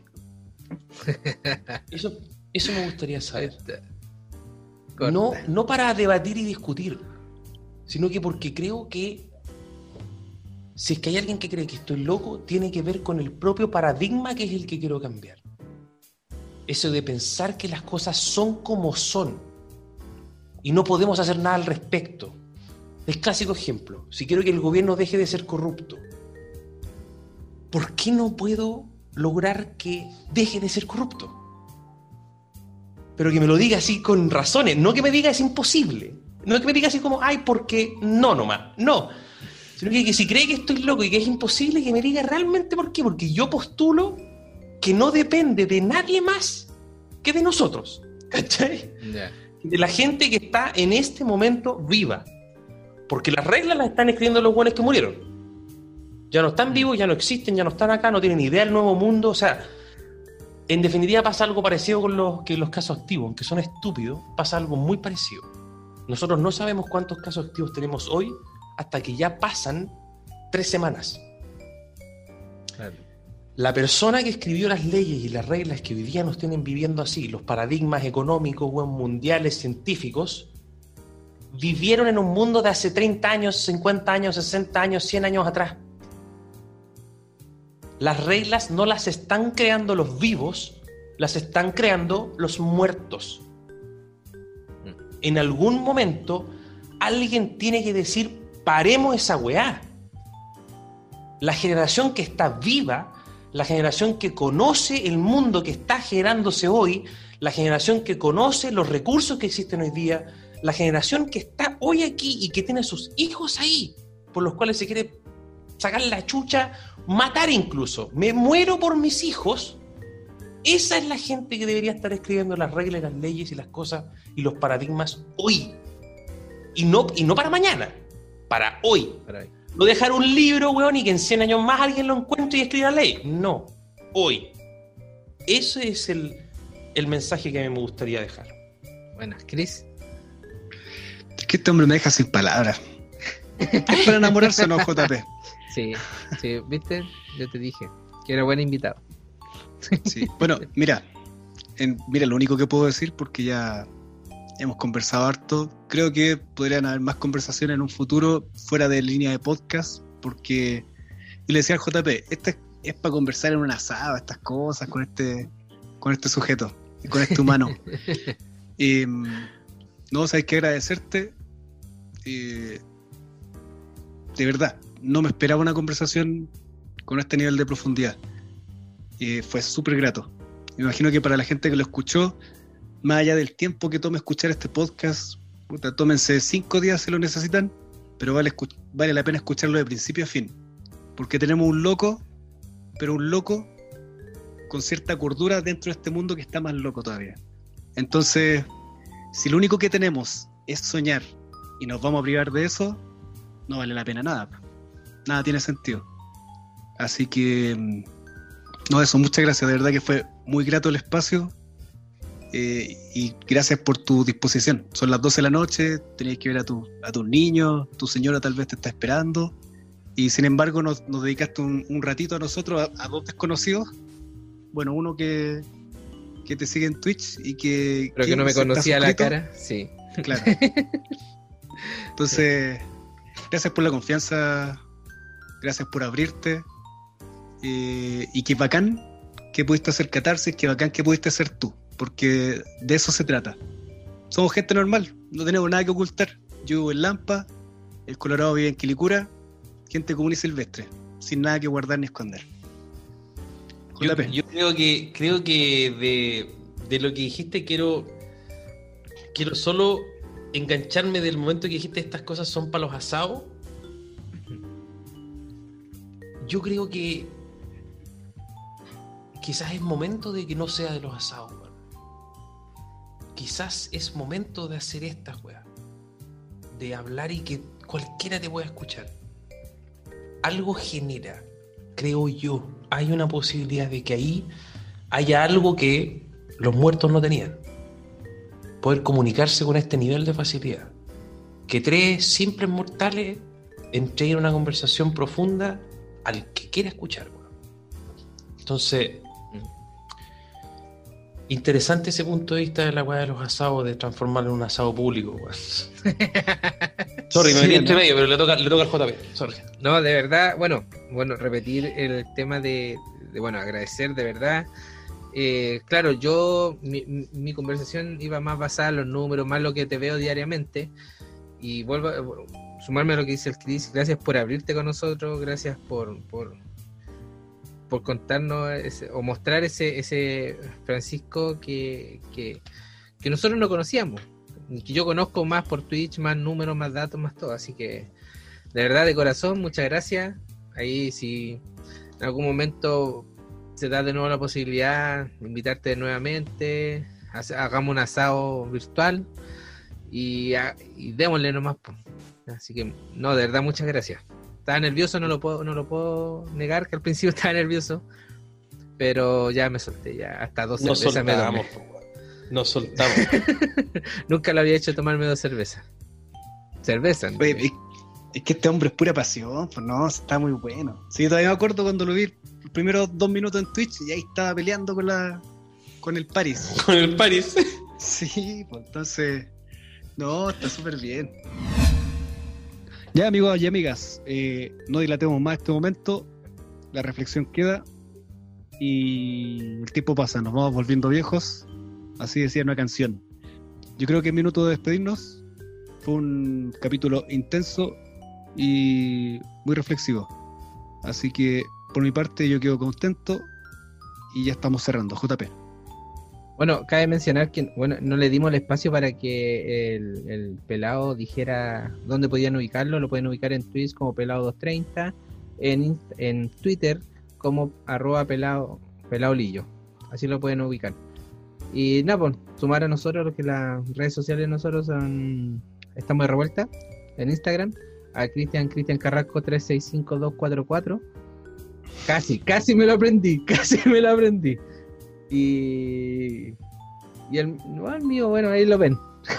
Eso, eso me gustaría saber. No, no para debatir y discutir, sino que porque creo que si es que hay alguien que cree que estoy loco, tiene que ver con el propio paradigma que es el que quiero cambiar. Eso de pensar que las cosas son como son y no podemos hacer nada al respecto. El clásico ejemplo, si quiero que el gobierno deje de ser corrupto, ¿por qué no puedo lograr que deje de ser corrupto? Pero que me lo diga así con razones, no que me diga es imposible, no que me diga así como, ay, porque no nomás, no. Sino que, que si cree que estoy loco y que es imposible, que me diga realmente por qué, porque yo postulo que no depende de nadie más que de nosotros, ¿cachai? De la gente que está en este momento viva. Porque las reglas las están escribiendo los buenos que murieron. Ya no están vivos, ya no existen, ya no están acá, no tienen idea del nuevo mundo. O sea, en definitiva pasa algo parecido con los, que los casos activos, aunque son estúpidos, pasa algo muy parecido. Nosotros no sabemos cuántos casos activos tenemos hoy hasta que ya pasan tres semanas. Claro. La persona que escribió las leyes y las reglas que hoy día nos tienen viviendo así, los paradigmas económicos, mundiales, científicos, vivieron en un mundo de hace 30 años, 50 años, 60 años, 100 años atrás. Las reglas no las están creando los vivos, las están creando los muertos. En algún momento alguien tiene que decir, paremos esa weá. La generación que está viva, la generación que conoce el mundo que está generándose hoy, la generación que conoce los recursos que existen hoy día, la generación que está hoy aquí y que tiene sus hijos ahí, por los cuales se quiere sacar la chucha, matar incluso. Me muero por mis hijos. Esa es la gente que debería estar escribiendo las reglas, las leyes y las cosas y los paradigmas hoy. Y no, y no para mañana, para hoy. No dejar un libro, weón, y que en 100 años más alguien lo encuentre y escriba la ley. No, hoy. Ese es el, el mensaje que a mí me gustaría dejar. Buenas, Chris. Es que este hombre me deja sin palabras. ¿Es para enamorarse o no, JP? Sí, sí, ¿viste? Yo te dije que era buen invitado. Sí. Bueno, mira, en- mira, lo único que puedo decir, porque ya hemos conversado harto, creo que podrían haber más conversaciones en un futuro fuera de línea de podcast, porque y le decía al JP, esta es, es para conversar en un asado, estas cosas, con este, con este sujeto, y con este humano. Y, mm, no, sabes que agradecerte. eh, de verdad, no me esperaba una conversación con este nivel de profundidad. Y fue súper grato. Imagino que para la gente que lo escuchó, más allá del tiempo que tome escuchar este podcast, puta, tómense cinco días si lo necesitan, pero vale, vale la pena escucharlo de principio a fin. Porque tenemos un loco, pero un loco con cierta cordura dentro de este mundo que está más loco todavía. Entonces, si lo único que tenemos es soñar y nos vamos a privar de eso, no vale la pena nada. Nada tiene sentido. Así que, mm, no, eso, muchas gracias. De verdad que fue muy grato el espacio. eh, y gracias por tu disposición. Son las 12 de la noche, tenías que ver a, tu, a tus niños, tu señora tal vez te está esperando. Y sin embargo, nos, nos dedicaste un, un ratito a nosotros, a, a dos desconocidos. Bueno, uno que, que te sigue en Twitch y que. Pero que no me conocía la cara. Sí. Claro. Entonces, gracias por la confianza, gracias por abrirte. eh, y qué bacán que pudiste hacer catarsis, qué bacán que pudiste ser tú, porque de eso se trata. Somos gente normal, no tenemos nada que ocultar. Yo vivo en Lampa, el Colorado vive en Quilicura, gente común y silvestre, sin nada que guardar ni esconder. Yo, yo creo que creo que de, de lo que dijiste quiero quiero solo engancharme del momento que dijiste estas cosas son para los asados. Yo creo que quizás es momento de que no sea de los asados, weón. Quizás es momento de hacer estas weas. De hablar y que cualquiera te pueda escuchar. Algo genera, creo yo, hay una posibilidad de que ahí haya algo que los muertos no tenían. Poder comunicarse con este nivel de facilidad. Que tres simples mortales entren en una conversación profunda al que quiera escuchar. weón. Entonces, interesante ese punto de vista de la weá de los asados, de transformarlo en un asado público. weón. Sorry, me Sí, metí entre ¿no? medio, pero le toca, le toca al JP. Sorry. No, de verdad, bueno, bueno, repetir el tema de, de, bueno, agradecer de verdad. Eh, claro, yo, mi, conversación iba más basada en los números, más lo que te veo diariamente. Y vuelvo sumarme a lo que dice el Chris. Gracias por abrirte con nosotros, gracias por, por, por contarnos ese- o mostrar ese, ese Francisco que, que, nosotros no conocíamos. y Que yo conozco más por Twitch, más números, más datos, más todo. Así que de verdad, de corazón, muchas gracias. Ahí si en algún momento se da de nuevo la posibilidad de invitarte nuevamente, hagamos un asado virtual y, y démosle nomás. Así que, no, de verdad, muchas gracias. Estaba nervioso, no lo puedo, no lo puedo negar que al principio estaba nervioso, pero ya me solté, ya hasta dos Nos cervezas me tomé. weón. Nos soltamos. Nunca lo había hecho tomarme dos cervezas. Cerveza. ¿no? Oye, es, es que este hombre es pura pasión, pues no, está muy bueno. Sí, todavía me acuerdo cuando lo vi los primeros dos minutos en Twitch y ahí estaba peleando con la con el Paris. Con el Paris. Sí, pues entonces. No, está súper bien. Ya, amigos y amigas, eh, no dilatemos más este momento. La reflexión queda. Y el tiempo pasa, nos vamos volviendo viejos. Así decía una canción. Yo creo que es minuto de despedirnos. Fue un capítulo intenso y muy reflexivo. Así que, por mi parte, yo quedo contento. Y ya estamos cerrando. JP. Bueno, cabe mencionar que bueno, no le dimos el espacio para que el, el pelado dijera dónde podían ubicarlo. Lo pueden ubicar en Twitch como pelado230, en, en Twitter como arroba pelado, pelaolillo. Así lo pueden ubicar. Y nada, pues, sumar a nosotros, que las redes sociales de nosotros son, estamos de revuelta en Instagram, a Cristian Cristian Carrasco 365244. Casi, casi me lo aprendí, casi me lo aprendí. Y, y el, no, el mío, bueno, ahí lo ven.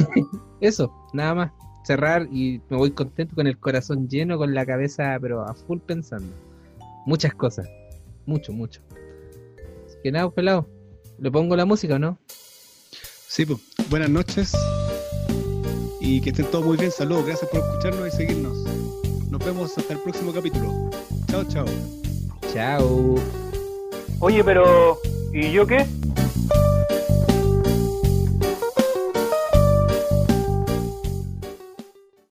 Eso, nada más. Cerrar y me voy contento con el corazón lleno, con la cabeza, pero a full pensando. Muchas cosas. Mucho, mucho. Así que nada, pelado. ¿Le pongo la música o no? Sí, pues, buenas noches y que estén todos muy bien. Saludos, gracias por escucharnos y seguirnos. Nos vemos hasta el próximo capítulo. Chao, chao. Chao. Oye, pero ¿y yo qué?